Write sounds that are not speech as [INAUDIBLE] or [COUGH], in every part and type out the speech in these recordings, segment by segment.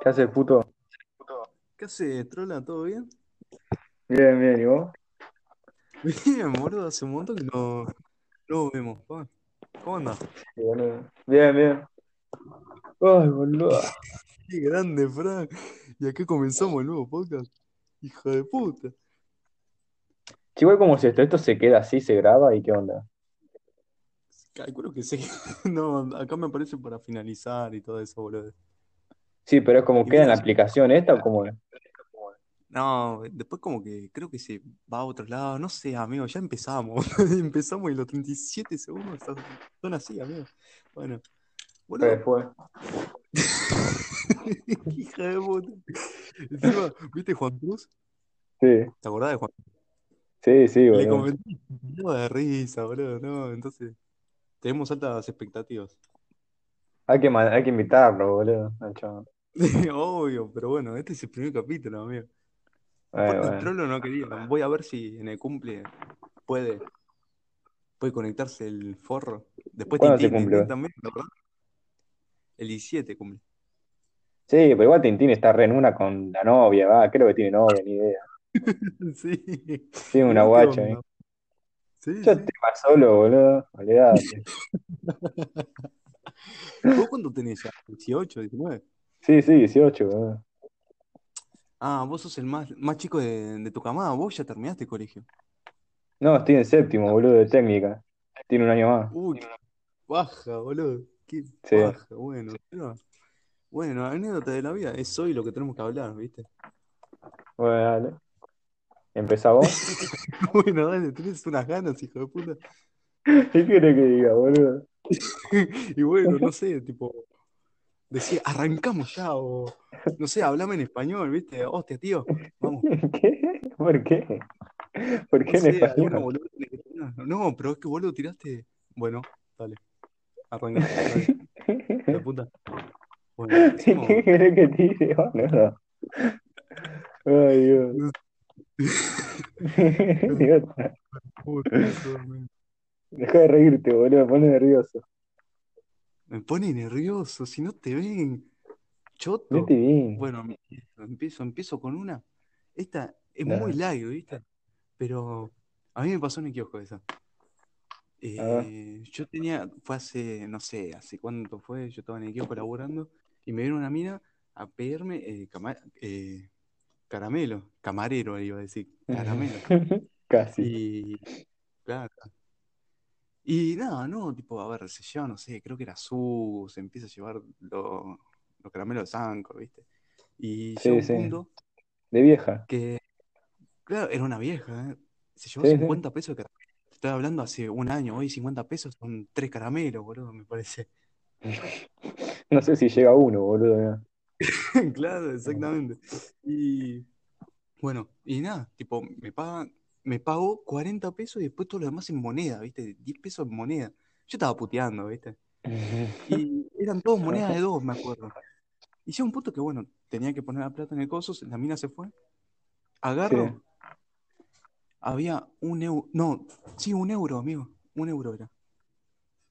¿Qué haces, puto? ¿Qué haces, trola? ¿Todo bien? Bien, bien, ¿y vos? Bien, boludo, hace un montón que no, no vemos. pa. ¿Cómo? Sí, boludo. Bien, bien. Ay, boludo. [LAUGHS] Qué grande, Frank. ¿Y a qué comenzamos el nuevo podcast? Hija de puta. Igual como si esto, esto se queda así, se graba y qué onda. Calculo que sí. [LAUGHS] No, acá me aparece para finalizar y todo eso, boludo. Sí, pero es como queda en la aplicación esta o como. no, después como que creo que se va a otro lado. No sé, amigo, ya empezamos. [LAUGHS] Empezamos y los 37 segundos son así, amigo. Bueno, boludo. Después. [LAUGHS] Hija de puta. Encima, ¿viste Juan Cruz? Sí, ¿Te acordás de Juan sí, sí, Le boludo. comenté, no de risa, boludo, no, entonces tenemos altas expectativas. Hay que, hay que invitarlo, boludo. al chabón. [LAUGHS] Obvio, pero bueno, este es el primer capítulo, amigo. Bueno, Aparte el bueno. trolo no quería, voy a ver si en el cumple puede, puede conectarse el forro. Después ¿Cuándo se Tintín, cumple? Tintín también, ¿verdad? El 17 cumple. Sí, pero igual Tintín está re en una con la novia, va. Creo que tiene novia, ni idea. [LAUGHS] Sí. Tiene ¿Y una guacha onda? Sí, Yo sí. estoy más solo, boludo. Olvidate. [LAUGHS] ¿Vos cuánto tenés ya? ¿18, 19? Sí, sí, 18, boludo. Ah, vos sos el más, más chico de, de tu camada, vos ya terminaste el colegio. No, estoy en séptimo, boludo, de técnica. Tiene un año más. Uy, qué baja, boludo. Qué Sí. baja, bueno. bueno, anécdota de la vida, es hoy lo que tenemos que hablar, ¿viste? Bueno, dale. ¿Empezá vos? [LAUGHS] Bueno, dale, tenés unas ganas, hijo de puta. [LAUGHS] ¿Qué querés que diga, boludo? [LAUGHS] Y bueno, no sé, tipo, decía, arrancamos ya, o no sé, hablame en español, ¿viste? Hostia, tío, vamos. [LAUGHS] ¿Qué? ¿Por qué? ¿Por No qué en sé, alguna español? boludo. No, pero es que lo tiraste. Bueno, dale, arranca, dale, [LAUGHS] hijo de puta. Bueno. ¿Qué querés que tire, boludo? Ay, Dios. No eso, man. Deja de reírte, boludo, me pone nervioso. Me pone nervioso, si no te ven. No Choto. te vi. Bueno, empiezo, empiezo con una. Esta es muy light, ¿viste? Pero a mí me pasó en el kiosco esa. Eh, yo tenía, fue hace, no sé, hace cuánto fue, yo estaba en el kiosco laburando y me vino una mina a pedirme eh, cama- eh, caramelo, camarero iba a decir, caramelo. [LAUGHS] Casi. Y claro. Y nada, no, tipo, a ver, se lleva, no sé, creo que era su, se empieza a llevar lo- los caramelos de Sanco, ¿viste? Y Sí, llegó un sí. punto De vieja. que, claro, era una vieja, ¿eh? Se llevó Sí, sí. 50 pesos de caramelo. Estoy hablando hace un año, hoy 50 pesos son tres caramelos, boludo, me parece. [LAUGHS] No sé si llega uno, boludo. ya. [LAUGHS] Claro, exactamente. Y bueno, y nada, tipo, me pagan, me pagó 40 pesos y después todo lo demás en moneda, ¿viste? 10 pesos en moneda. Yo estaba puteando, ¿viste? Y eran todos monedas de [LAUGHS] dos, me acuerdo. Y llegó un punto que, bueno, tenía que poner la plata en el coso, la mina se fue. Agarro, Sí. había un euro, no, sí, un euro, amigo, un euro era.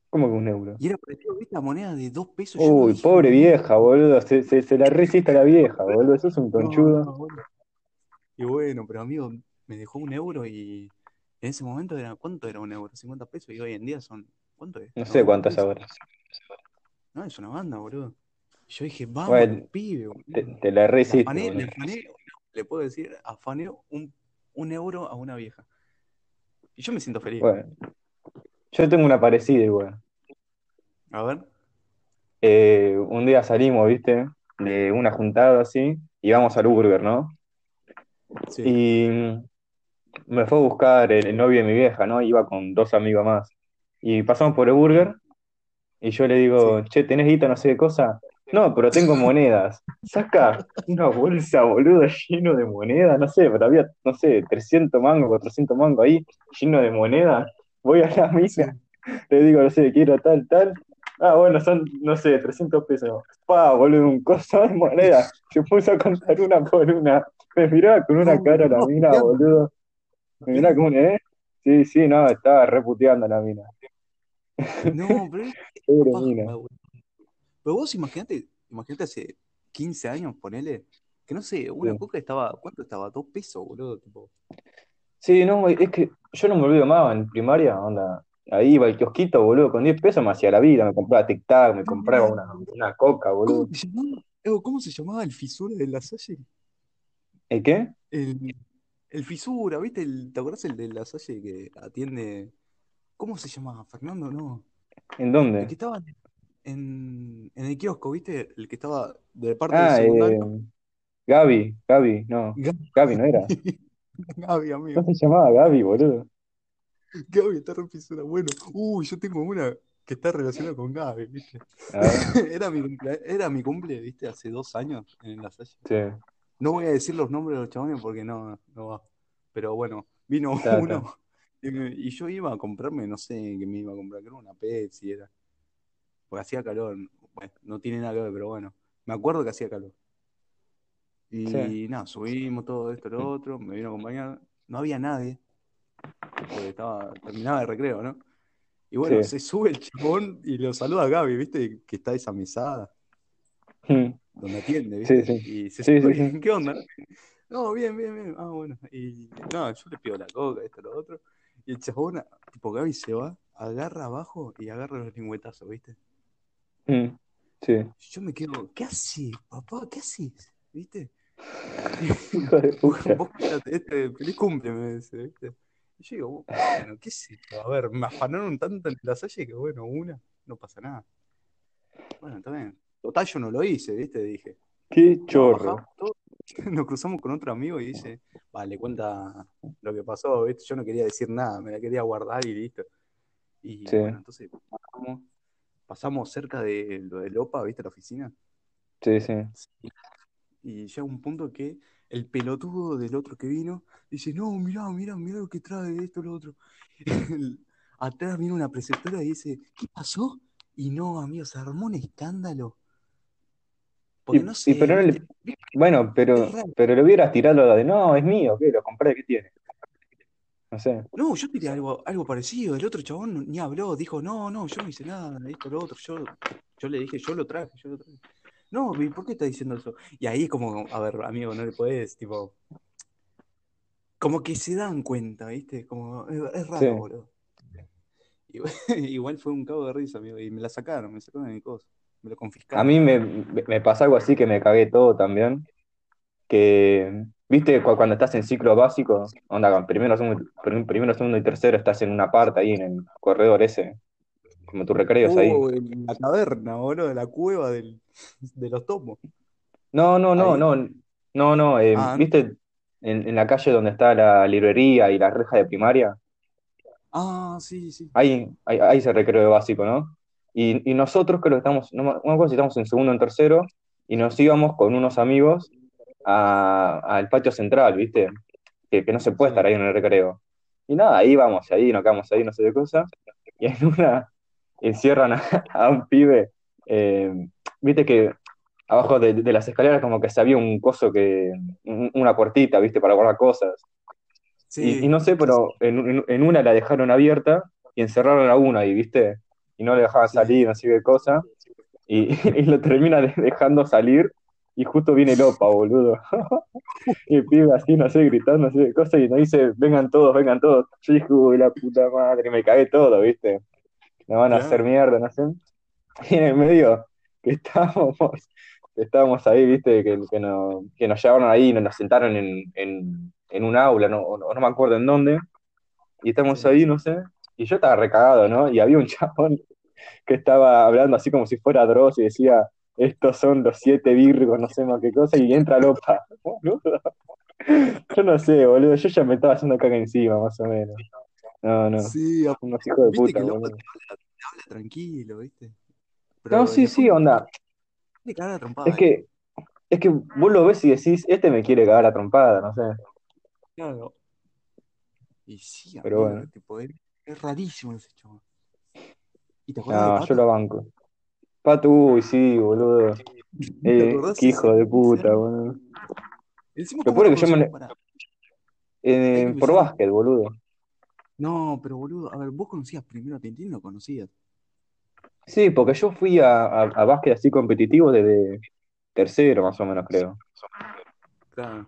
¿Cómo que un euro? Y era parecido, ¿viste? La moneda de dos pesos. Uy, dije, pobre vieja, boludo. Se, se, se la resiste a la vieja, boludo. Eso es un conchudo. no. Y bueno, pero amigo, me dejó un euro y en ese momento era, ¿cuánto era un euro? 50 pesos y hoy en día son, ¿cuánto es? No sé 90 cuántas ahora. No, es una banda, boludo. Yo dije, vamos, Bueno, pibe, te, boludo. te la resiste, afané, le boludo. afané, le puedo decir, afané un, un euro a una vieja. Y yo me siento feliz. Bueno, yo tengo una parecida igual. A ver. Eh, un día salimos, viste, de una juntada así, y vamos al Burger, ¿no? Sí. Y me fue a buscar el, el novio de mi vieja, ¿no? Iba con dos amigos más. Y pasamos por el Burger, y yo le digo, Sí. che, ¿tenés guita, no sé qué cosa? No, pero tengo monedas. Saca una bolsa, boludo, lleno de monedas, no sé, pero había, no sé, 300 mangos, 400 mangos ahí, lleno de monedas. Voy a la Sí. mina, le digo, no sé, quiero tal, tal. Ah, bueno, son, no sé, 300 pesos. Pa, boludo, un coso de moneda. Se puso a contar una por una. Me miraba con una cara la no, mina, boludo. Como un, ¿eh? Sí, sí, no, estaba reputeando la mina. No, pero [LAUGHS] es Pobre paja, mina. Pero vos imaginate, imaginate hace 15 años, ponele. Que no sé, una Sí. coca estaba, ¿cuánto estaba? Dos pesos, boludo. Tipo, Sí, no, es que yo no me olvido más en primaria, onda. Ahí iba al kiosquito, boludo, con 10 pesos me hacía la vida, me compraba Tic Tac, me compraba una, una coca, ¿Cómo boludo. se llamaba? Evo, ¿Cómo se llamaba el fisura de la Salle? ¿El qué? El, el fisura, ¿viste? El, ¿te acordás el de la Salle que atiende? ¿Cómo se llamaba? Fernando, no. ¿En El dónde? que estaba en, en el kiosco, ¿viste? El que estaba de parte del Ah, eh, secundario. Gaby, Gaby, no, Gaby, Gaby no era. [LAUGHS] Gaby, amigo. se llamaba Gaby, boludo. Gaby está re fisura. Bueno, uy, yo tengo una que está relacionada con Gaby, ¿viste? [LAUGHS] Era mi cumple, era mi cumple, ¿viste? Hace dos años en la Salle. sí, No voy a decir los nombres de los chabones porque no, no va. Pero bueno, vino uno [LAUGHS] y, me- y yo iba a comprarme, no sé qué me iba a comprar, creo una Pepsi era. Porque hacía calor. Bueno, no tiene nada que ver, pero bueno. Me acuerdo que hacía calor. Sí, Y nada, subimos todo esto, lo otro, me vino a acompañar. No había nadie, porque estaba, terminaba el recreo, ¿no? Y bueno, sí. se sube el chabón y lo saluda a Gaby, ¿viste? Que está esa mesada Mm, donde atiende, Sí, ¿viste? sí, Y se sí, sí, sí. ¿qué onda? No, bien, bien, bien. Ah, bueno. Y no, yo le pido la coca, esto, lo otro. Y el chabón, tipo Gaby se va, agarra abajo y agarra los lingüetazos, ¿viste? Mm, Sí, Yo me quedo, ¿qué haces, papá? ¿Qué haces? ¿Viste? hijo de [LAUGHS] Vos, puta. vos quédate, este, feliz cumple, me dice, ¿viste? Y yo digo, bueno, ¿qué es esto? A ver, me afanaron tanto en la salle que, bueno, una, no pasa nada. Bueno, está bien. Total, yo no lo hice, ¿viste? Dije. Qué chorro. [LAUGHS] nos cruzamos con otro amigo y dice, vale, cuenta lo que pasó, ¿viste? Yo no quería decir nada, me la quería guardar y listo. Y Sí, bueno, entonces pasamos, pasamos cerca de lo de Lopa, ¿viste? La oficina. sí, sí. Y llega un punto que el pelotudo del otro que vino dice, no, mirá, mirá, mirá lo que trae esto, lo otro. El- [LAUGHS] atrás viene una preceptora y dice, ¿qué pasó? Y no, amigo, se armó un escándalo. Porque Y, no y sé, pero no le, bueno, pero, pero le hubieras tirado de, no, es mío, ¿qué? Lo compré, ¿qué tiene? No sé. No, yo tiré algo, algo parecido. El otro chabón ni habló, dijo, no, no, yo no hice nada, esto, lo otro. Yo, yo le dije, yo lo traje, yo lo traje. No, ¿y ¿por qué está diciendo eso? Y ahí es como, a ver, amigo, no le podés, tipo, como que se dan cuenta, ¿viste? Como, es, es Sí. raro, boludo. Igual, [LAUGHS] igual fue un cago de risa, amigo, y me la sacaron, me sacaron de mi cosa, me lo A mí me, me pasa algo así que me cagué todo también. Que, viste, Cu- cuando estás en ciclo básico, onda, primero, segundo, prim- primero, segundo y tercero, estás en una parte ahí en el corredor ese, como tus recreos ahí. Uh, en la caverna, boludo, la cueva del, de los tomos. No, no, no, Ahí. no, no, no, eh, Ah, viste, en, en la calle donde está la librería y la reja de primaria, ah, sí, sí. ahí, ahí, ahí se recreo de básico, ¿no? Y, y nosotros creo que estamos, no me acuerdo si estamos en segundo o en tercero, y nos íbamos con unos amigos a- al patio central, ¿viste? Que, que no se puede estar ahí en el recreo. Y nada, ahí vamos, ahí nos quedamos ahí, no sé qué cosa, y en una encierran a, a un pibe, eh, viste que abajo de, de las escaleras como que se había un coso que, un- una puertita, viste, para guardar cosas. Y, y no sé, pero en, en- en una la dejaron abierta y encerraron a una ahí, ¿viste? Y no le dejaban sí. salir, no sé qué cosa. Y, [LAUGHS] y lo termina de- dejando salir y justo viene Lopa, boludo. [LAUGHS] Y pibe así, no sé, gritando, no sé qué cosa, y nos dice, vengan todos, vengan todos. Yo dije, uy, la puta madre, me cagué todo, ¿viste? Me van a hacer mierda, no sé. [LAUGHS] Y en el medio que estábamos, que estábamos ahí, ¿viste? Que, que, nos, que nos llevaron ahí, nos, nos sentaron en, en, en un aula, no, no, no me acuerdo en dónde. Y estamos ahí, no sé. Y yo estaba recagado, ¿no? Y había un [LAUGHS] chabón que estaba hablando así como si fuera Dross y decía, estos son los siete virgos, no sé más qué cosa, y entra Lopa, [LAUGHS] boludo. Yo no sé, boludo, yo ya me estaba haciendo caca encima, más o menos. No, no, Sí, a- unos hijos de puta, que Lopa te habla, te habla tranquilo, ¿viste? No, sí, sí, onda. te caga la trompada. Es que, es que vos lo ves y decís, este me quiere cagar a trompada, no sé. Claro. Y sí, Pero amigo, bueno. tipo, es, es rarísimo ese chabón. ¿Y te de No, yo lo banco. Pato, uy, sí, boludo. ¿Te Eh, acordás qué hijo de puta, boludo. Lo ¿cómo peor lo es que yo me... eh, por básquet, boludo. No, pero boludo, a ver, vos conocías primero a Tintín, lo conocías. Sí, porque yo fui a, a, a básquet así competitivo desde, tercero más o menos, creo. Claro.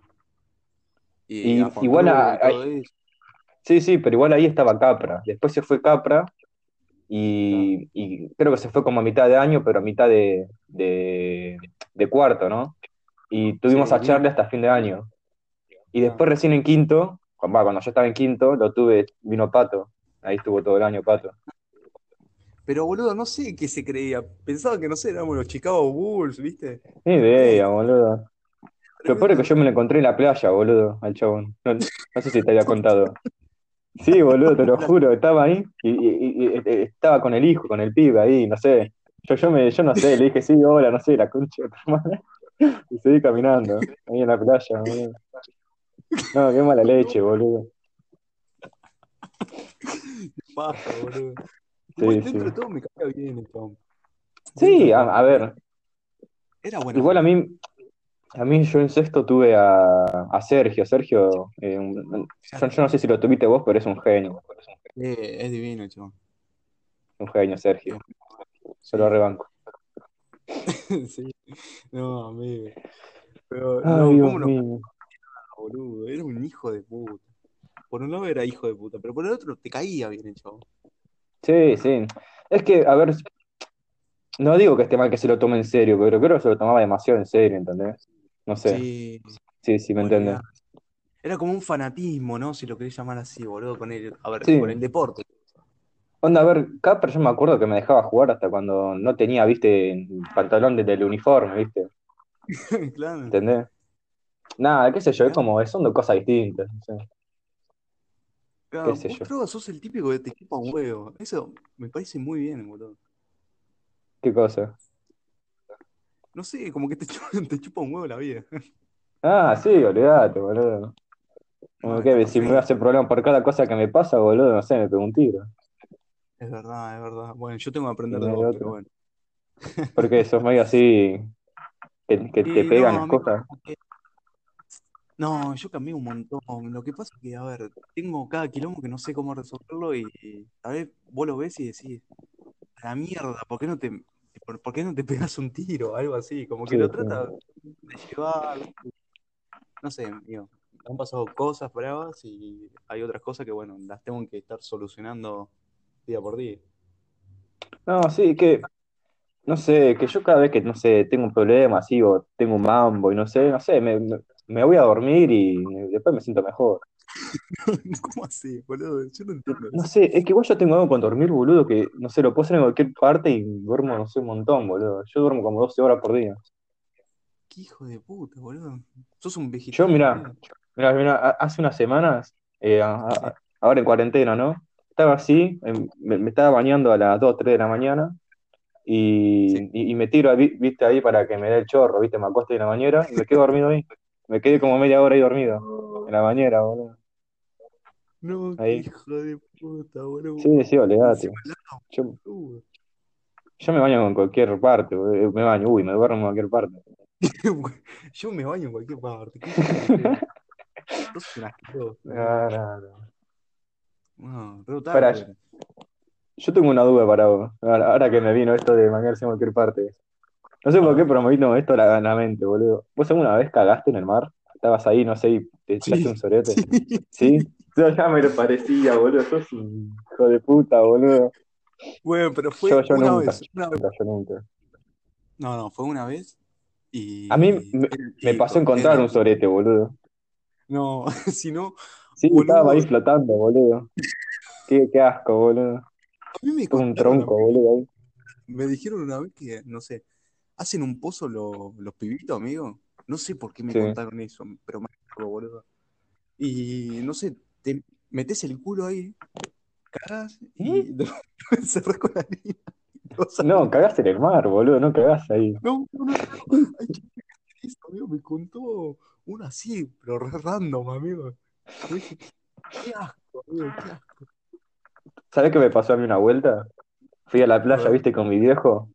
Y a Juan igual a- y. Sí, sí, pero igual ahí estaba Capra. Después se fue Capra y, y creo que se fue como a mitad de año, pero a mitad de, de, de cuarto, ¿no? Y tuvimos Sí, a. Charlie hasta fin de año. Y después Ah. recién en quinto, cuando yo estaba en quinto, lo tuve, vino Pato. Ahí estuvo todo el año Pato. Pero boludo, no sé qué se creía. Pensaba que, no sé, éramos los Chicago Bulls, ¿viste? Ni idea, boludo. Lo peor es que yo me lo encontré en la playa, boludo, al chabón. No, no sé si te había contado. Sí, boludo, te lo juro, estaba ahí y, y- y- y- estaba con el hijo, con el pibe ahí, no sé. Yo, yo, me, yo no sé, le dije, sí, hola, no sé, la concha de tu madre. Y seguí caminando, ahí en la playa, boludo. No, qué mala leche, boludo. Paja, boludo. Sí, sí. de todo me caía bien el chabón. Sí, a ver, Era bueno. igual a mí, a mí yo en sexto tuve a, a Sergio. Sergio, eh, un- yo, yo no sé si lo tuviste vos, pero es un genio. Eh, es divino, chabón. Un genio, Sergio. Se lo rebanco. [LAUGHS] sí. No, amigo. Pero, Ay, no, ¿cómo no, [LAUGHS] boludo? Era un hijo de puta. Por un lado era hijo de puta, pero por el otro te caía bien el chabón. Sí, sí. Es que, a ver, no digo que esté mal que se lo tome en serio, pero creo que se lo tomaba demasiado en serio, ¿entendés? No sé. Sí, Sí, sí, me entiendes. olvidá. Era como un fanatismo, ¿no? Si lo querés llamar así, boludo, con el, a ver, Sí. con el deporte. Onda, a ver, Capra yo me acuerdo que me dejaba jugar hasta cuando no tenía, viste, el pantalón de- del uniforme, viste, [LAUGHS] claro. ¿entendés? Nada, qué sé yo, es como, son dos cosas distintas, sé. Claro, qué sé vos, yo. Droga, sos el típico que te chupa un huevo. Eso me parece muy bien, boludo. ¿Qué cosa? No sé, como que te [LAUGHS] chupa, te chupa un huevo la vida. Ah, sí, olvídate, boludo. Como que si me voy a hacer problema por cada cosa que me pasa, boludo, no sé, me pego un tiro. Es verdad, es verdad. Bueno, yo tengo que aprender de vos, pero bueno. Porque [LAUGHS] sos medio así, que, que te pegan no, las cosas. no, yo cambié un montón. Lo que pasa es que, a ver, tengo cada quilombo que no sé cómo resolverlo y, y a ver, vos lo ves y decís, a la mierda, ¿por qué no te, por, por qué no te pegas un tiro? Algo así, como que Sí, lo sí. trata de llevar. No sé, amigo. Han pasado cosas bravas y hay otras cosas que, bueno, las tengo que estar solucionando día por día. No, sí, que, no sé, que yo cada vez que, no sé, tengo un problema así o tengo un mambo y no sé, no sé, me voy a dormir y después me siento mejor. [LAUGHS] ¿Cómo así, boludo? Yo no entiendo No sé, es que igual yo tengo algo con dormir, boludo, que, no sé, lo puedo hacer en cualquier parte y duermo, no sé, un montón, boludo. Yo duermo como 12 horas por día. Qué hijo de puta, boludo. Sos un Yo, vegetal, mirá, mirá, mirá, hace unas semanas, eh, a- a- Sí. ahora en cuarentena, ¿no? Estaba así, em, me, me estaba bañando a las 2, 3 de la mañana y, Sí. y, y me tiro, viste, ahí para que me dé el chorro, viste, me acuesto en la bañera y me quedo dormido ahí. Me quedé como media hora ahí dormido, en la bañera, boludo. No, Ahí. hijo de puta, boludo. Sí, sí, lado, Yo, yo me baño en cualquier parte, boludo. Me baño, uy, me duermo en cualquier parte. [LAUGHS] Yo me baño en cualquier parte. ¿Qué querés que te diga? Sos un asqueroso. No, no, no. Otaku yo, tengo una duda para vos. Ahora, ahora que me vino esto de bañarse en cualquier parte. No sé por qué, pero vino esto a la, a la mente, boludo. ¿Vos alguna vez cagaste en el mar? Estabas ahí, no sé, y te echaste un sorete. [LAUGHS] sí, ¿Sí? Yo ya me lo parecía, boludo. Sos un hijo de puta, boludo. Bueno, pero fue yo una nunca, vez. Una vez. nunca, yo nunca. No, no, fue una vez A mí me, me pasó encontrar era un sorete, boludo. No, [LAUGHS] si no, Sí, estaba ahí boludo, flotando, boludo. Qué, qué asco, boludo. a mí me Un tronco, boludo, ahí. me dijeron una vez que, no sé, hacen un pozo lo- los pibitos, amigo. No sé por qué me Sí. contaron eso, pero me acuerdo, boludo. Y no sé, te metes el culo ahí, cagas y [LAUGHS] cerrás con la harina. te No, cagás en el mar, boludo, no cagás ahí. No, no, no. Ay, eso, amigo, me contó uno así, pero re random, amigo. Yo dije, qué asco, amigo, qué asco. ¿Sabés qué me pasó a mí una vuelta? Fui a la playa, viste, con mi viejo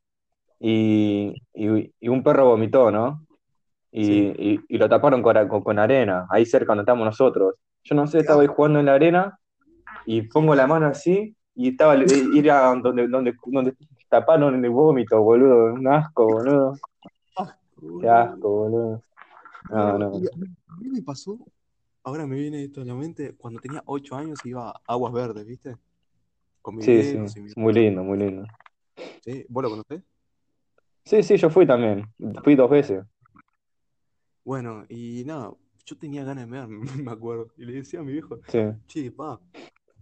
y, y, y un perro vomitó, ¿no? Y, sí. y, y lo taparon con, con, con arena, ahí cerca donde estamos nosotros. Yo no sé, estaba ahí jugando en la arena y pongo la mano así y estaba ir a donde, donde, donde taparon el vómito, boludo, un asco, boludo. Qué asco, boludo. No, no. A mí me pasó, ahora me viene esto a la mente, cuando tenía 8 años iba a Aguas Verdes, ¿viste? Con mis Sí, sí. mi... Muy lindo, muy lindo. ¿Sí? ¿Vos lo conocés? Sí, sí, yo fui también. Fui dos veces. Bueno, y nada, yo tenía ganas de mear, [LAUGHS] me acuerdo. Y le decía a mi viejo, Sí. che, pa,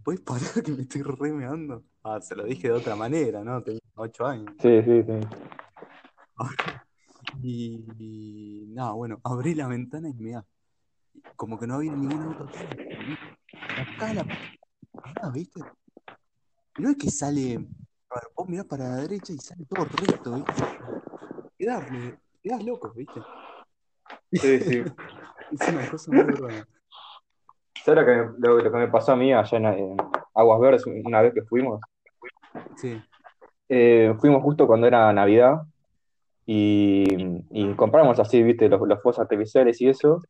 ¿puedes parar que me estoy remeando? Ah, se lo dije de otra manera, ¿no? Tenía 8 años. Sí, sí, sí. [LAUGHS] Y, y nada, bueno, abrí la ventana y mirá, como que no había ningún auto atrás. Acá la ah, ¿viste? No es que sale, a ver, vos mirás para la derecha y sale todo recto, ¿viste? Quedás, me- quedás loco, ¿viste? Sí, sí. [LAUGHS] Es una cosa muy rara. ¿Sabes lo que, me, lo, lo que me pasó a mí allá en, en Aguas Verdes una vez que fuimos? Sí, Eh, fuimos justo cuando era Navidad y, y compramos así, viste, los, los fuegos artificiales y eso.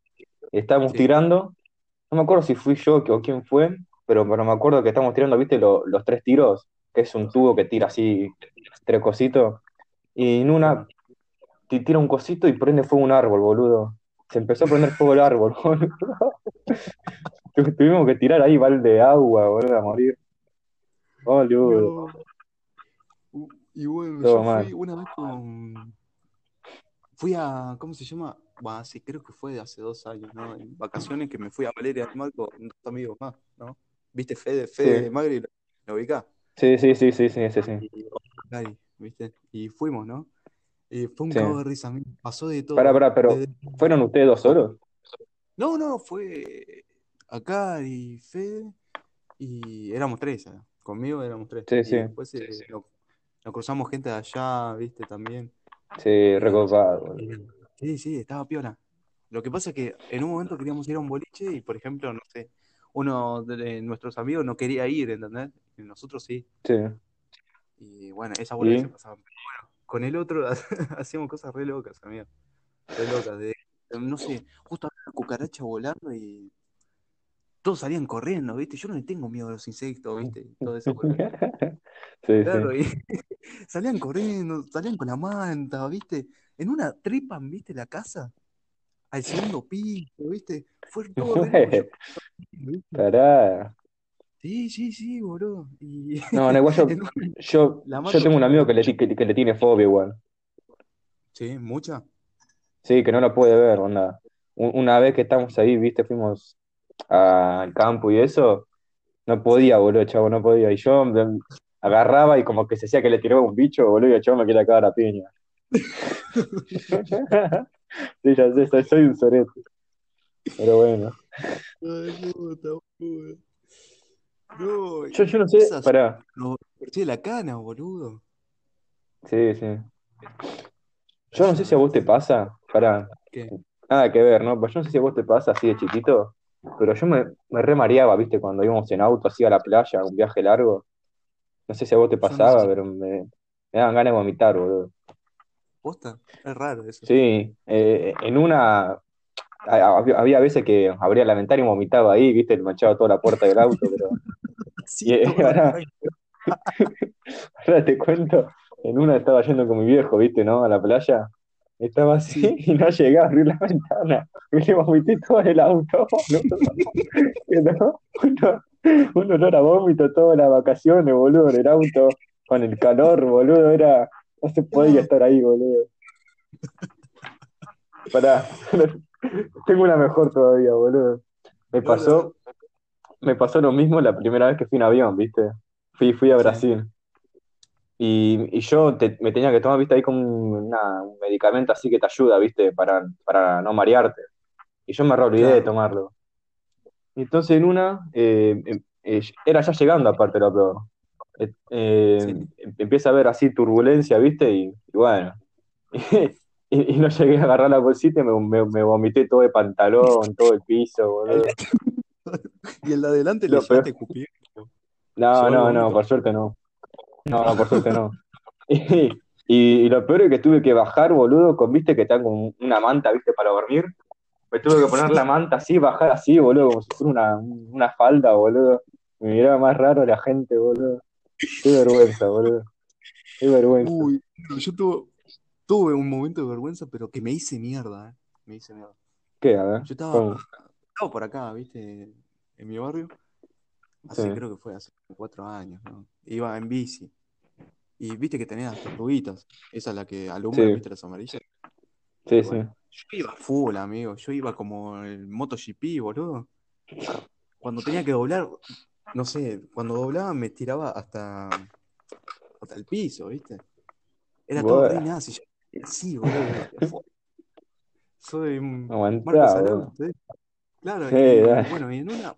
Estábamos Sí. tirando, no me acuerdo si fui yo o quién fue, pero, pero me acuerdo que estábamos tirando, viste, lo- los tres tiros, que es un tubo que tira así tres cositos. Y en una ti- tira un cosito y prende fuego un árbol, boludo. Se empezó a prender fuego el árbol, [LAUGHS] boludo. Tu- Tuvimos que tirar ahí balde de agua, boludo, a morir. Boludo. No. Y bueno, Todo yo mal. fui una vez con. Fui a. ¿Cómo se llama? Bah, sí, creo que fue de hace dos años, ¿no? En vacaciones que me fui a Valeria del Mar con dos amigos más, ¿no? ¿Viste? Fede, Fede Sí. Magri, ¿lo, ubicás? Sí, sí, sí, sí, sí, sí, sí. Y Gary, ¿viste? Y fuimos, ¿no? Y fue un Sí. cago de risa, mí pasó de todo. Pará, pará, pero Desde- ¿fueron ustedes dos solos? No, no, fue acá y Fede y éramos tres, ¿eh? conmigo éramos tres. Sí, Y sí. después eh, nos, nos cruzamos gente de allá, ¿viste? También. Sí, recopado, Sí, sí, estaba piola. Lo que pasa es que en un momento queríamos ir a un boliche y, por ejemplo, no sé, uno de nuestros amigos no quería ir, ¿entendés? Y nosotros sí. Sí. Y bueno, esa bola ¿Y? se pasaba. Con el otro [LAUGHS] hacíamos cosas re locas, amigo. Re locas. De, no sé, justo había una cucaracha volando y todos salían corriendo, ¿viste? Yo no le tengo miedo a los insectos, ¿viste? Todo eso. [LAUGHS] Sí, Claro, sí. y [LAUGHS] salían corriendo, salían con la manta, ¿viste? En una tripan, ¿viste? La casa, al segundo piso, ¿viste? Fue todo. Pará. Sí, sí, sí, boludo. Y No, no, igual [LAUGHS] yo, yo, yo tengo un amigo que le, que, que le tiene fobia igual. Sí, mucha. Sí, que no la puede ver, onda. Un- Una vez que estamos ahí, viste, fuimos al campo y eso, no podía, boludo, chavo, no podía. Y yo agarraba y como que se hacía que le tiraba un bicho, boludo, y el chavo me quería cagar a piña. [LAUGHS] Sí, ya sé, soy, un sorete. Pero bueno. Ay, puta, boludo. Yo, yo no sé, pará. los corté de la cana, boludo. Sí, sí. Yo no sé si a vos te pasa, pará, ¿Qué? nada que ver, ¿no? Pues yo no sé si a vos te pasa así de chiquito, pero yo me, me re mareaba, viste, cuando íbamos en auto así a la playa, un viaje largo. No sé si a vos te Yo no sé pasaba, pero me, me daban ganas de vomitar, boludo. posta. Es raro eso. Sí, eh, en una, había veces que abría la ventana y vomitaba ahí, viste, le manchaba toda la puerta del auto, pero Sí, [LAUGHS] ahora, te cuento, en una estaba yendo con mi viejo, viste, ¿no? A la playa, estaba así Sí. [LAUGHS] y no llegaba a abrir la ventana, y le vomité todo en el auto. Quedó [LAUGHS] uno- un olor a vómito todas las vacaciones, boludo, en el auto, con el calor, boludo, era, no se podía No, estar ahí, boludo. Pará, tengo una mejor todavía, boludo. Me no, no, pasó, me pasó lo mismo la primera vez que fui en avión, ¿viste? Fui, fui a sí. Brasil. Y, y yo te- me tenía que tomar, ¿viste? Ahí como un, una- un medicamento así que te ayuda, ¿viste? Para, para no marearte. Y yo me olvidé de Claro. tomarlo. Y entonces en una, eh, em- eh, era ya llegando aparte lo peor. Eh, eh, Sí. em- empieza a haber así turbulencia, ¿viste? Y, y bueno. [LAUGHS] Y, y no llegué a agarrar la bolsita y me, me, me vomité todo de pantalón, todo el piso, boludo. [LAUGHS] [LAUGHS] Y el de adelante le peor. llevaste a escupir. No, no, no, por suerte no. No, por suerte no. Y, y, y lo peor es que tuve que bajar, boludo, con, viste, que está con una manta, viste, para dormir. Me tuve que poner la manta así, bajar así, boludo, como si fuera una, una falda, boludo. Me miraba más raro la gente, boludo. Qué vergüenza, boludo. Qué vergüenza. Uy, yo tuve, tuve un momento de vergüenza, pero que me hice mierda, ¿eh? Me hice mierda. ¿Qué? A ver. Yo estaba, ¿Cómo? Estaba por acá, ¿viste? En mi barrio. Hace, Sí. creo que fue hace cuatro años, ¿no? Iba en bici. Y viste que tenía las tortuguitas. Esa es la que alumbra, Sí. ¿viste? Las amarillas. Sí, sí. yo iba full, amigo. Yo iba como el MotoGP, boludo. Cuando tenía que doblar, no sé, cuando doblaba me tiraba hasta, hasta el piso, ¿viste? Era todo re nazi. Yo decía, sí, boludo. decía, "Fu- Soy un Marcos Aguantá, boludo. Alonso, ¿eh? Claro, Sí, y bueno, y en una,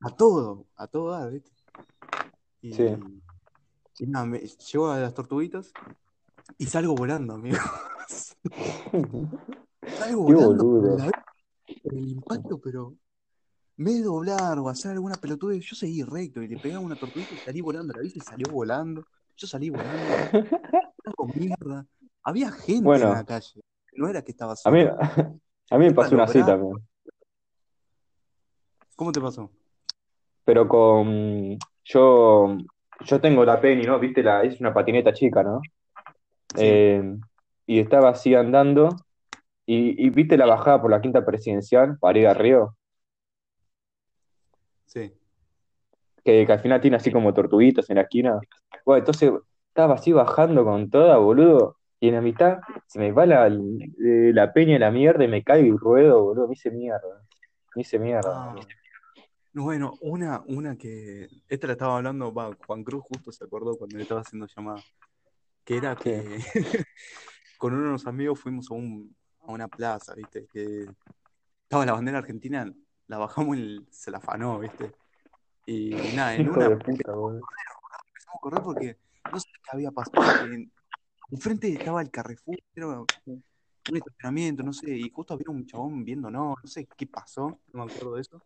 a todo, a todo dar, ¿viste? Y, Sí. y nada, me, llego a las tortuguitas y salgo volando, amigo. [LAUGHS] Salgo Qué volando boludo. la- el impacto, pero vez de doblar o hacer alguna pelotudez, yo seguí recto y le pegaba una tortuguita y salí volando. La bici salió volando, yo salí volando, mierda. Había gente en la calle, no era que estaba a mí, solo. a mí me pasó una lograr. también. ¿Cómo te pasó? Pero con. Yo, yo tengo la Penny, ¿no? Viste, la, es una patineta chica, ¿no? Sí, Eh, y estaba así andando. Y, y viste la bajada por la quinta presidencial para ir a Río. sí. Que, que al final tiene así como tortuguitos en la esquina. Bueno, entonces estaba así bajando con toda, boludo. Y en la mitad se me va la, la peña y la mierda y me caigo y ruedo, boludo. Me hice mierda. Me hice mierda, Ah, boludo. no, bueno, una, una que. Esta la estaba hablando, va, Juan Cruz justo se acordó cuando le estaba haciendo llamada. Que era que [LAUGHS] con unos amigos fuimos a, un, a una plaza, ¿viste? Que estaba la bandera argentina, la bajamos y se la afanó, ¿viste? Y nada, en Hijo una de empezamos a correr porque no sé qué había pasado. en- Enfrente estaba el Carrefour, era un estacionamiento, no sé, y justo había un chabón viéndonos, no sé qué pasó, no me acuerdo de eso.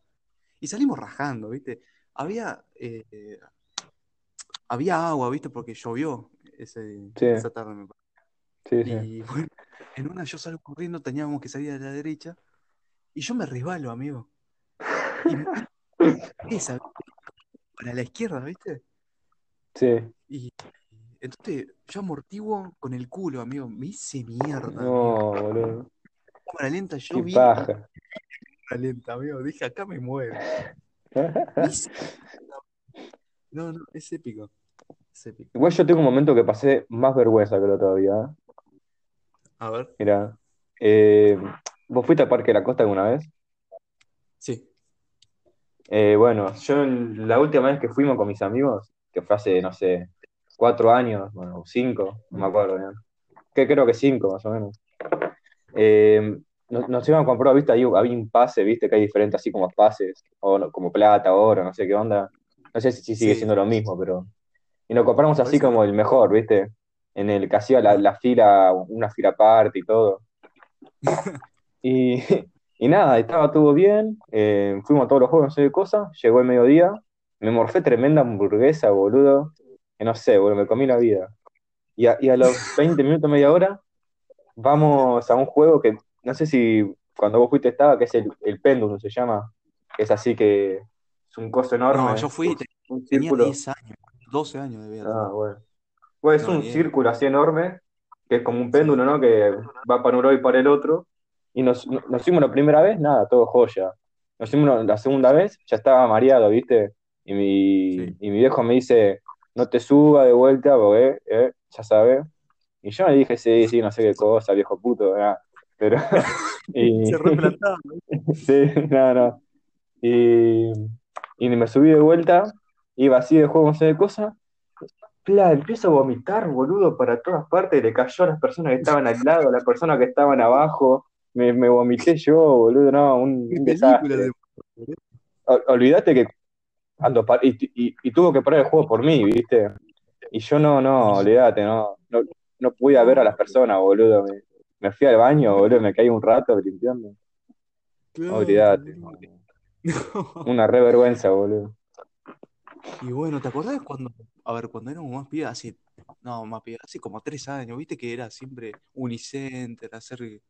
Y salimos rajando, ¿viste? Había, eh, había agua, ¿viste? Porque llovió ese, Sí, esa tarde, me parece. sí, sí. Y bueno, en una yo salgo corriendo, teníamos que salir a la derecha, y yo me resbalo, amigo. Y [LAUGHS] esa, para la izquierda, ¿viste? Sí. Y entonces yo amortiguo con el culo, amigo. Me hice mierda, amigo. No, boludo. Cámara lenta, yo Qué vi paja. Cámara lenta, amigo. Dije, acá me muero. [LAUGHS] No, no, es épico. Es épico. Igual yo tengo un momento que pasé más vergüenza que lo todavía. ¿eh? A ver. Mira, eh, ¿vos fuiste al Parque de la Costa alguna vez? Sí. Eh, bueno, yo la última vez que fuimos con mis amigos, que fue hace, no sé, cuatro años, bueno, cinco, no me acuerdo bien. Que creo que cinco más o menos. Eh, nos, nos iban a comprar, viste, ahí había un pase, viste, que hay diferentes así como pases, o no- como plata, oro, no sé qué onda. No sé si, si sigue Sí, siendo lo mismo, pero. Y nos compramos así como el mejor, viste, en el que hacía la, la fila, una fila aparte y todo. [LAUGHS] Y, y nada, estaba todo bien, eh, fuimos a todos los juegos, no sé qué cosa, llegó el mediodía, me morfé tremenda hamburguesa, boludo, que no sé, boludo, me comí la vida. Y a, y a los 20 minutos, media hora, vamos a un juego que no sé si cuando vos fuiste estaba, que es el, el péndulo, se llama, que es así que es un coso No, enorme, yo fui, un tenía círculo. 10 años, 12 años debía tener. Ah, bueno. Pues es No, un círculo así enorme, que es como un péndulo, ¿no? Que va para un lado y para el otro. Y nos, nos fuimos la primera vez, nada, todo joya. Nos fuimos la segunda vez, ya estaba mareado, ¿viste? Y mi, Sí. y mi viejo me dice, no te suba de vuelta, porque, eh, ya sabes. Y yo le dije, sí, sí, no sé qué [LAUGHS] cosa, viejo puto, ah. Pero, y, [LAUGHS] Se replantaba, [LAUGHS] sí, no, no. Y, y me subí de vuelta, iba así de juego, no sé de cosa. Pla, empiezo a vomitar, boludo, para todas partes. Le cayó a las personas que estaban al lado, a las personas que estaban abajo. Me, me vomité yo, boludo, no, un, ¿Qué un película desastre. de... Ol- Olvídate que ando par- y, y, y tuvo que parar el juego por mí, ¿viste? Y yo no, no, olvídate, no, no, no pude ver a las personas, boludo. Me, me fui al baño, boludo, me caí un rato limpiando. Claro. Una re vergüenza, boludo. Y bueno, ¿te acordás cuando, a ver, cuando éramos más pibes, hace, no, más pibes, hace como tres años, viste que era siempre Unicenter, hacer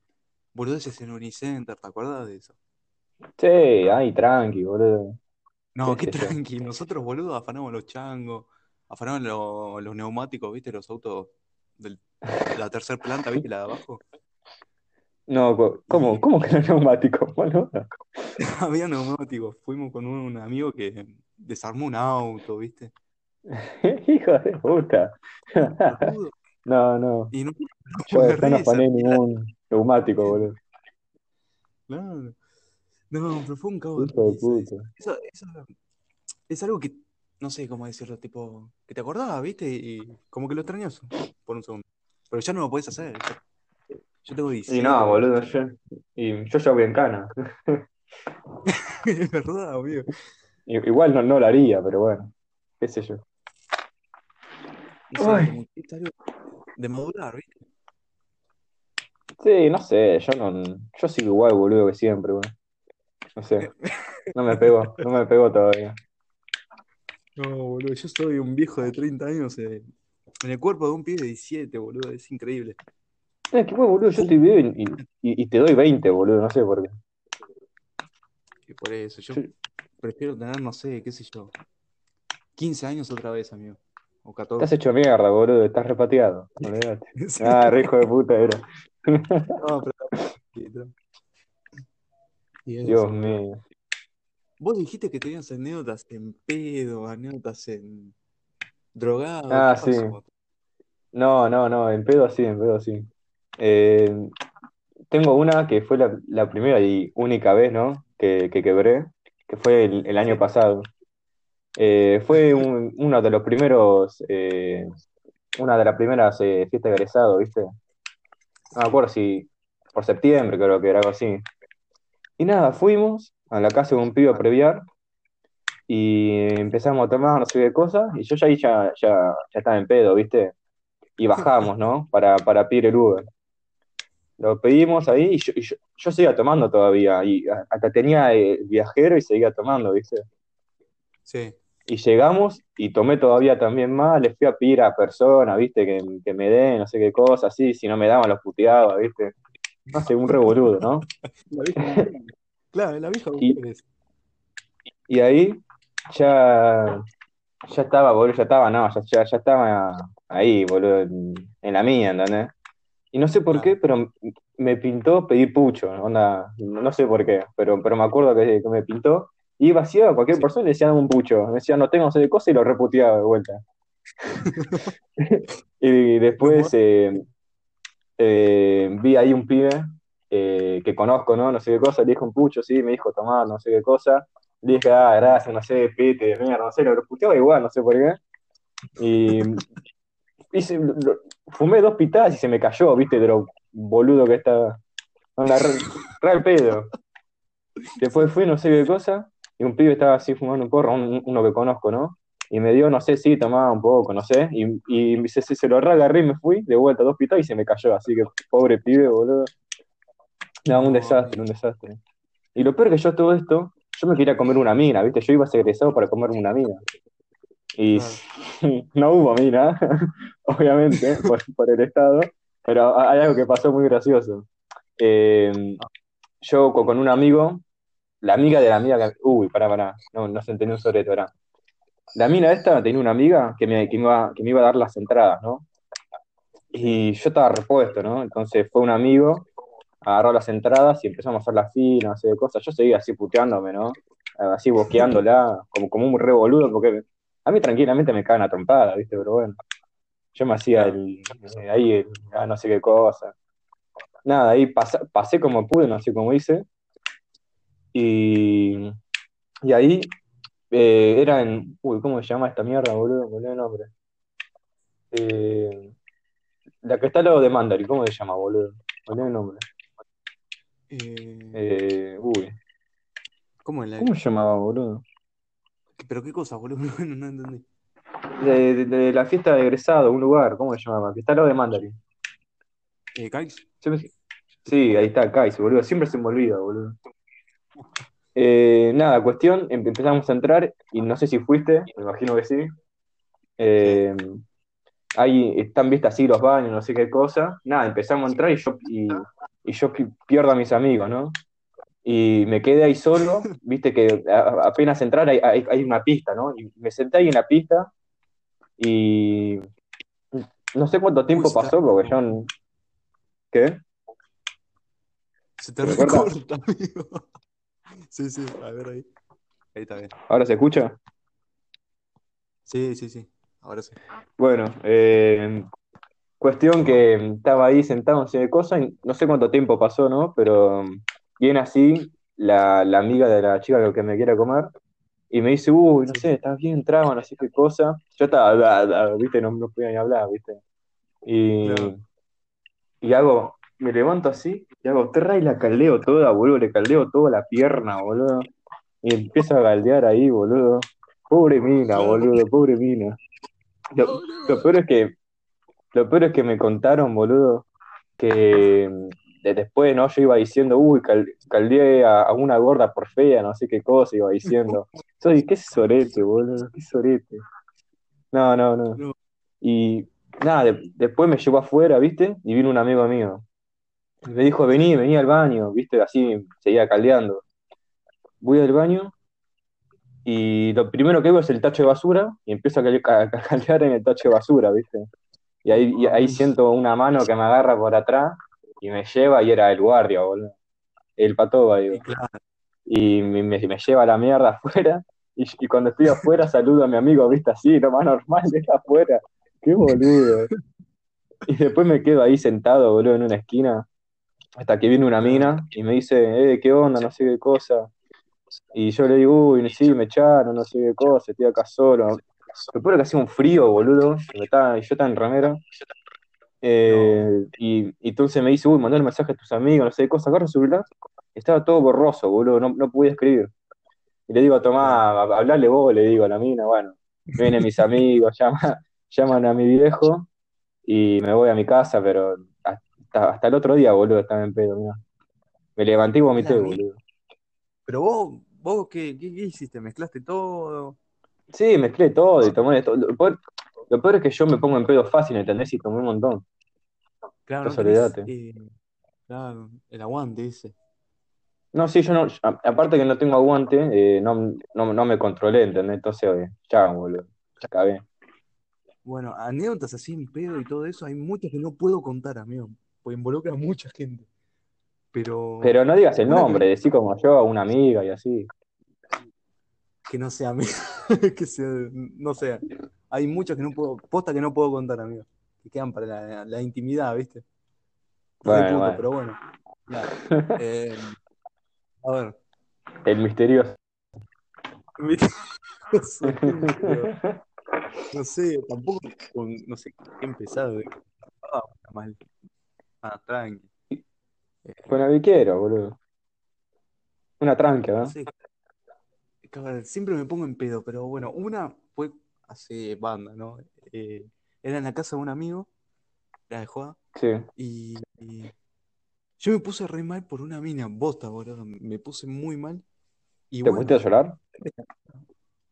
boludeces en Unicenter, ¿te acordás de eso? Sí, ay, tranqui, boludo. No, ¿Qué qué sé yo? tranqui, nosotros, boludo, afanamos los changos, afanamos los, los neumáticos, viste, los autos del la tercera planta, ¿viste? La de abajo. No, ¿cómo, cómo que los neumáticos, [LAUGHS] boludo? [LAUGHS] había neumáticos. Fuimos con un amigo que desarmó un auto, ¿viste? [LAUGHS] Hijo de puta. No, no. Y no, no la- ningún neumático, boludo. Claro. No, pero fue un cago de Hijo de risa. eso. puta. Eso, eso es algo que, no sé cómo decirlo, tipo, que te acordabas, ¿viste? Y como que lo extrañas por un segundo. Pero ya no lo puedes hacer. Yo tengo Y 17. no, boludo, yo, y yo ya voy en cana. Es [LAUGHS] verdad, amigo. Igual no, no lo haría, pero bueno, qué sé yo. No sé, Ay. como que es algo de madurar, ¿viste? Sí, no sé, yo no, yo sigo igual, boludo, que siempre, bueno. No sé, no me pego, no me pego todavía. No, boludo, yo soy un viejo de 30 años eh, en el cuerpo de un pibe de 17, boludo, es increíble. Eh, qué bueno, boludo, yo estoy bien y, y, y te doy 20, boludo, no sé por qué. Y por eso, yo Yo- prefiero tener, no sé, qué sé yo, 15 años otra vez, amigo. O Estás 14. hecho mierda, boludo, estás repateado. [LAUGHS] Ah, re hijo de puta era. No, pero... [LAUGHS] Dios mío. Vos dijiste que tenías anécdotas en pedo, anécdotas en drogado. Ah, ¿qué sí. pasó? No, no, no, en pedo sí, en pedo sí. Eh, tengo una que fue la, la primera y única vez, ¿no? Que, que quebré, que fue el, el año pasado. Eh, fue un- uno de los primeros, eh, una de las primeras fiestas de egresado, ¿viste? No me acuerdo si por septiembre creo que era algo así. Y nada, fuimos a la casa de un pibe a previar y empezamos a tomar no sé qué cosas y yo ya ahí ya, ya, ya estaba en pedo, ¿viste? Y bajamos, ¿no? Para, para pedir el Uber. Lo pedimos ahí y yo, y yo, yo seguía tomando todavía y hasta tenía eh, viajero y seguía tomando, ¿viste? Sí. Y llegamos y tomé todavía también más, le fui a pedir a personas, ¿viste? Que, que me den, no sé qué cosa, así, si no me daban los puteaba, ¿viste? No sé, un revoludo, ¿no? [LAUGHS] La vieja. Claro, la vieja Y-. Y ahí ya, ya estaba, boludo, ya estaba, no, ya, ya, ya estaba ahí, boludo, en, en la mía, ¿entendés? Y no sé por qué, pero me pintó pedir pucho, onda, no sé por qué, pero, pero me acuerdo que, que me pintó. Y iba así a cualquier Sí. persona y le decía dame un pucho. Me decía, no tengo, no sé de cosa y lo reputeaba de vuelta. [LAUGHS] [LAUGHS] y después eh, eh, vi ahí un pibe eh, que conozco, ¿no? No sé qué cosa, le dije un pucho, sí, me dijo tomar, no sé qué cosa. Le dije, ah, gracias, no sé, pete, mierda, no sé, lo reputeaba igual, no sé por qué. Y hice- lo- fumé dos pitadas y se me cayó, viste, de lo boludo que estaba. Onda, re, re al pedo. Después fui, no sé qué cosa, y un pibe estaba así fumando un porro, un- uno que conozco, ¿no? Y me dio, no sé, sí, tomaba un poco, no sé, y, y se, se, se lo agarré y me fui, de vuelta, dos pitadas y se me cayó, así que pobre pibe, boludo. No, un desastre, un desastre. Y lo peor que yo todo esto, yo me quería comer una mina, ¿viste? Yo iba a ser egresado para comerme una mina. Y [LAUGHS] no hubo mina, obviamente, [LAUGHS] por, el Estado, pero hay algo que pasó muy gracioso. Eh, yo con, un amigo, la amiga de la amiga que... Uy, pará, pará, no, no se entendió un sobre pará. La mina esta tenía una amiga que me, que iba, que me iba a dar las entradas, ¿no? Y yo estaba repuesto, ¿no? Entonces fue un amigo, agarró las entradas y empezamos a hacer la fila, no sé cosas. Yo seguía así puteándome, ¿no? Así boqueándola, como, como un re boludo, porque a mí tranquilamente me cagan a trompada, ¿viste? Pero bueno, yo me hacía el, eh, ahí, el, ah, no sé qué cosa. Nada, ahí pas- pasé como pude, no sé cómo hice. Y, y ahí eh, era en. Uy, ¿cómo se llama esta mierda, boludo? El nombre. Eh, la que está al lado de Mandarin, ¿cómo se llama, boludo? El nombre. Eh, Eh, uy, ¿Cómo es la.? ¿cómo se llamaba, boludo? ¿Pero qué cosa, boludo? [LAUGHS] No entendí. De, de- de la fiesta de egresado, un lugar, ¿cómo se llamaba? Que está al lado de Mandarin. Eh, Kais. Sí, ahí está, Kais, boludo. Siempre se me olvida, boludo. Eh, nada, cuestión, em- empezamos a entrar y no sé si fuiste, me imagino que sí. Eh, ahí están vistas así los baños, no sé qué cosa. Nada, empezamos a entrar y yo, y, y yo pi- pierdo a mis amigos, ¿no? Y me quedé ahí solo, viste que apenas entrar hay, hay, hay una pista, ¿no? Y me senté ahí en la pista y no sé cuánto tiempo pasó porque yo... ¿Qué? Se te recorta, amigo. [LAUGHS] Sí, sí, a ver ahí. Ahí está bien. ¿Ahora se escucha? Sí, sí, sí. Ahora sí. Bueno, eh, cuestión que estaba ahí sentado de cosas y no sé cuánto tiempo pasó, ¿no? Pero viene así la, la amiga de la chica que me quiere comer y me dice, uy, no sé, estás bien, traba, no sé qué cosa. Yo estaba, da, da, viste, no, no podía ni hablar, viste. Y, Claro. y hago, me levanto así y hago terra y la caldeo toda, boludo, le caldeo toda la pierna, boludo. Y empiezo a galdear ahí, boludo. Pobre mina, boludo, pobre mina. Lo, peor es que, lo peor es que me contaron, boludo, que de- después, ¿no? Yo iba diciendo, uy, caldeé a, a una gorda por fea, no sé qué cosa, iba diciendo. [LAUGHS] Soy, qué sorete, boludo, qué sorete. No, no, no. No. Y nada, de- después me llevó afuera, ¿viste? Y vino un amigo mío. Y me dijo, vení, vení al baño, ¿viste? Así seguía caldeando. Voy al baño y lo primero que veo es el tacho de basura y empiezo a cal- a- a caldear en el tacho de basura, ¿viste? Y ahí, y ahí siento una mano que me agarra por atrás y me lleva y era el guardia, boludo. El patoba, digo. Y claro. Y me, lleva la mierda [LAUGHS] afuera. Y, y cuando estoy afuera saludo a mi amigo, viste, así, lo más normal, de afuera. Qué boludo. Y después me quedo ahí sentado, boludo, en una esquina, hasta que viene una mina y me dice, eh, ¿qué onda? No sé qué cosa. Y yo le digo, uy, sí, me echaron, no sé qué cosa, estoy acá solo. Lo peor que hacía un frío, boludo, y me estaba- y yo estaba en remera. Eh, y, y entonces me dice, uy, mandale mensaje a tus amigos, no sé qué cosa, agarra celular. Estaba todo borroso, boludo, no, no podía escribir. Y le digo, tomá, hab- hablale vos, le digo a la mina, bueno, vienen mis amigos, [LAUGHS] llama, llaman a mi viejo y me voy a mi casa, pero hasta, hasta el otro día, boludo, estaba en pedo, mirá. Me levanté y vomité, boludo. Pero vos, vos ¿qué, qué, qué hiciste? ¿Mezclaste todo? Sí, mezclé todo y tomé todo. Lo peor, es que yo me pongo en pedo fácil, ¿entendés? Y tomé un montón. Claro, no tenés eh, claro, el aguante ese. No, sí, yo no, a- aparte que no tengo aguante, eh, no, no, no me controlé, ¿entendés? Entonces, eh, ya, boludo, ya acabé. Bueno, anécdotas así en pedo y todo eso, hay muchas que no puedo contar, amigo, porque involucra a mucha gente. Pero Pero no digas el una que, nombre, decí como yo a una amiga y así. que no sea amigo, [LAUGHS] que sea, no sea. Hay muchas que no puedo, posta que no puedo contar, amigo. Que quedan para la, la intimidad, ¿viste? Bueno, puto, bueno. pero bueno. Nada. [LAUGHS] Eh, a ver. El misterioso. Misterioso. No sé, tampoco, con, no sé qué empezar. de- Ah, mal. Ah, tranqui. Eh, el quiero, boludo. Una tranca, no ¿no? cabrón, siempre me pongo en pedo, pero bueno, una fue hace banda, ¿no? Eh, era en la casa de un amigo, la de joda, Sí. y, y yo me puse re mal por una mina, bosta, boludo, me puse muy mal, y ¿Te pusiste a bueno, llorar? [LAUGHS]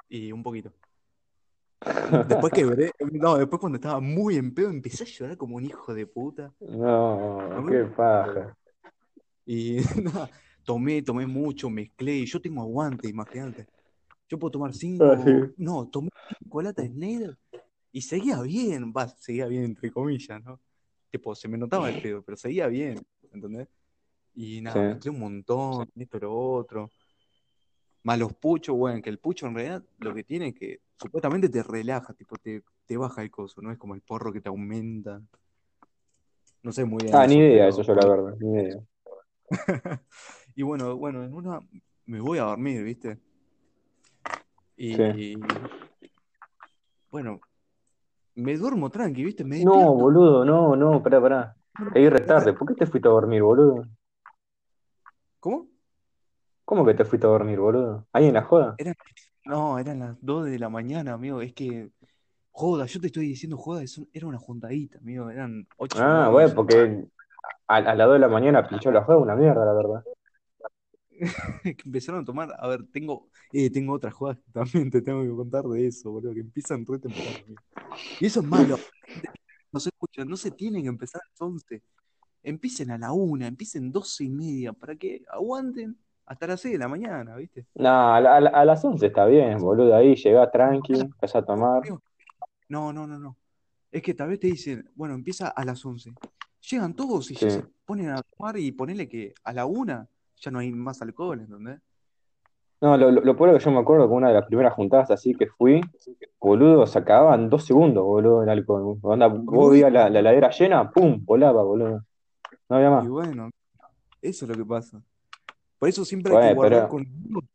y un poquito. Después quebré, no, después cuando estaba muy en pedo empecé a llorar como un hijo de puta. No, qué paja. Y [LAUGHS] nada, tomé, tomé mucho, mezclé, y yo tengo aguante, imagínate. Yo puedo tomar cinco, Ah, sí. no, tomé cinco latas de Snyder y seguía bien, va, seguía bien entre comillas, ¿no? Tipo, se me notaba el pedo, pero seguía bien, ¿entendés? Y nada, Sí. mezclé un montón, esto, lo otro. Más los puchos, bueno, que el pucho en realidad lo que tiene es que supuestamente te relaja, tipo, te, te baja el coso, no es como el porro que te aumenta. No sé muy bien Ah, eso, ni idea pero eso yo, la verdad, ni idea. [LAUGHS] Y bueno, bueno, en una me voy a dormir, ¿viste? Y Sí. bueno, me duermo tranqui, ¿viste? Me No, boludo, no, no, pará, pará. Caí re tarde. ¿Por qué te fuiste a dormir, boludo? ¿Cómo? ¿Cómo que te fuiste a dormir, boludo? ¿Ahí en la joda? No, eran las 2 de la mañana, amigo. Es que, joda, yo te estoy diciendo joda, es un- era una juntadita, amigo. Eran 8 o Ah, 9 bueno, porque a, a las 2 de la mañana pinchó la joda, una mierda, la verdad. [LAUGHS] Que empezaron a tomar. A ver, tengo, eh, tengo otras jodas que también te tengo que contar de eso, boludo, que empiezan re temprano. Y eso es malo. No se escucha, no se tienen que empezar a las 11. Empiecen a la 1, empiecen 12 y media, para que aguanten hasta las 6 de la mañana, ¿viste? No, a, la- a la- a las 11 está bien, boludo. Ahí llegás tranqui, empezás a tomar. No, no, no, no. es que tal vez te dicen, bueno, empieza a las 11. Llegan todos y ya se ponen a tomar y ponele que a la una ya no hay más alcohol, ¿entendés? No, lo, lo, lo peor que yo me acuerdo que una de las primeras juntadas así que fui, boludo, se acababan dos segundos, boludo, el alcohol. Onda, vos veías la, la heladera llena, pum, volaba, boludo. No había Y más. bueno, eso es lo que pasa. Por eso siempre hay que guardar pero-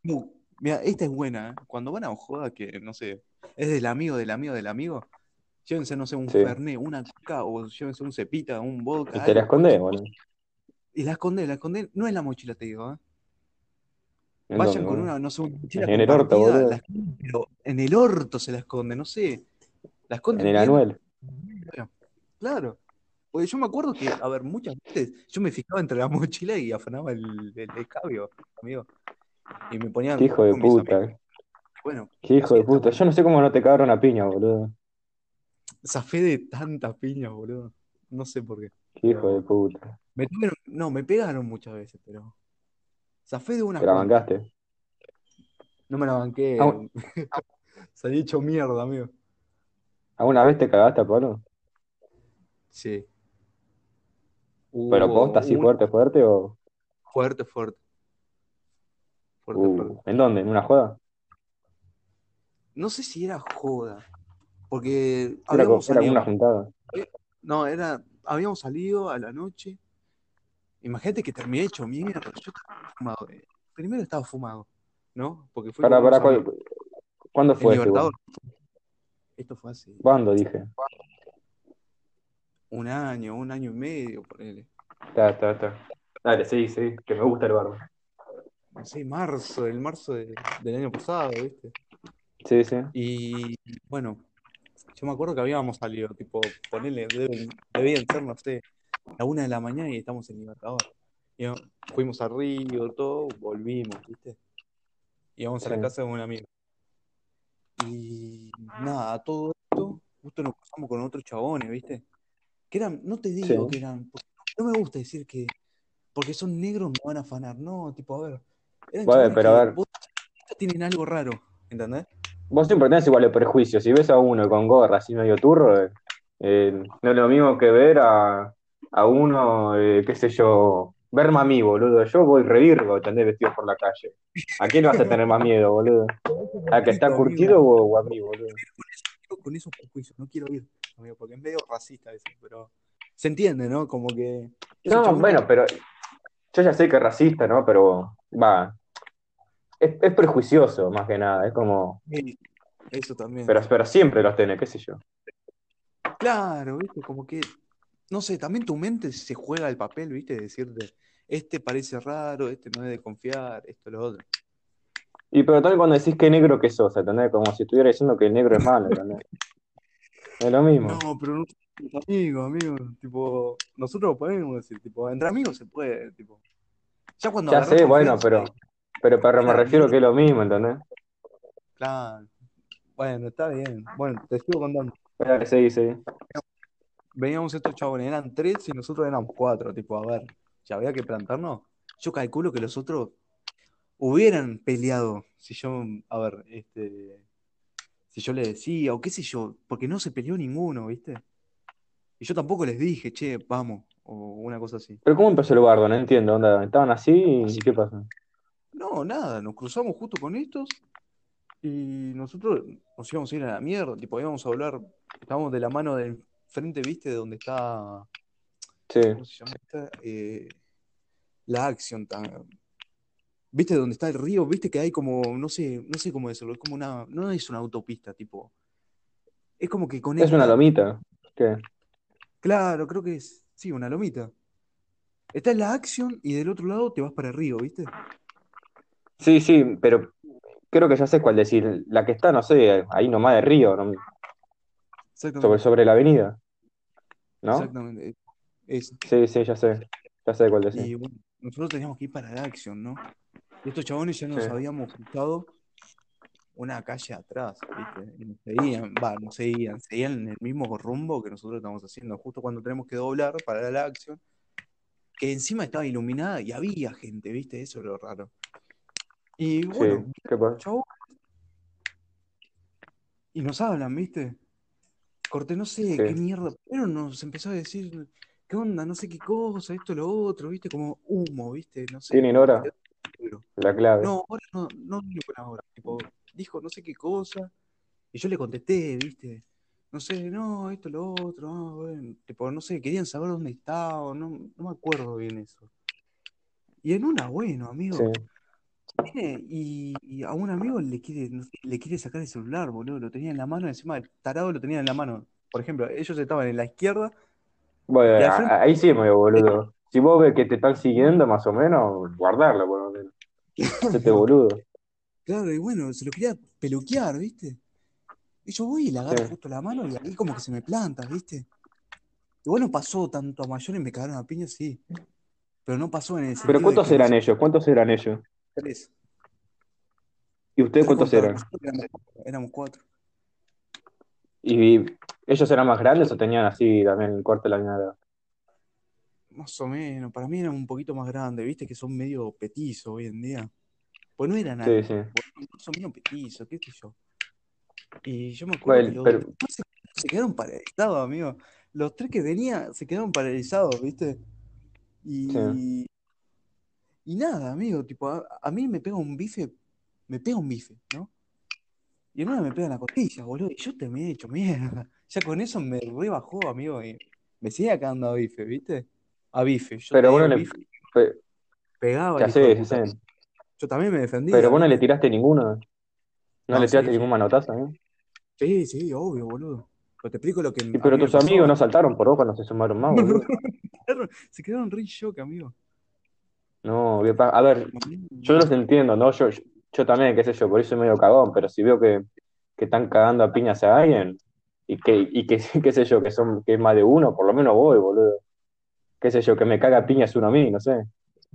con... Mira, esta es buena, ¿eh? Cuando van a joda que, no sé, es del amigo, del amigo, del amigo, llévense, no sé, un Sí. Fernet, una coca, o llévense un cepita, un vodka, Y te la escondés, boludo. Y la escondés, la escondés, no en la mochila, te digo, ¿eh? ¿En Vayan dónde, con una, no sé, una mochila En el orto, boludo. la pero en el orto se la esconde, no sé, la En el anuel. Claro. Porque yo me acuerdo que, a ver, muchas veces yo me fijaba entre la [LAUGHS] mochila y afanaba el, el escabio, amigo. Y me ponía Qué hijo de puta. Bueno, Qué hijo de puta. Yo no sé cómo no te cagaron a piña, boludo. Zafé de tantas piñas, boludo. No sé por qué. Qué hijo de puta. Me tuvieron, no, me pegaron muchas veces, pero zafé de unas Te la bancaste. No me la banqué. Ah, [LAUGHS] Salí hecho mierda, amigo. ¿Alguna vez te cagaste a palo? Sí. ¿Pero posta así fuerte, fuerte o...? fuerte, fuerte, fuerte, fuerte. Uh, ¿en dónde? ¿En una joda? No sé si era joda, porque Era, habíamos era como una juntada. No, era, habíamos salido a la noche. Imagínate que terminé hecho mierda. Yo estaba fumado. eh. Primero estaba fumado, ¿no? Porque pará, ¿cu- amigos. ¿cuándo En fue este? Esto fue hace ¿Cuándo dije? un año, un año y medio, ponele. Está, está, está. Dale, sí, sí, que me gusta el barro. Sé, marzo, el marzo de- del año pasado, ¿viste? Sí, sí. Y bueno, yo me acuerdo que habíamos salido, tipo, ponele, deben- debían ser, no sé, la una de la mañana y estamos en Libertador. Y no, fuimos a Río, todo, volvimos, ¿viste? Íbamos a la casa de un amigo. Y nada, todo esto, justo nos cruzamos con otros chabones, ¿viste? Que eran, no te digo Sí. que eran, no me gusta decir que porque son negros me van a afanar, no, tipo, a ver, eran Vale, pero que a ver, vos tienen algo raro, ¿entendés? vos siempre tenés igual el prejuicio. Si ves a uno con gorra así medio turro, eh, eh, no es lo mismo que ver a, a uno, eh, qué sé yo, verme a mí, boludo. Yo voy revirgo, ¿entendés? Vestido por la calle. ¿A quién vas a tener más miedo, boludo? ¿A que está curtido o, a mí, boludo? con esos prejuicios, no quiero ir, amigo, porque es medio racista eso, pero se entiende, ¿no? Como que No, bueno, pero yo ya sé que es racista, ¿no? Pero, va, es, es prejuicioso más que nada. Es como, sí, eso también. pero, pero siempre los tenés, qué sé yo. Claro, ¿viste? Como que, no sé, también tu mente se juega el papel, ¿viste? De decirte, este parece raro, este no es de confiar, esto, lo otro. Y pero también cuando decís que negro que sos, ¿entendés? Como si estuviera diciendo que el negro es malo, ¿entendés? Es lo mismo. No, pero no amigos, amigos. Tipo, nosotros lo podemos decir, tipo, entre amigos se puede, tipo. Ya cuando Ya sé, bueno, pero, pero, pero me Claro, refiero que es lo mismo, ¿entendés? claro. Bueno, está bien. Bueno, te sigo contando. Dale, Sí, sí. Veníamos estos chabones, eran tres y nosotros éramos cuatro, tipo, a ver, ya había que plantarnos. Yo calculo que los otros hubieran peleado si yo, a ver, este, si yo les decía, o qué sé yo, porque no se peleó ninguno, ¿viste? Y yo tampoco les dije, che, vamos, o una cosa así. Pero ¿cómo empezó el bardo? No entiendo, onda. Estaban así y ¿qué pasó? No, nada, nos cruzamos justo con estos y nosotros nos íbamos a ir a la mierda, tipo, íbamos a hablar, estábamos de la mano del frente, ¿viste? De donde está, Sí, ¿cómo se llama esta? Eh, la Action, ta- ¿viste? Donde está el río, ¿viste? Que hay como, no sé, no sé cómo decirlo, es como una, no es una autopista, tipo, es como que es una conecta, lomita. ¿Qué? claro, creo que es, sí, una lomita. Está en la Action y del otro lado te vas para el río, ¿viste? Sí, sí, pero creo que ya sé cuál decir. La que está, no sé, ahí nomás de Río, ¿no? sobre, sobre la avenida, ¿no? exactamente, eso. Sí, sí, ya sé. Ya sé cuál decir. Y bueno, nosotros teníamos que ir para la Action, ¿no? Y estos chabones ya nos Sí. habíamos cruzado una calle atrás, ¿viste? Y nos seguían, va, nos seguían, seguían en el mismo rumbo que nosotros estamos haciendo, justo cuando tenemos que doblar para la Action, que encima estaba iluminada y había gente, ¿viste? Eso es lo raro. Y Sí, bueno, ¿qué pasa? chabones, y nos hablan, ¿viste? Corté, no sé Sí. qué mierda. Pero nos empezó a decir, ¿qué onda? No sé qué cosa, esto, lo otro, ¿viste? Como humo, ¿viste? No sé. ¿Tienen hora? La clave. No, ahora no, no hora. Tipo, dijo no sé qué cosa. Y yo le contesté, ¿viste? No sé, no, esto, lo otro. ah, bueno. Tipo, no sé, querían saber dónde estaba. No, no me acuerdo bien eso. Y en una, bueno, amigo. Sí. Y, y a un amigo le quiere, no sé, le quiere sacar el celular, boludo. Lo tenía en la mano, encima el tarado lo tenía en la mano. Por ejemplo, ellos estaban en la izquierda. Bueno, frente- ahí sí es medio boludo. Si vos ves que te están siguiendo, más o menos, guardarlo, por lo menos. Hacete [LAUGHS] boludo. Claro, y bueno, se lo quería peluquear, ¿viste? Y yo voy y le agarro Sí. justo la mano y ahí como que se me planta, ¿viste? Y bueno, pasó tanto a mayores, me cagaron a piña, sí. Pero no pasó en el Pero ¿cuántos eran ellos? ¿Cuántos eran ellos? Tres. ¿Y ustedes cuántos eran? éramos cuatro, éramos cuatro. ¿Y ellos eran más grandes o tenían así también el corte de la misma edad? Más o menos, para mí eran un poquito más grandes, ¿viste? Que son medio petizos hoy en día. Pues no eran Sí, altos, sí. boludo, son medio petizos, qué sé yo. Y yo me acuerdo Bueno, que los pero- tres se, quedaron paralizados, amigo. Los tres que venían se quedaron paralizados, ¿viste? Y, Sí. Y nada, amigo, tipo, a, a mí me pega un bife, me pega un bife, ¿no? Y en una me pega en la costilla, boludo, y yo terminé hecho mierda. Ya con eso me rebajó, amigo, y me seguía cagando a bife, ¿viste? A bife. Yo Pero bueno, le- Pe- pegaba Ya sé, ya sé. Yo también me defendía, Pero vos no le tiraste ninguno. No, No, le tiraste sí. ningún manotazo, ¿no? Sí, sí, obvio, boludo. Pero te explico lo que pero tus amigos no saltaron por vos cuando se sumaron más, boludo. Se quedaron re shock, amigo. No, a ver, yo los entiendo, ¿no? Yo, yo también, qué sé yo, por eso soy medio cagón, pero si veo que, que están cagando a piñas a alguien y que, y que, [LAUGHS] qué sé yo, que son, que es más de uno, por lo menos voy, boludo. Qué sé yo, que me caga a piñas uno a mí, no sé.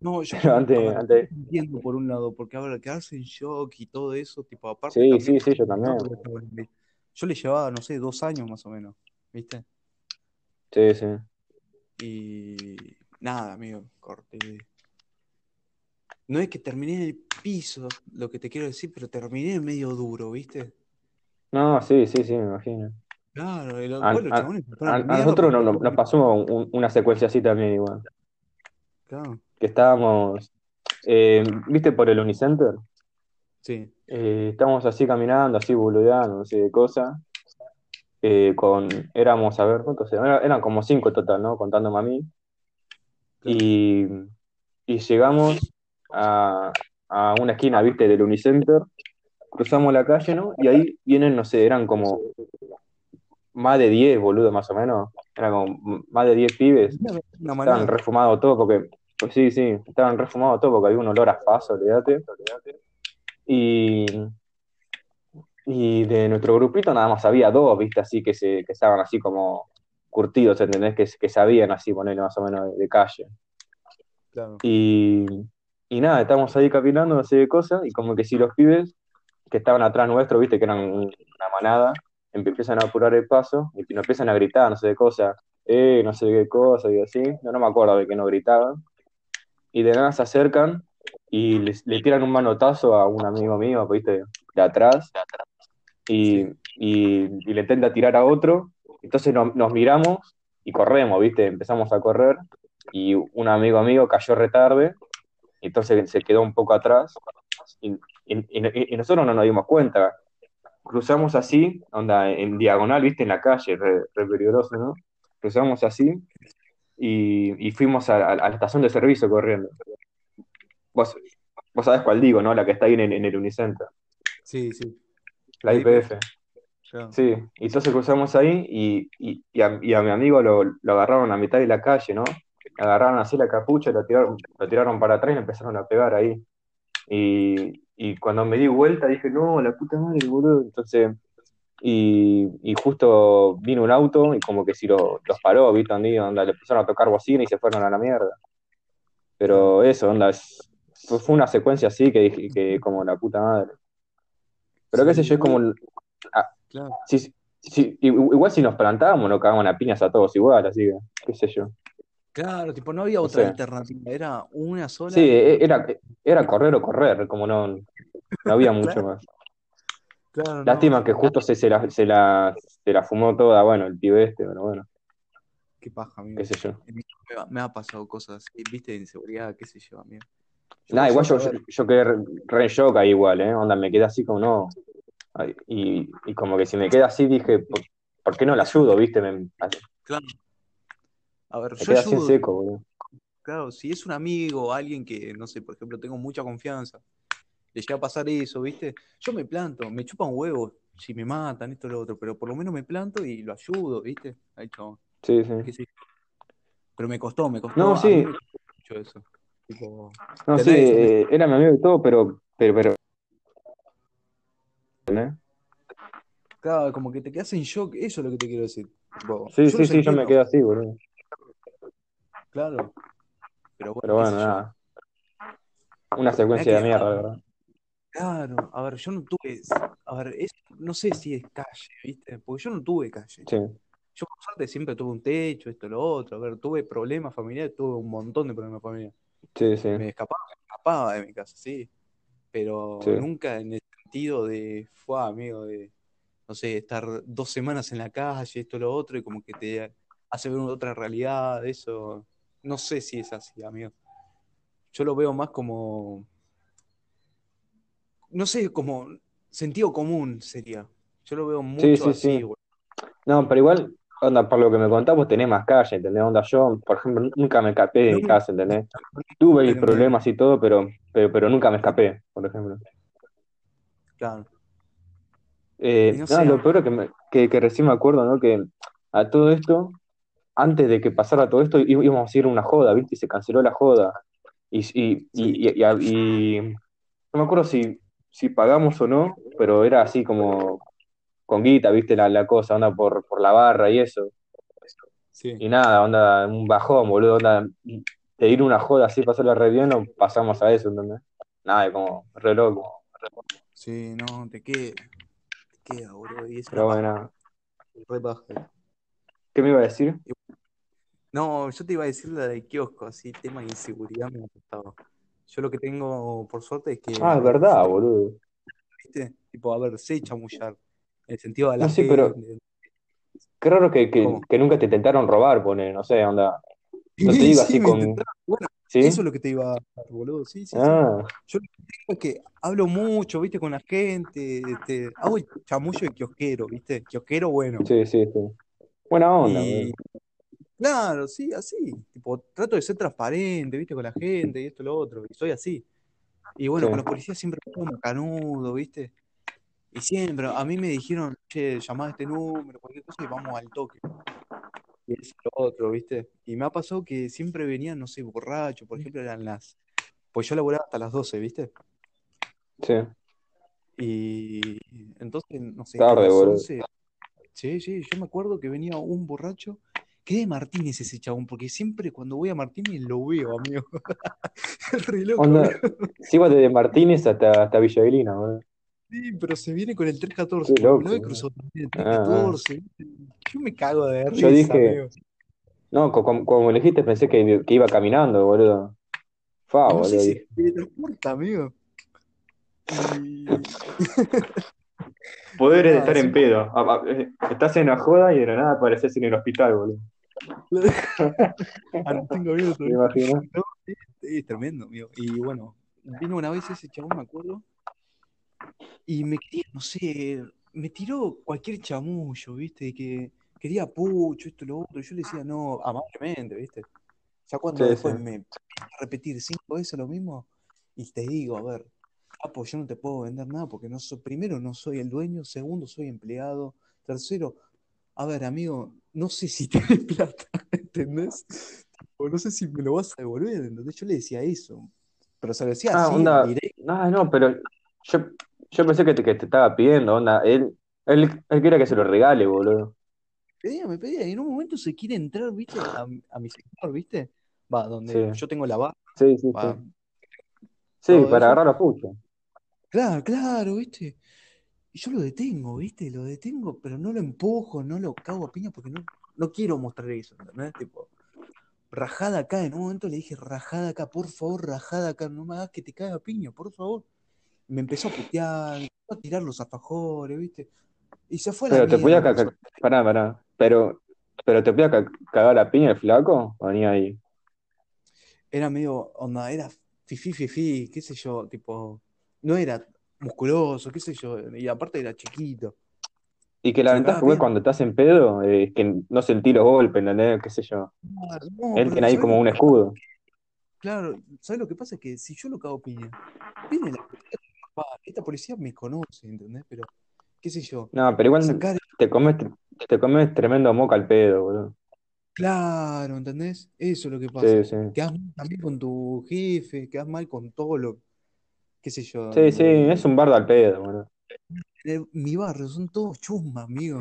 No, yo Pero antes, antes, yo entiendo por un lado, porque a ver, quedarse en shock y todo eso, tipo, aparte sí, también, sí, sí, yo también. yo le llevaba, no sé, dos años más o menos, ¿viste? Sí, sí. Y nada, amigo, corté. No es que terminé en el piso, lo que te quiero decir, pero terminé medio duro, ¿viste? No, sí, sí, sí, me imagino. Claro, y los, A, los a- chabones nosotros no- porque- no- nos pasó un- una secuencia así también igual. Claro, Que estábamos, eh, ¿viste por el Unicenter? sí, Eh, estábamos así caminando, así boludeando, no sé de cosas. Eh, con, éramos, a ver, ¿cuántos eran? Era- Eran como cinco total, ¿no? Contándome a mí. Y, y llegamos a, a una esquina, ¿viste? Del Unicenter. Cruzamos la calle, ¿no? Y ahí vienen, no sé, eran como más de 10, boludo, más o menos. Eran como más de 10 pibes. Estaban refumados todo porque, pues sí, sí, estaban refumados todo porque había un olor a paso, olvídate. Y, y de nuestro grupito nada más había dos, viste, así que se, que estaban así como curtidos, ¿entendés? Que, que sabían así ponerle más o menos de, de calle. Claro. Y, y nada, estábamos ahí caminando, no sé qué cosa, y como que si los pibes que estaban atrás nuestro, viste, que eran un- una manada, em- empiezan a apurar el paso y nos empiezan a gritar, no sé qué cosa, eh, no sé qué cosa, y así, no, no me acuerdo de que no gritaban. Y de nada se acercan y le tiran un manotazo a un amigo mío, viste, de atrás, y, y, le intenta tirar a otro. Entonces nos, nos miramos y corremos, viste, empezamos a correr, y un amigo mío cayó retarde, entonces se quedó un poco atrás, y, y- y- y nosotros no nos dimos cuenta. Cruzamos así, onda, en diagonal, viste, en la calle, re, re peligroso, ¿no? Cruzamos así y, y fuimos a, a- a la estación de servicio corriendo. Vos, vos sabés cuál digo, ¿no? La que está ahí en, en el Unicenter, Sí, sí. la La IPF. Claro. Sí, y entonces cruzamos ahí y, y, y a, y a mi amigo lo, lo agarraron a mitad de la calle, ¿no? Agarraron así la capucha, lo tiraron, lo tiraron para atrás y le empezaron a pegar ahí. Y, y cuando me di vuelta dije, no, la puta madre, boludo. Entonces, y, y justo vino un auto y como que si lo- los paró, ¿viste? Onda, onda, le empezaron a tocar bocina y se fueron a la mierda. Pero eso, onda, es- fue una secuencia así que dije que como la puta madre. Pero qué sé yo, es como, ah, Claro. igual si nos plantábamos nos cagamos a piñas a todos igual, así que, qué sé yo. Claro, tipo, no había otra alternativa, era una sola. Sí, e- era, era correr o correr, como no, no había mucho Claro. más. Claro, no. Lástima que justo se, se, la, se, la, se la fumó toda, bueno, el pibe este, pero bueno, Qué paja, amigo. qué sé yo. Me ha, pasado cosas así, viste, de inseguridad, qué sé yo, amigo. Yo por igual yo, yo, yo quedé re, shock ahí igual, ¿eh? Onda, me quedé así como no. Y, y como que si me queda así dije, ¿por, por qué no la ayudo, viste? Me claro. A ver, yo ayudo, seco, boludo. claro, si es un amigo o alguien que, no sé, por ejemplo, tengo mucha confianza, le llega a pasar eso, ¿viste? Yo me planto, me chupan huevos si me matan, esto, lo otro, pero por lo menos me planto y lo ayudo, ¿viste? Ahí, chabón, Sí, sí. yo. Pero me costó, me costó, No, sí, mucho eso. Tipo, no, sí, eh, era mi amigo y todo, pero, pero, pero, ¿eh? Claro, como que te quedas en shock, eso es lo que te quiero decir. Tipo, Sí, sí, sí, yo me quedo así, boludo. Claro, pero bueno, nada. Una secuencia de mierda, verdad. claro, a ver, yo no tuve, a ver, es, no sé si es calle, ¿viste? Porque yo no tuve calle. Sí, Yo por suerte siempre tuve un techo, esto, lo otro. A ver, tuve problemas familiares, tuve un montón de problemas familiares. sí, sí, Me escapaba, me escapaba de mi casa, sí. Pero sí, nunca en el sentido de, fue amigo, de, no sé, estar dos semanas en la calle, esto, lo otro, y como que te hace ver otra realidad, eso. No sé si es así, amigo. Yo lo veo más como, no sé, como sentido común sería. Yo lo veo sí, mucho sí, así, sí. güey. No, pero igual, onda, por lo que me contás, vos tenés más calle, ¿entendés? Onda, yo, por ejemplo, nunca me escapé de mi casa, ¿entendés? Tuve mis problemas y todo, pero, pero, pero nunca me escapé, por ejemplo. claro. Eh, no sé, lo peor es que, me- que, que recién me acuerdo, ¿no? Que a todo esto, antes de que pasara todo esto, íbamos a ir a una joda, ¿viste? Y se canceló la joda. Y, y, y, y, y- y no me acuerdo si, si pagamos o no, pero era así como con guita, ¿viste? La, la cosa, onda por, por la barra y eso. sí. Y nada, onda, un bajón, boludo, onda, de ir a una joda así, pasarla re bien, no pasamos a eso, ¿entendés? Nada, como re loco. Sí, no, te queda, te queda, boludo, y Pero bueno, re. ¿Qué me iba a decir? No, yo te iba a decir la de kiosco, así, tema de inseguridad me ha costado. Yo lo que tengo, por suerte, es que, Ah, es verdad, boludo. ¿viste? Tipo, a ver, sé chamullar, en el sentido de la No sé, pero qué raro que, que, nunca te intentaron robar, pone, no sé, onda. [LAUGHS] No te Sí, digo sí, así con. bueno, ¿Sí? eso es lo que te iba a dar, boludo, sí, sí, sí. Ah, Yo lo que tengo es que hablo mucho, ¿viste? Con la gente, este, hago el chamullo de kiosquero, ¿viste? Kiosquero bueno. sí, sí, sí. Buena onda, Y claro, sí, así. Tipo, trato de ser transparente, ¿viste? Con la gente y esto y lo otro. Y soy así. Y bueno, Sí, con los policías siempre como canudo, ¿viste? Y siempre, a mí me dijeron, che, llamá a este número, cualquier cosa y vamos al toque. Y eso y lo otro, ¿viste? Y me ha pasado que siempre venían, no sé, borrachos, por ejemplo, eran las. Pues yo laburaba hasta las 12, ¿viste? sí. Y entonces, no sé, a Tarde, las boludo. 11. Sí, sí, yo me acuerdo que venía un borracho. ¿Qué de Martínez ese chabón? Porque siempre cuando voy a Martínez lo veo, amigo. [LAUGHS] Es re loco, Onda, amigo. sí, vas desde Martínez hasta, hasta boludo. Sí, pero se viene con el 314, Qué porque me loco, cruzado también, el Ah, ah. 314. ¿viste? Yo me cago de Yo risa, dije, amigo. no, co- como, como elegiste pensé que, que iba caminando, boludo. Fa, no sé boludo, si dije. se teletransporta, amigo. Y. [LAUGHS] Poderes de estar en pedo. Eh, Estás en la joda y de la nada apareces en el hospital, boludo. [LAUGHS] Ah, no tengo miedo ¿Me todavía. imaginas? No, es tremendo, amigo. Y bueno, vino una vez ese chabón, me acuerdo, y me quería, no sé, me tiró cualquier chamullo, ¿viste? Que quería pucho, esto, lo otro. y Yo le decía, no, amablemente, ¿viste? Ya cuando Sí, después sí. me repetir cinco veces lo mismo, y te digo, a ver, capo, yo no te puedo vender nada porque no soy, primero no soy el dueño, segundo soy empleado, tercero, a ver, amigo, no sé si [LAUGHS] tenés plata, ¿entendés? O no sé si me lo vas a devolver, ¿entendés? Yo le decía eso, pero se lo decía Ah, así, onda. directo. No, no, pero yo, yo pensé que te, que te estaba pidiendo, onda. Él, él, él quería que se lo regale, boludo. pedía, me pedía, y en un momento se quiere entrar, ¿viste? A, a mi sector, ¿viste? Va, donde Sí, yo tengo la barra, sí, sí, va, sí. Sí, para eso. agarrar la pucha. Claro, claro, ¿viste? Y yo lo detengo, ¿viste? Lo detengo, pero no lo empujo, no lo cago a piña porque no, no quiero mostrar eso, ¿entendés? Tipo, rajada acá, en un momento le dije, rajada acá, por favor, rajada acá, no me hagas que te caiga a piña, por favor. me empezó a putear, me empezó a tirar los alfajores, ¿viste? Y se fue a la Pero te podía mierda. cagar. Pará, pará. Pero, pero te podía ca- cagar a piña el flaco o ni ahí. Era medio, onda, era fifi, fifi, qué sé yo, tipo, no era musculoso, qué sé yo, y aparte era chiquito. Y que la ventaja, piña. cuando estás en pedo, eh, es que no sentí los golpes, ¿entendés? ¿Qué sé yo? No, Él tiene ahí ¿sabes como un que escudo. Claro, ¿sabes lo que pasa? Es que si yo lo cago piña, viene la esta policía me conoce, ¿entendés? Pero, qué sé yo, No, pero igual sacar, te comes, te comes tremendo moca al pedo, boludo. claro, ¿entendés? Eso es lo que Sí, pasa. sí. Quedás mal también con tu jefe, quedás mal con todo lo, qué sé yo, Sí, sí, es un bardo al pedo, boludo. en mi barrio son todos chusmas, amigo.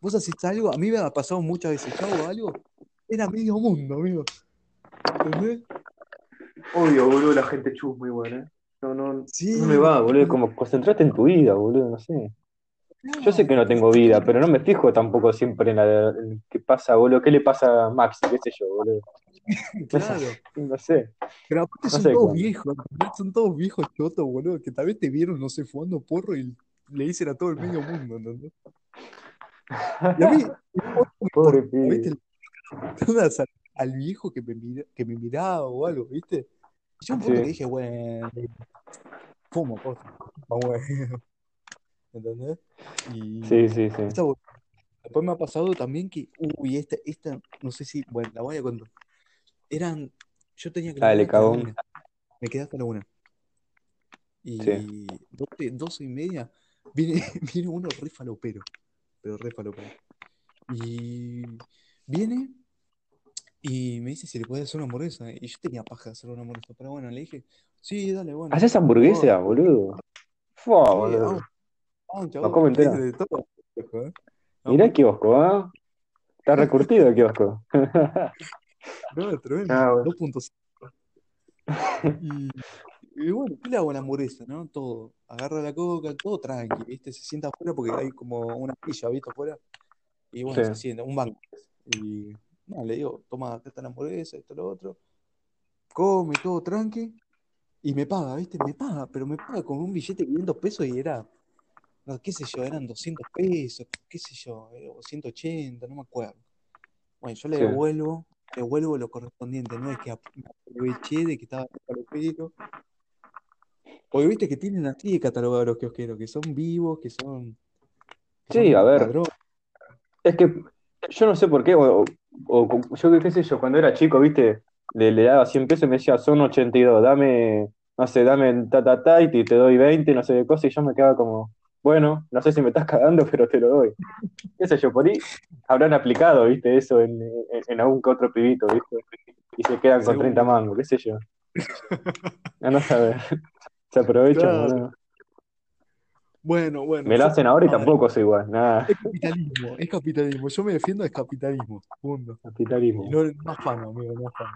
Vos haces algo, a mí me ha pasado muchas veces, yo hago algo, era medio mundo, amigo. ¿Entendés? Obvio, boludo, la gente chus muy buena. No, no, Sí, no me va, boludo. Como concentrate en tu vida, boludo, no sé. Yo sé que no tengo vida, pero no me fijo tampoco siempre en, la, en qué pasa, boludo. ¿Qué le pasa a Maxi? ¿Qué sé yo, boludo? [LAUGHS] claro. No sé. Pero aparte No son todos cuándo. viejos. Son todos viejos chotos, boludo, que tal vez te vieron, no sé, fumando porro y le dicen a todo el medio mundo, ¿entendés? Y a mí, [LAUGHS] no Pobre ¿viste? Todas al, al viejo que me, mira- que me miraba o algo, ¿viste? Yo un punto Sí. dije, bueno, fumo, posta, [LAUGHS] bueno, ¿entendés? Y Sí, sí, sí. esta, después me ha pasado también que, uy, esta, esta, no sé si, bueno, la voy a contar. Eran, yo tenía que Dale, la cagón. me quedé hasta la una. Sí. Y doce, doce y media [LAUGHS] viene, viene uno re falopero, pero re falopero. Y viene y me dice si le puede hacer una hamburguesa. Y yo tenía paja de hacer una hamburguesa, pero bueno, le dije, sí, dale, bueno. ¿Haces hamburguesa, boludo? Fua, Sí, boludo. chabón, como entera. de todo, ¿eh? Mirá el kiosco, ¿ah? Está recurtido el kiosco. [LAUGHS] no, tremendo, Ah, bueno. 2.5. Y, y bueno, ¿qué le hago a la hamburguesa, no? Todo. Agarra la coca, todo tranqui, ¿viste? Se sienta afuera porque hay como una silla, ¿viste? Afuera. Y bueno, se sienta, un banco. Y no, le digo, toma, acá está la hamburguesa, esto, lo otro. Come, todo tranqui. Y me paga, ¿viste? Me paga, pero me paga con un billete de 500 pesos y era, no, qué sé yo, eran 200 pesos, qué sé yo, eh, o 180, no me acuerdo. Bueno, yo le Sí. devuelvo, devuelvo lo correspondiente, no es que aproveché de que estaba falopero. Porque viste que tienen así de catalogados los kiosqueros, que son vivos, que son, que Sí, a ver. Es que yo no sé por qué, o, o- o yo qué sé yo, cuando era chico, viste, le, le daba 100 pesos y me decía, son 82, dame, no sé, dame ta, ta, ta, y te, te doy 20, no sé qué cosa, y yo me quedaba como, bueno, no sé si me estás cagando, pero te lo doy. Qué sé yo, por ahí habrán aplicado, viste, eso en, en, en algún que otro pibito, viste, y se quedan con 30 Seguro. mangos, qué sé yo. A no saber. Se aprovechan, Claro. boludo. Bueno, bueno, Me lo hacen ahora y tampoco soy igual, nada, es capitalismo, es capitalismo. Yo me defiendo del capitalismo, punto. Y capitalismo. no, no afano, amigo, no afano.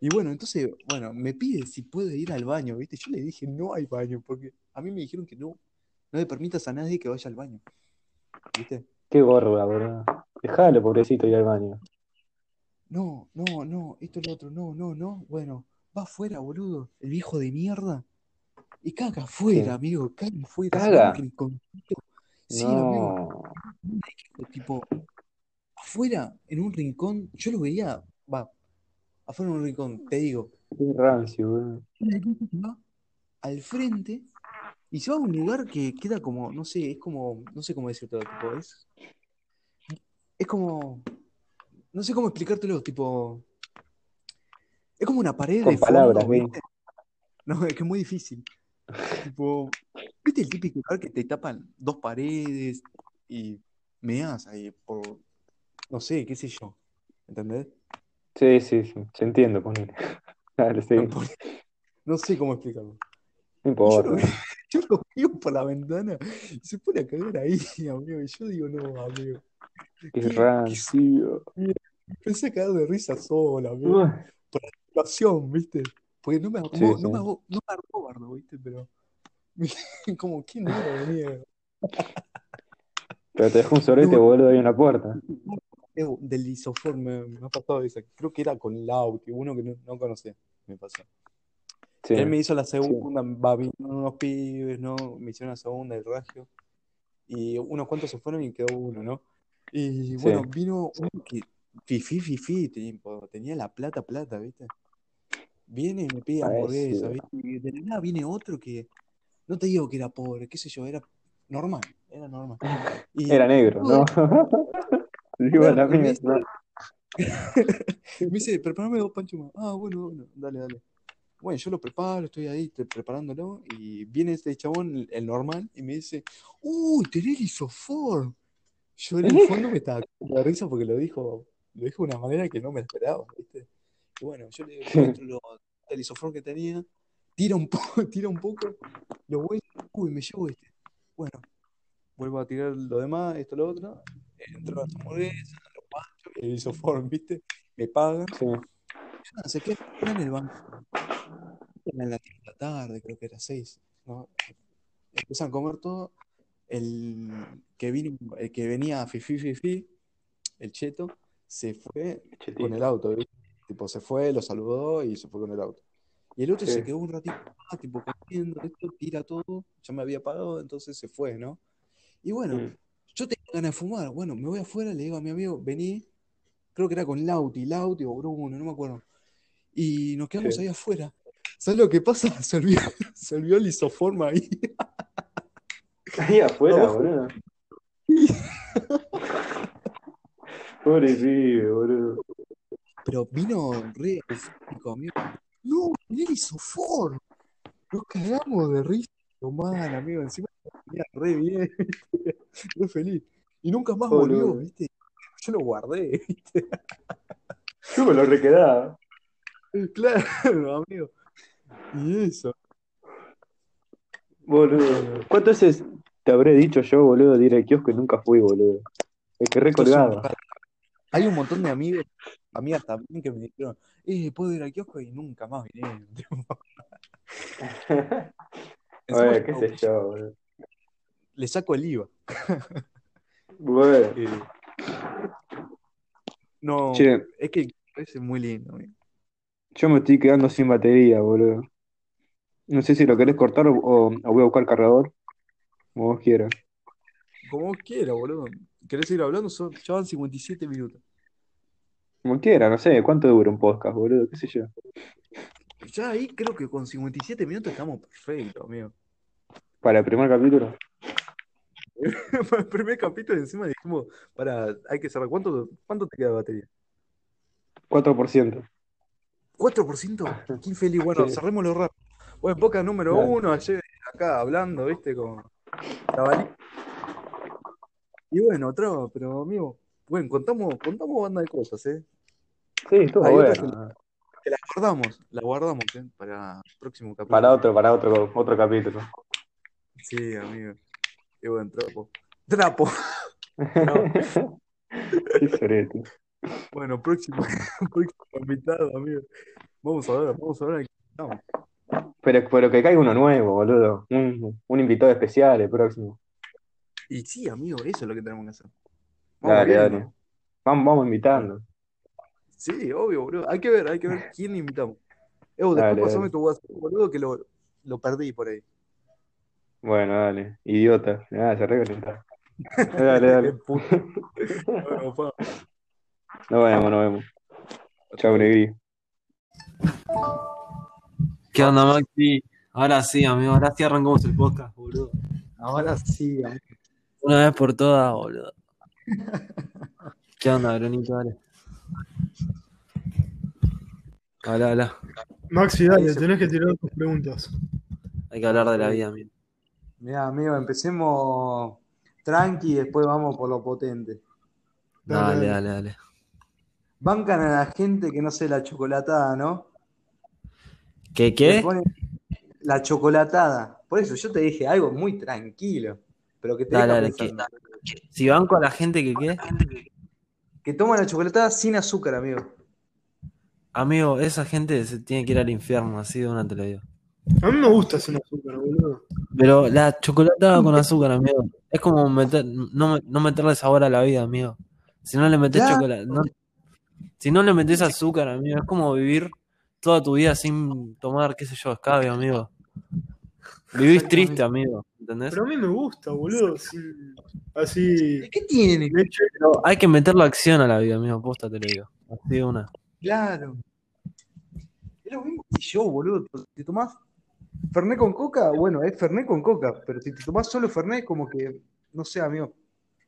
Y bueno, entonces, bueno, me pide si puede ir al baño, ¿viste? Yo le dije, no hay baño, porque a mí me dijeron que no, no le permitas a nadie que vaya al baño, ¿viste? Qué gorda, boludo. Dejalo, pobrecito, ir al baño. No, no, no, esto es lo otro, no, no, no. Bueno, va afuera, boludo, el viejo de mierda. Y caga afuera, Sí. amigo, caga afuera, ¿Caga? Sí, amigo, No. tipo, afuera, en un rincón, yo lo veía, va, afuera en un rincón, te digo, Qué rancio, boludo. al frente y se va a un lugar que queda como, no sé, es como, no sé cómo decirlo, tipo, es, es como, no sé cómo explicártelo, tipo, es como una pared Con de palabras, fondo. [LAUGHS] No, es que es muy difícil. Tipo, ¿viste el típico lugar que te tapan dos paredes y meas ahí por, no sé, qué sé yo, ¿entendés? Sí, sí, sí. Se entiende, ponele. [LAUGHS] Dale, sí. No sé cómo explicarlo. No yo importa. veo- yo lo veo [LAUGHS] por la ventana y se pone a cagar ahí, [LAUGHS] amigo. Y yo digo, no, amigo. Qué ¿Qué, qué rancio. Empecé a cagar de risa sola, amigo. Por la situación, ¿viste? Porque no me Sí, sí. no me no me ¿viste? Pero [LAUGHS] como, ¿qué negro de mierda? Pero te dejó un sorete, No, boludo, ahí en la puerta. del isofor me, me ha pasado esa. Creo que era con Lauti, uno que no, no conocía. Me pasó. Sí, Él me hizo la segunda, vinieron unos pibes, ¿no? Me hicieron la segunda, el regio. Y unos cuantos se fueron y quedó uno, ¿no? Y bueno, Sí. vino uno que fifi, fifi, tipo, tenía la plata, plata, ¿viste? Viene y me pide Parecido. hamburguesa, ¿viste? Y de la nada viene otro que, no te digo que era pobre, qué sé yo, era normal, era normal. Y Era negro, ¿no? [LAUGHS] Digo la [LAUGHS] me dice, prepárame dos panchos más. Ah, bueno, bueno, dale, dale. Bueno, yo lo preparo, estoy ahí preparándolo y viene este chabón, el, el normal, y me dice, uy, tenés isofor. Yo en el [LAUGHS] fondo me estaba cagando de risa porque lo dijo, lo dijo de una manera que no me la esperaba, ¿viste? Y bueno, yo le lo, el isofor que tenía, tira un poco, [LAUGHS] tira un poco, lo vuelvo, uy, me llevo este. Bueno, vuelvo a tirar lo demás, esto, lo otro, entro a la hamburguesa, los panchos, el isofor, ¿viste? Me pagan, Sí. Ah, se queda en el banco. Eran las 3 de la tarde, creo que era 6. ¿no? Empiezan a comer todo. El que, vino, el que venía Fifi Fifi, el cheto, se fue con el auto. Tipo, se fue, lo saludó y se fue con el auto. Y el otro Sí. se quedó un ratito más, tipo, comiendo esto, tira todo. Ya me había pagado, entonces se fue, ¿no? Y bueno, Mm. yo tenía ganas de fumar. Bueno, me voy afuera, le digo a mi amigo, vení. Creo que era con Lauti, Lauti o Bruno, no me acuerdo. Y nos quedamos Sí. ahí afuera. ¿Sabes lo que pasa? [LAUGHS] Se olvidó, se olvidó el isoforma ahí. Ahí afuera, Abajo. boludo. Pobre pibe, boludo. Pero vino re amigo. No, mirá el isofor. Nos cagamos de risa. Mal, amigo. Encima re bien, [LAUGHS] re feliz. Y nunca más volvió. ¿viste? Yo lo guardé, [LAUGHS] ¿viste? Yo me lo requedaba. Claro, [LAUGHS] amigo. Y eso. Boludo. ¿Cuántas veces te habré dicho yo, boludo, de ir al kiosco y nunca fui, boludo? Es que regalo. Hay un montón de amigos, amigas también que me dijeron, eh, puedo ir al kiosco y nunca más vinieron. [LAUGHS] Bueno, qué sé yo, boludo. le saco el IVA. Bueno. Eh, no, Che, es que es muy lindo. amigo. yo me estoy quedando sin batería, boludo. No sé si lo querés cortar o, o- o voy a buscar cargador, como vos quieras. Como vos quieras, boludo. ¿Querés seguir hablando? Son, ya van 57 minutos. Como quiera, no sé, ¿cuánto dura un podcast, boludo? ¿Qué sé yo? Ya ahí creo que con 57 minutos estamos perfectos, amigo. Para el primer capítulo. [LAUGHS] Para el primer capítulo encima dijimos, para, hay que cerrar. ¿Cuánto, cuánto te queda de batería? 4%. ¿4%? [LAUGHS] Qué infeliz. Bueno, Sí. cerrémoslo rápido. Bueno, boca número uno, ayer acá hablando, viste, con Tabalí. Y bueno, otra, pero amigo, bueno, contamos, contamos banda de cosas, ¿eh? Sí, estuvo Hay otras bueno. Que las guardamos, las guardamos, ¿eh? Para el próximo capítulo. Para otro, para otro, otro capítulo. Sí, amigo. Qué buen trapo. Trapo. [LAUGHS] No. Qué. Bueno, próximo, [LAUGHS] próximo invitado, amigo. Vamos a ver, vamos a ver estamos. Pero, pero que caiga uno nuevo, boludo. Un, un invitado especial el próximo. Y sí, amigo, eso es lo que tenemos que hacer. Vamos Dale, viendo. dale. Vamos, vamos invitando. Sí, obvio, boludo. Hay que ver, hay que ver [LAUGHS] quién invitamos. Evo, después Dale, pasame dale. tu WhatsApp, boludo, que lo, lo perdí por ahí. Bueno, dale. Idiota. Nada, se reconecta. [LAUGHS] Dale, dale. Bueno, [LAUGHS] pa. Nos vemos, nos vemos. Chau, Negri. ¿Qué onda, Maxi? Ahora sí, amigo, ahora sí arrancamos el podcast, boludo. Ahora sí, amigo. Una vez por todas, boludo. [LAUGHS] ¿Qué onda, Brunito? Dale. Habla, habla. Maxi, dale, tenés que tirar tus preguntas. Hay que hablar de la vida, amigo. Mira, amigo, empecemos tranqui y después vamos por lo potente. Dale, dale, dale. Bancan a la gente que no sé la chocolatada, ¿no? ¿Qué, qué? la chocolatada. Por eso yo te dije algo muy tranquilo, pero que te Dale, dale, pensando. Si banco a la gente que qué, Que toma la chocolatada sin azúcar, amigo. amigo, esa gente se tiene que ir al infierno, así de una te lo digo. A mí me gusta sin azúcar, boludo. Pero la chocolatada con azúcar, amigo, es como meter, no, no meterle sabor a la vida, amigo. Si no le metes chocolate, no- si no le metes azúcar, amigo, es como vivir toda tu vida sin tomar, qué sé yo, escabio, amigo. Vivís triste, amigo, ¿entendés? Pero a mí me gusta, boludo. sin- así. ¿Qué tiene? Pero hay que meterle acción a la vida, amigo, posta te lo digo. Así de una. Claro. Es lo mismo que yo, boludo. Si tomás Fernet con coca, bueno, es Fernet con coca. Pero si te tomás solo Fernet, como que, no sé, amigo,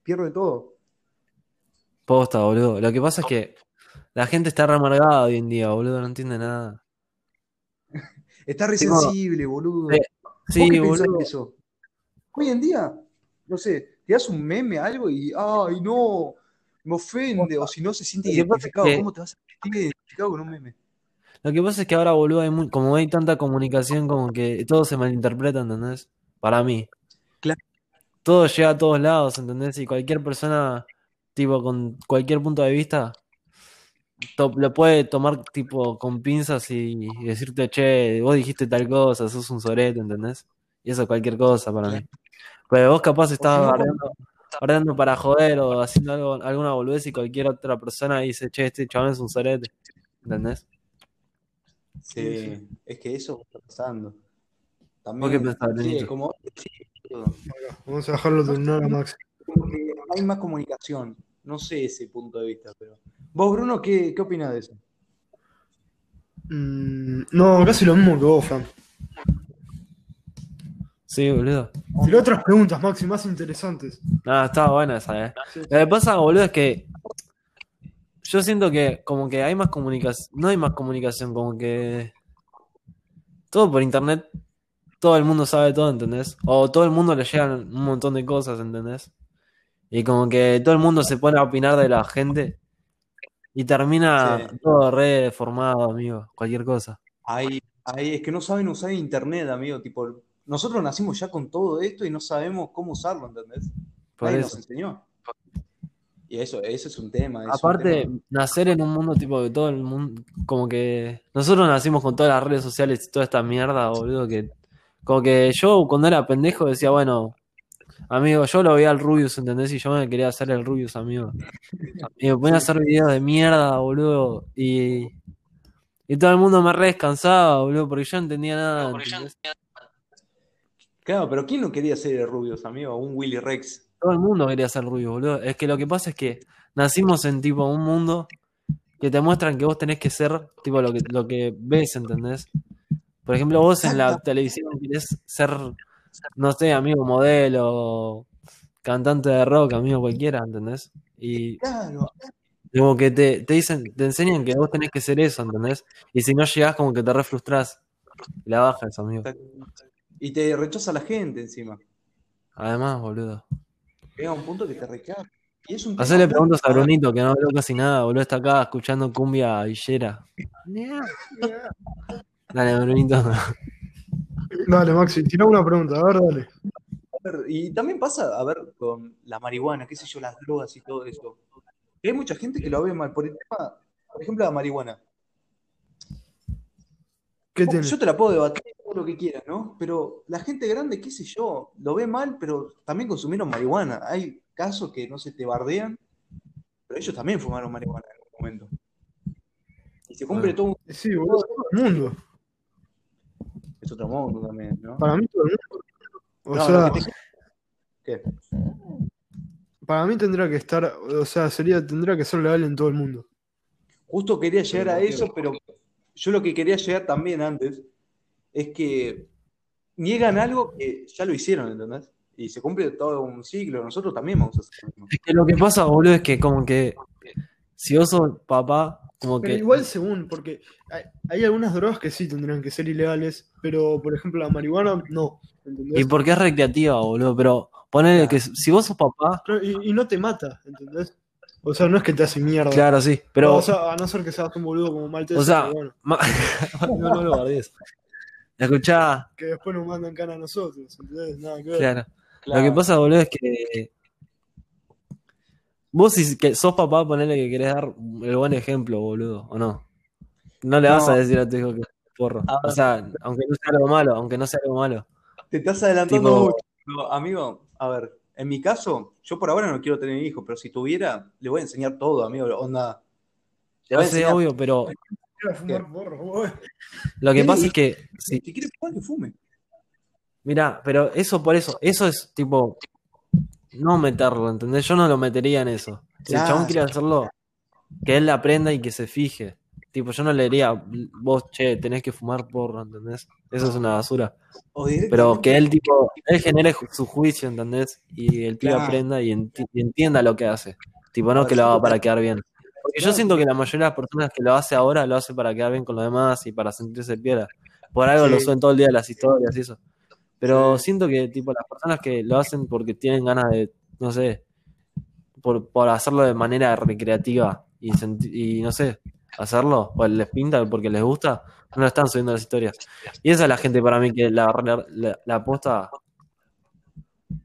pierde todo. Posta, boludo. Lo que pasa es que la gente está re amargada hoy en día, boludo, no entiende nada. [LAUGHS] Está re Tengo- sensible, boludo. Sí, ¿Vos Sí, qué boludo. eso? Hoy en día, no sé, te das un meme, algo y, ay, no, me ofende, o si no se siente identificado, que- ¿cómo te vas a sentir identificado con un meme? Lo que pasa es que ahora, boludo, hay muy- como hay tanta comunicación, como que todo se malinterpreta, ¿entendés? Para mí. Claro. Todo llega a todos lados, ¿entendés? Y cualquier persona, tipo, con cualquier punto de vista, lo puede tomar, tipo, con pinzas y, y decirte, che, vos dijiste tal cosa, sos un sorete, ¿entendés? Y eso es cualquier cosa para mí. Pero vos capaz no, bardeando, bardeando para joder o haciendo algo, alguna boludez y cualquier otra persona dice, che, este chabón es un sorete, ¿entendés? Sí, es que eso está pasando. ¿Vos qué pensás, sí, como, sí, Vamos a dejarlo terminar a Max. Como que hay más comunicación. No sé ese punto de vista, pero. Vos, Bruno, ¿qué, qué opinás de eso? Mm, no, casi lo mismo que vos, Fran. Sí, boludo. Tiré otras preguntas, Maxi, más interesantes. Nada, estaba buena esa, eh. Sí. Lo que pasa, boludo, es que yo siento que como que hay más comunicación, no hay más comunicación, como que todo por internet, todo el mundo sabe todo, ¿entendés? O todo el mundo le llegan un montón de cosas, ¿entendés? Y como que todo el mundo se pone a opinar de la gente y termina Sí. todo re deformado, amigo, cualquier cosa. Ahí, ahí, es que no saben usar internet, amigo. Tipo, nosotros nacimos ya con todo esto y no sabemos cómo usarlo, ¿entendés? Por Nadie eso. nos enseñó. Y eso, eso es un tema. es un Aparte, tema. nacer en un mundo tipo que todo el mundo, como que nosotros nacimos con todas las redes sociales y toda esta mierda, boludo, que como que yo cuando era pendejo decía, bueno, amigo, yo lo veía al Rubius, ¿entendés? Y yo me quería hacer el Rubius, amigo. Y me ponía a hacer videos de mierda, boludo, y, y todo el mundo me re descansaba, boludo, porque yo no entendía nada. Claro, pero ¿quién no quería ser el Rubius, amigo? Un Willy Rex. Todo el mundo quería ser Rubius, boludo. Es que lo que pasa es que nacimos en tipo un mundo que te muestran que vos tenés que ser tipo lo que, lo que ves, ¿entendés? Por ejemplo, vos en la televisión querés ser, no sé, amigo modelo, cantante de rock, amigo cualquiera, ¿entendés? Y Claro, como que te, te dicen, te enseñan que vos tenés que ser eso, ¿entendés? Y si no llegás, como que te re frustrás. Y la bajas, amigo. y te rechaza la gente encima. Además, boludo. Llega un punto que te recaga. Y es un tema Hacerle preguntas a Brunito, que no habló casi nada, boludo. Está acá escuchando cumbia villera. Dale, Brunito. Dale, Maxi, tira una pregunta, a ver, dale. A ver, Y también pasa, a ver, con la marihuana, qué sé yo, las drogas y todo eso. Hay mucha gente que lo ve mal. Por el tema, por ejemplo, la marihuana. ¿Qué Vos- tiene? Yo te la puedo debatir todo lo que quieras, ¿no? Pero la gente grande, qué sé yo, lo ve mal, pero también consumieron marihuana. Hay casos que no se te bardean, pero ellos también fumaron marihuana en algún momento. Y se cumple Ah. todo un... Sí, boludo, todo el mundo. Es otro mundo también, ¿no? Para mí todo el mundo. O No, sea, lo que te- ¿Qué? para mí tendría que estar, o sea, sería, tendría que ser legal en todo el mundo. Justo quería llegar a eso, pero yo lo que quería llegar también antes es que niegan algo que ya lo hicieron, ¿entendés? Y se cumple todo un ciclo, nosotros también vamos a hacer lo mismo. Es que lo que pasa, boludo, es que como que si vos sos papá, como Pero que. igual según, porque hay, hay algunas drogas que sí tendrían que ser ilegales, pero por ejemplo la marihuana no. ¿entendés? Y porque es recreativa, boludo. Pero ponele que si vos sos papá, No, Y, y no te mata, ¿entendés? O sea, no es que te hace mierda. claro, sí. Pero. o sea, a no ser que seas un boludo como Maltese, O sea, bueno, ma- [LAUGHS] no, no lo guardes. Escuchá, que después nos mandan cana a nosotros, ¿entendés? Nada que ver. claro. Claro. Lo que pasa, boludo, es que. Vos si que sos papá, ponele que querés dar el buen ejemplo, boludo, ¿o no? No le vas a decir a tu hijo que es porro. A O sea, aunque no sea algo malo, aunque no sea algo malo. Te estás adelantando Tipo- mucho. Amigo, a ver, en mi caso, yo por ahora no quiero tener hijos, pero si tuviera, le voy a enseñar todo, amigo. Onda. Le voy a enseñar obvio, pero [LAUGHS] fumar porro. Lo que pasa es que, Si quiere fumar, que fume. mira, pero eso por eso, eso es tipo, no meterlo, ¿entendés? Yo no lo metería en eso. Si el chabón quiere hacerlo, que él aprenda y que se fije. Tipo, yo no le diría, vos, che, tenés que fumar porro, ¿entendés? Eso es una basura. Pero que él, tipo, él genere su juicio, ¿entendés? Y el Claro. aprenda y, enti- y entienda lo que hace. Tipo, no que lo haga para quedar bien. Porque yo siento que la mayoría de las personas que lo hace ahora lo hace para quedar bien con los demás y para sentirse piedra. Por algo lo suben todo el día las historias y eso. Pero Sí. siento que, tipo, las personas que lo hacen porque tienen ganas de, no sé, por, por hacerlo de manera recreativa y, y no sé, hacerlo, o les pinta porque les gusta, no están subiendo las historias. Y esa es la gente para mí que la, la, la- la aposta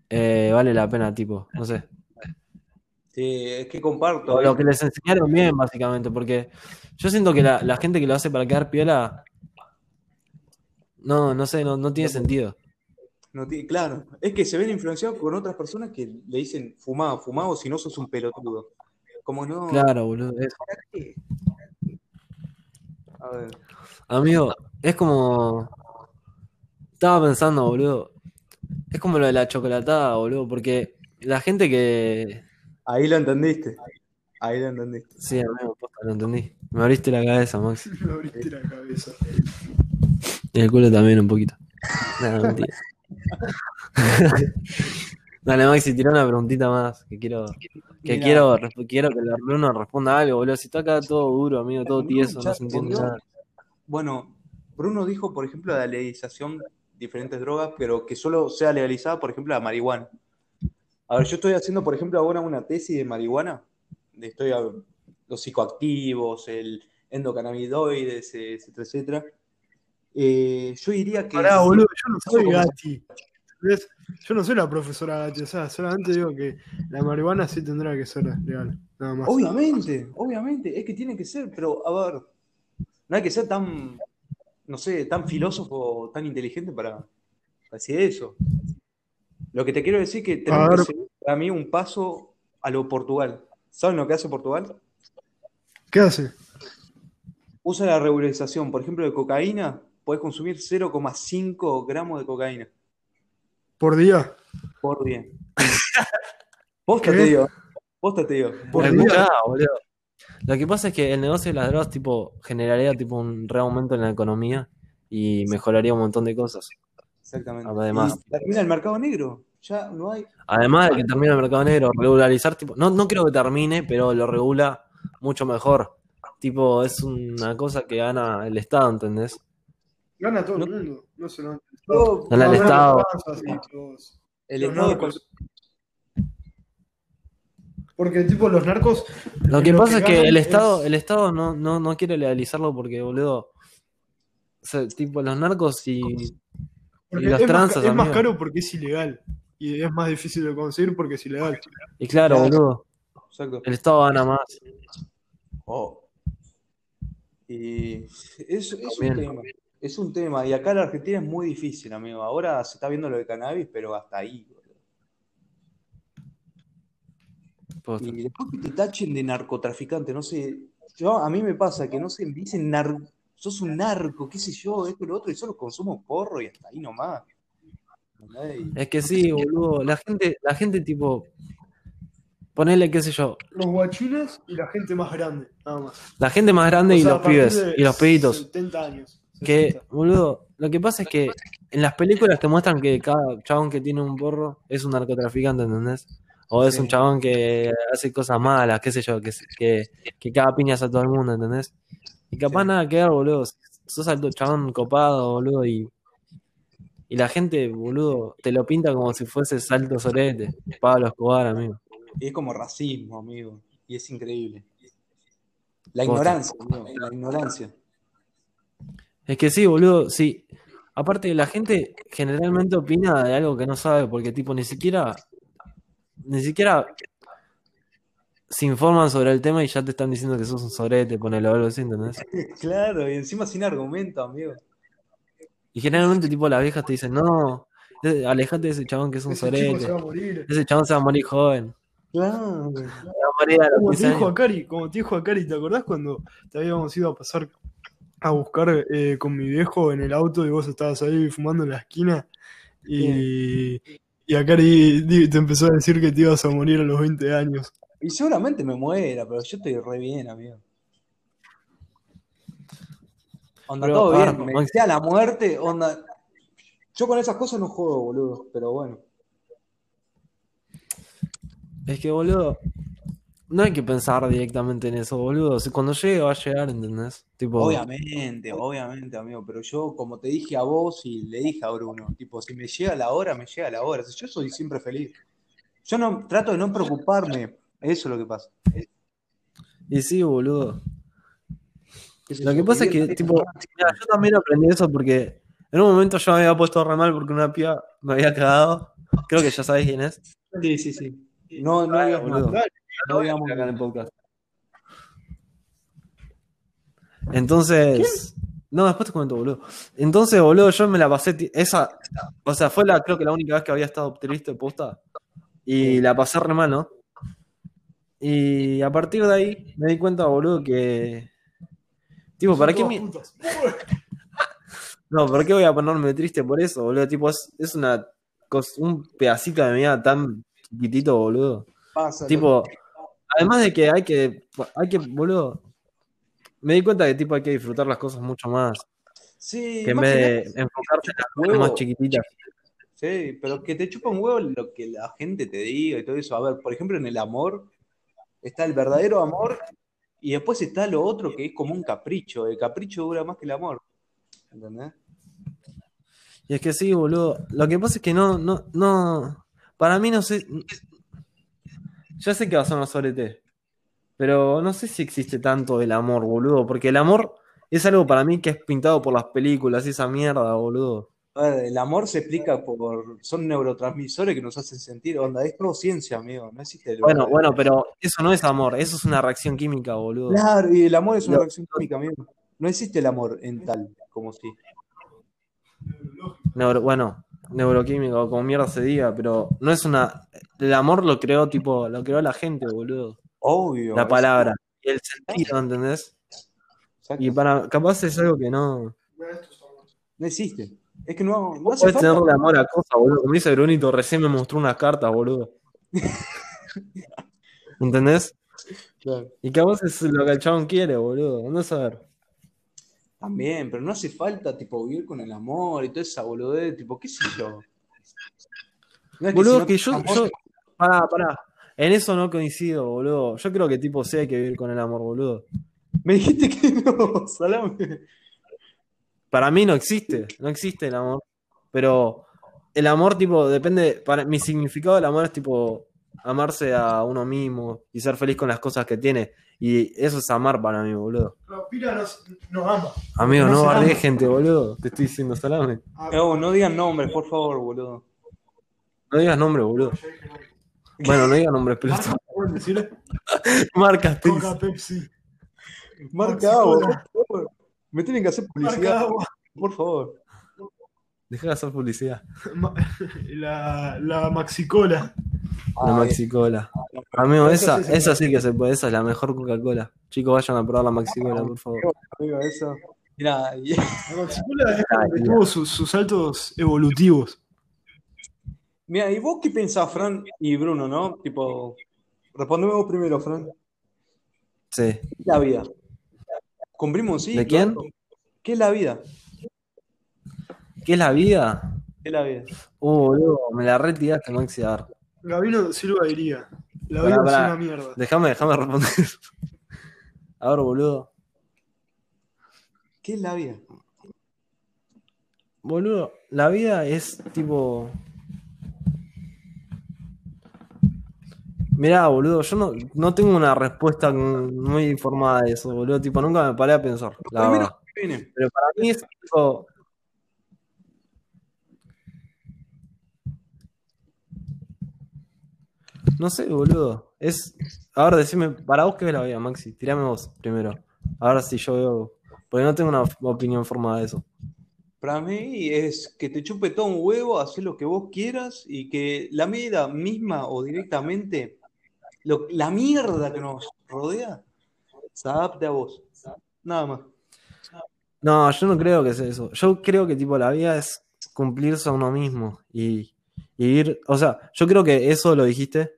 eh, vale la pena, tipo, no sé. Sí, es que comparto. Lo, que les enseñaron bien, básicamente, porque yo siento que la, la gente que lo hace para quedar piola, no, no sé, no, no tiene sentido. No tiene- claro, es que se ven influenciados con otras personas que le dicen fumá, fumá o si no sos un pelotudo. Como no. Claro, boludo. A ver. Amigo, es como. Estaba pensando, boludo. Es como lo de la chocolatada, boludo, porque la gente que. Ahí lo entendiste. Ahí lo entendiste. Sí, amigo, posta, lo entendí. Me abriste la cabeza, Max. [LAUGHS] Me abriste la cabeza. Y el culo también un poquito. Nada, mentira. [LAUGHS] Dale, Maxi, tira una preguntita más. Que quiero. Que Mira. quiero, resp- quiero que el Bruno responda algo, boludo. Si está acá todo duro, amigo, todo tieso, no se entiende nada. Bueno, Bruno dijo, por ejemplo, la legalización de diferentes drogas, pero que solo sea legalizada, por ejemplo, la marihuana. A ver, yo estoy haciendo, por ejemplo, ahora una tesis de marihuana. de- Estoy a- los psicoactivos, el endocannabinoides, etcétera, etcétera. Eh, yo diría que. Pará, boludo, yo no soy Gatti. Yo no soy la profesora Gatti, o sea, solamente digo que la marihuana sí tendrá que ser legal, nada más. Obviamente, obviamente, es que tiene que ser, pero a ver, no hay que ser tan, no sé, tan filósofo, tan inteligente para, para decir eso. Lo que te quiero decir es que tenemos A que seguir para mí un paso a lo Portugal. ¿Saben lo que hace Portugal? ¿Qué hace? Usa la regularización, por ejemplo, de cocaína, podés consumir 0,5 gramos de cocaína ¿Por día? por día. [LAUGHS] Posta te digo, posta te digo. Por ¿Me día. boludo? Lo que pasa es que el negocio de las drogas, tipo, generaría tipo un reaumento en la economía y mejoraría un montón de cosas. Exactamente. Además. Y termina el mercado negro. Ya no hay. Además de que termina el mercado negro, regularizar, tipo, no, no creo que termine, pero lo regula mucho mejor. Tipo, es una cosa que gana el Estado, ¿entendés? Gana todo No- el mundo, no Todo- Estado. Gana el Estado. El los Estado narcos. Porque tipo los narcos Lo que Lo pasa que es que el Estado, es- el Estado no, no, no quiere legalizarlo porque, boludo, o sea, tipo, los narcos y, porque y las es, más, tranzas, ca- es más amigo. caro porque es ilegal. Y es más difícil de conseguir porque es ilegal. Y claro, Claro. boludo, Exacto. el Estado gana más. Oh. Y es, es un tema. Es un tema. Y acá en la Argentina es muy difícil, amigo. Ahora se está viendo lo de cannabis, pero hasta ahí. boludo. Y después que te tachen de narcotraficante, no sé. Yo, a mí me pasa que no sé, me dicen nar, sos un narco, qué sé yo, esto y lo otro, y solo consumo porro y hasta ahí nomás. Es que sí, boludo, la gente, la gente tipo, ponele, qué sé yo, Los guachines y la gente más grande, nada más. la gente más grande O y sea, los pibes y los pibitos. 70 años. Que, 60. boludo, lo que pasa es que en las películas te muestran que cada chabón que tiene un porro es un narcotraficante, ¿entendés? O es Sí. un chabón que hace cosas malas, qué sé yo, que, que, que caga piñas a todo el mundo, ¿entendés? Y capaz Sí. nada que ver, boludo. Sos alto chabón copado, boludo, y, y la gente, boludo, te lo pinta como si fuese salto sorete. Pablo Escobar, amigo. y es como racismo, amigo. Y es increíble. La ignorancia, amigo, la ignorancia. Es que sí, boludo, sí. Aparte, la gente generalmente opina de algo que no sabe, porque tipo, ni siquiera, ni siquiera se informan sobre el tema y ya te están diciendo que sos un sorete, ponelo algo así, ¿entendés? [LAUGHS] Claro, y encima sin argumento, amigo. Y generalmente tipo las viejas te dicen, no, eh, alejate de ese chabón que es un Ese chico se sorete, va a morir. ese chabón se va a morir joven, Claro. se va a morir a los Como te 15 dijo años. Akari, como te dijo Akari, ¿te acordás cuando te habíamos ido a pasar a buscar eh, con mi viejo en el auto y vos estabas ahí fumando en la esquina y, y acá di- di- te empezó a decir que te ibas a morir a los 20 años. Y seguramente me muera, pero yo estoy re bien, amigo. Onda, Pero, todo bien. Me desea la muerte, onda. Yo con esas cosas no juego, boludo, pero bueno. Es que, boludo, no hay que pensar directamente en eso, boludo. Si cuando llegue va a llegar, ¿entendés? Tipo, Obviamente, obviamente, amigo, pero yo, como te dije a vos y le dije a Bruno, tipo, si me llega la hora, me llega la hora. Si yo soy siempre feliz. Yo no trato de no preocuparme. Eso es lo que pasa. y sí, boludo. ¿Qué sé Lo que pasa es que, tipo, mira, yo también aprendí eso porque en un momento yo me había puesto re mal porque una piba me había cagado. Creo que ya sabés quién es. Sí, sí, sí. No, no boludo. nada. No digamos acá en el podcast. Entonces, no, después te comento, boludo. Entonces, boludo, yo me la pasé, esa, o sea, fue la, creo que la única vez que había estado triste posta y la pasé re mal, ¿no? Y a partir de ahí me di cuenta, boludo, que, tipo, ¿para qué putas. [LAUGHS] no, ¿por qué voy a ponerme triste por eso, boludo? Tipo, es, es una un pedacito de mi vida tan chiquitito, boludo. Pasa, Tipo, además de que hay que, hay que, boludo, me di cuenta que tipo hay que disfrutar las cosas mucho más, Sí, que en vez de nada, enfocarte en las cosas más chiquititas. Sí, pero que te chupa un huevo lo que la gente te diga y todo eso. A ver, por ejemplo, en el amor está el verdadero amor y después está lo otro que es como un capricho. El capricho dura más que el amor. ¿Entendés? Y es que sí, boludo, lo que pasa es que no, no, no, para mí no sé, ya sé que va a sonar sobre pero no sé si existe tanto el amor, boludo, porque el amor es algo para mí que es pintado por las películas esa mierda, boludo. El amor se explica por. Son neurotransmisores que nos hacen sentir. Onda, es todo ciencia, amigo. No existe el Bueno, bueno, pero eso no es amor, eso es una reacción química, boludo. Claro, y el amor es una reacción química, amigo. No existe el amor en tal, como si. Neuro- bueno, neuroquímico, como mierda se diga, pero no es una. El amor lo creó, tipo, lo creó la gente, boludo. Obvio. La palabra. Y el sentido, ¿entendés? Exacto. Y para. Capaz es algo que no. No existe. Es que no, no Vos hace falta. tenerle amor a cosas, boludo. Como dice Brunito, recién me mostró unas cartas, boludo. [LAUGHS] ¿Entendés? Claro. Y capaz es lo que el chabón quiere, boludo. Andá a saber. También, pero no hace falta, tipo, vivir con el amor y toda esa boludez, tipo, qué sé yo. No es que Boludo, si no que yo, yo. Pará, pará. En eso no coincido, boludo. Yo creo que tipo sí hay que vivir con el amor, boludo. Me dijiste que no, [LAUGHS] salame. Para mí no existe, no existe el amor. Pero el amor, tipo, depende. Para mi significado del amor es tipo amarse a uno mismo y ser feliz con las cosas que tiene. Y eso es amar para mí, boludo. Pero Pira nos, nos ama. Amigo, No no gente, boludo. Te estoy diciendo salame. Ah, No, no digan nombres, por favor, boludo. No digas nombre, boludo. Bueno, no digas nombres, Marca, ¿pueden decirle? [LAUGHS] marcas, te Coca, Pepsi. Marca agua. Me tienen que hacer publicidad, por favor. Deja de hacer publicidad. [LAUGHS] La, la Maxicola. La Maxi-Cola. Amigo, Esa esa, sí esa que se puede. Esa es la mejor Coca-Cola. Chicos, vayan a probar la Maxi-Cola, por favor. amigo, eso. Mira, y- La Maxicola tuvo sus, sus saltos evolutivos. mira, ¿y vos qué pensás, Fran y Bruno, no? Tipo, respondeme vos primero, Fran. Sí. ¿Qué es la vida? ¿Cumplimos sí? ¿De quién? claro. ¿Qué es la vida? ¿Qué es la vida? ¿Qué es la vida? Uh, boludo, me la retiraste, Maxi. A ver, Gabino Silva diría. La Pará, vida es una mierda. déjame, déjame responder. [LAUGHS] A ver, boludo. ¿Qué es la vida? Boludo, la vida es tipo. Mirá, boludo, yo no, no tengo una respuesta muy informada de eso, boludo. Tipo, nunca me paré a pensar, la verdad. Pero para mí es tipo. No sé, boludo. Es. Ahora decime, para vos qué ves la vida, Maxi. Tirame vos primero. Ahora sí yo veo. Porque no tengo una opinión formada de eso. Para mí es que te chupe todo un huevo, hacer lo que vos quieras y que la vida misma o directamente, lo- la mierda que nos rodea, se adapte a vos. Nada más. No, yo no creo que sea eso. Yo creo que tipo la vida es cumplirse a uno mismo y, y vivir. O sea, yo creo que eso lo dijiste,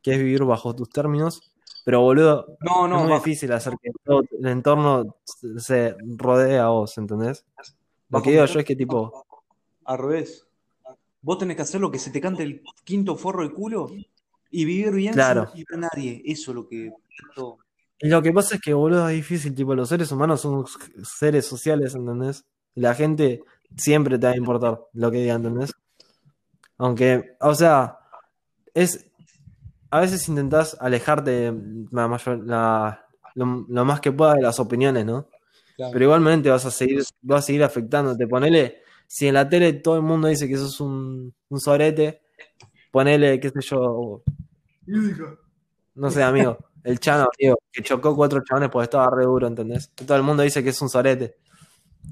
que es vivir bajo tus términos. Pero boludo, No, es no, muy bajo, difícil hacer que todo el entorno se- rodee a vos, ¿entendés? Lo bajo que digo yo es que tipo, al revés. Vos tenés que hacer lo que se te cante el quinto forro del culo y vivir bien Claro. sin a nadie. Eso es lo que. todo. lo que pasa es que boludo es difícil, tipo, los seres humanos son seres sociales, ¿entendés? La gente siempre te va a importar lo que diga, ¿entendés? Aunque, o sea, es. A veces intentás alejarte la mayor- la- lo, lo más que pueda de las opiniones, ¿no? Claro. Pero igualmente vas a seguir, vas a seguir afectándote. Ponele, si en la tele todo el mundo dice que sos un, un sorete, ponele, qué sé yo. No sé, amigo, el Chano, amigo, que chocó cuatro chabones porque estaba re duro, ¿entendés? Todo el mundo dice que es un sorete.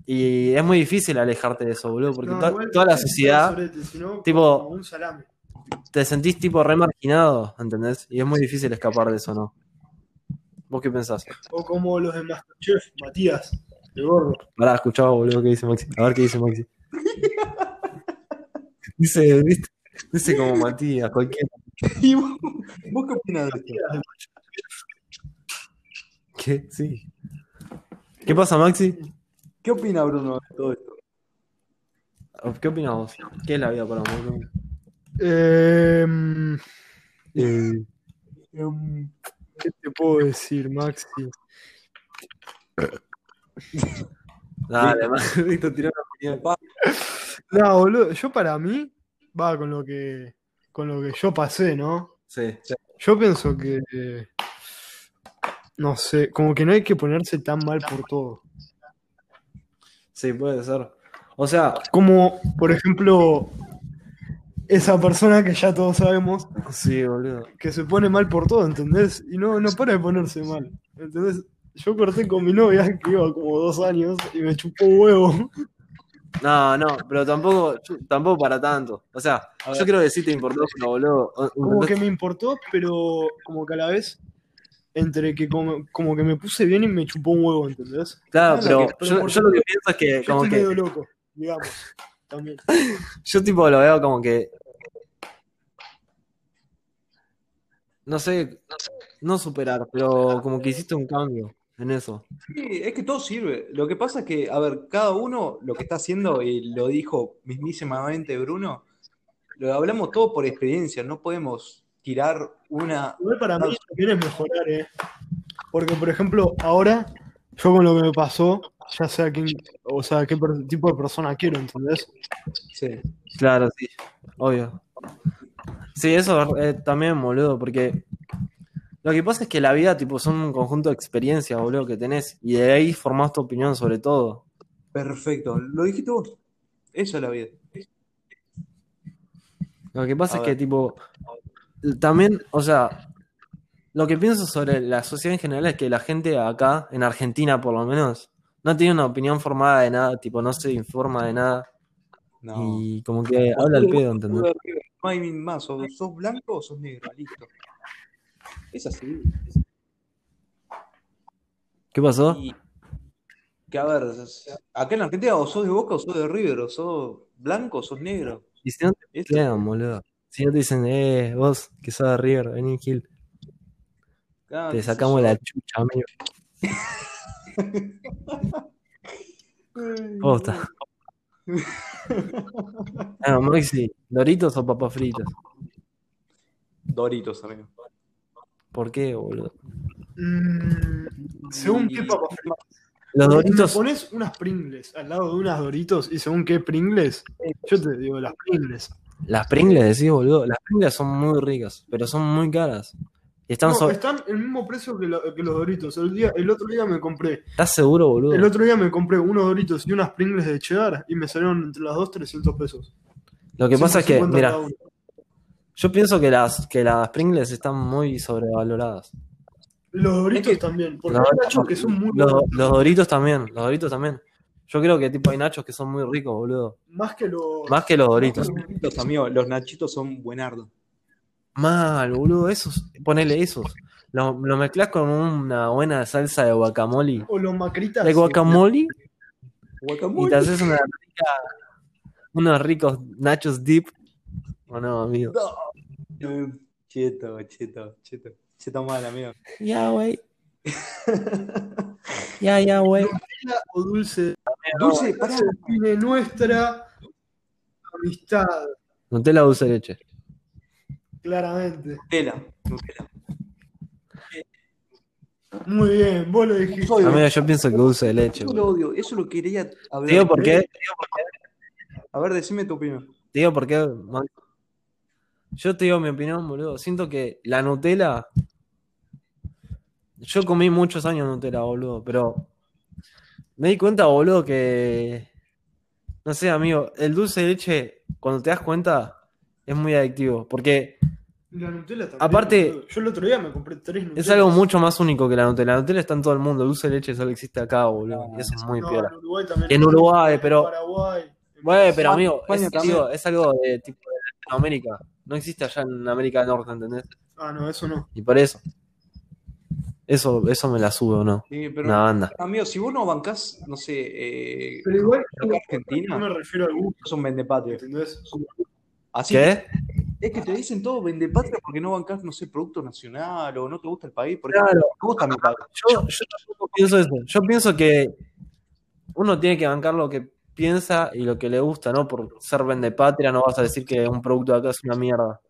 Y es muy difícil alejarte de eso, boludo, porque No, to- igual toda la sociedad sorete, sino tipo- un salame. te sentís tipo re marginado, ¿entendés? Y es muy difícil escapar de eso, ¿no? ¿Vos qué pensás? O como los de Masterchef, Matías, de gordo. Pará, escuchaba, boludo, qué dice Maxi. A ver qué dice Maxi. [LAUGHS] dice, ¿viste? Dice como Matías, cualquiera. [LAUGHS] ¿Y vos, vos qué opinás de esto? ¿Qué? Sí. ¿Qué pasa, Maxi? ¿Qué opina Bruno de todo esto? ¿Qué opinas vos? ¿Qué es la vida para vos? boludo? Em, Eh, Em, ¿Qué te puedo decir, Maxi? [LAUGHS] dale, Maxi, te tiró papá, No, boludo, yo para mí, va con lo que con lo que yo pasé, ¿no? Sí. Yo pienso que no sé, como que no hay que ponerse tan mal por todo. Sí, puede ser. O sea, Como, por ejemplo, esa persona que ya todos sabemos sí, boludo. que se pone mal por todo, ¿entendés? Y no, no para de ponerse mal, ¿entendés? Yo corté con mi novia, que iba como dos años, y me chupó huevo. No, no, pero tampoco, tampoco para tanto. O sea, yo creo que sí te importó, pero boludo. Como que me importó, pero como que a la vez, entre que como, como que me puse bien y me chupó un huevo, ¿entendés? Claro, Ah, pero que- yo, lo que pienso es que, Yo como estoy que, medio loco, digamos, también. [LAUGHS] yo tipo lo veo como que, no sé, no superar, pero como que hiciste un cambio en eso. Sí, es que todo sirve. Lo que pasa es que, a ver, cada uno lo que está haciendo, y lo dijo mismísimamente Bruno, lo hablamos todo por experiencia, no podemos tirar una... Igual para mí también es mejorar, ¿eh? Porque, por ejemplo, ahora, yo con lo que me pasó, ya sé a quién, o sea, qué tipo de persona quiero, ¿entendés? Sí. Claro, sí, obvio. Sí, eso eh, también, boludo, porque lo que pasa es que la vida, tipo, son un conjunto de experiencias, boludo, que tenés, y de ahí formás tu opinión sobre todo. Perfecto, lo dijiste vos. Eso es la vida. Lo que pasa A es que, tipo, también, o sea, lo que pienso sobre la sociedad en general es que la gente acá, en Argentina por lo menos, no tiene una opinión formada de nada, tipo, no se informa de nada, No. y como que habla al pedo, ¿entendés? No hay más, o sos blanco o sos negro, listo. Es así. ¿Qué pasó? Y que a ver, acá en Argentina o sos de Boca o sos de River, o sos blanco o sos negro. Y si no te boludo. Si no te dicen, eh, vos, que sos de River, vení, Gil, Ah, te sacamos la chucha, amigo. [LAUGHS] Posta. [LAUGHS] Ah, Maxi, ¿Doritos o papas fritas? Doritos, amigo. ¿Por qué, boludo? Mm, según qué papas fritas. Los Doritos, Me pones unas Pringles al lado de unas Doritos y según qué Pringles, yo te digo las Pringles. las Pringles, decís, boludo. Las Pringles son muy ricas, pero son muy caras. Están No, so- están el mismo precio que, lo- que los Doritos. El, día, el otro día me compré. ¿Estás seguro, boludo? El otro día me compré unos Doritos y unas Pringles de cheddar y me salieron entre las dos 300 pesos. Lo que pasa es que, 150 mira. Yo pienso que las, que las Pringles están muy sobrevaloradas. Los Doritos Es que- también. Porque Los- hay nachos que son muy Los, los Doritos también, los Doritos también. Yo creo que tipo hay nachos que son muy ricos, boludo. Más que los. Más que los Doritos. Los amigos, los nachitos son buenardos. Mal, boludo, esos, ponele esos. Lo, lo mezclas con una buena salsa de guacamole. O los macritas. ¿De guacamole? y Guacamole. te haces una rica- unos ricos nachos deep. ¿O no, amigo? No. Cheto, cheto, cheto. Cheto mal, amigo. Ya, güey. Ya, ya, güey. O dulce Dulce, pará. define nuestra amistad, Nutella dulce de leche. claramente. Nutella, Nutella. Muy bien, vos lo dijiste. Amigo, yo pienso que dulce de leche, Eso lo odio, eso lo quería hablar. Te digo por qué. A ver, decime tu opinión. Te digo por qué. man. Yo te digo mi opinión, boludo. Siento que la Nutella. Yo comí muchos años Nutella, boludo, pero. Me di cuenta, boludo, que. No sé, amigo, el dulce de leche, cuando te das cuenta, es muy adictivo. Porque La Nutella también. Aparte- boludo. Yo el otro día me compré tres Nutellas. es algo mucho más único que la Nutella. La Nutella está en todo el mundo, el dulce de leche solo existe acá, boludo. Y eso es muy No, piola. en Uruguay también. En Uruguay, pero- En Paraguay. en Bueno, pero amigo, es, digo, es algo de tipo de Latinoamérica. No existe allá en América del Norte, ¿entendés? Ah, no, eso no. Y por eso. Eso, eso me la sube o no. Sí, pero, Una banda. amigo, si vos no bancás, no sé, eh, Pero igual, en Argentina, no me refiero al gusto, sos un vendepatria. ¿entendés? Así ¿Qué? es que te dicen todo vendepatria porque no bancás, no sé, producto nacional o no te gusta el país. Porque Claro. me gusta mi país. Yo, yo tampoco pienso eso. Yo pienso que uno tiene que bancar lo que piensa y lo que le gusta, ¿no? Por ser vendepatria no vas a decir que un producto de acá es una mierda.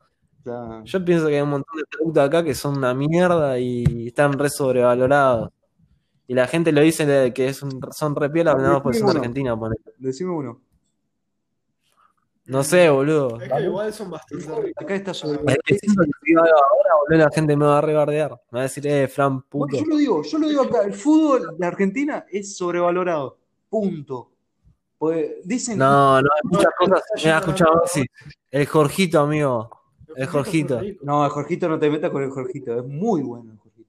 Claro. Yo pienso que hay un montón de productos acá que son una mierda y están re sobrevalorados. Y la gente lo dice de que es un- son re piola, nada más porque son. Argentina. ponele. Decime uno. No sé, boludo. Es que igual son bastante. Acá está sobre. Es que siento que si digo algo ahora, boludo, la gente me va a rebardear. Me va a decir, eh, Fran, puto. Bueno, yo lo digo, yo lo digo acá. El fútbol de Argentina es sobrevalorado. Punto. Pues dicen. No, no, hay muchas No, cosas. Me ha yendo escuchado Messi. El Jorgito, amigo. El Jorgito. No, el Jorgito no te metas con el Jorgito. Es muy bueno el Jorgito.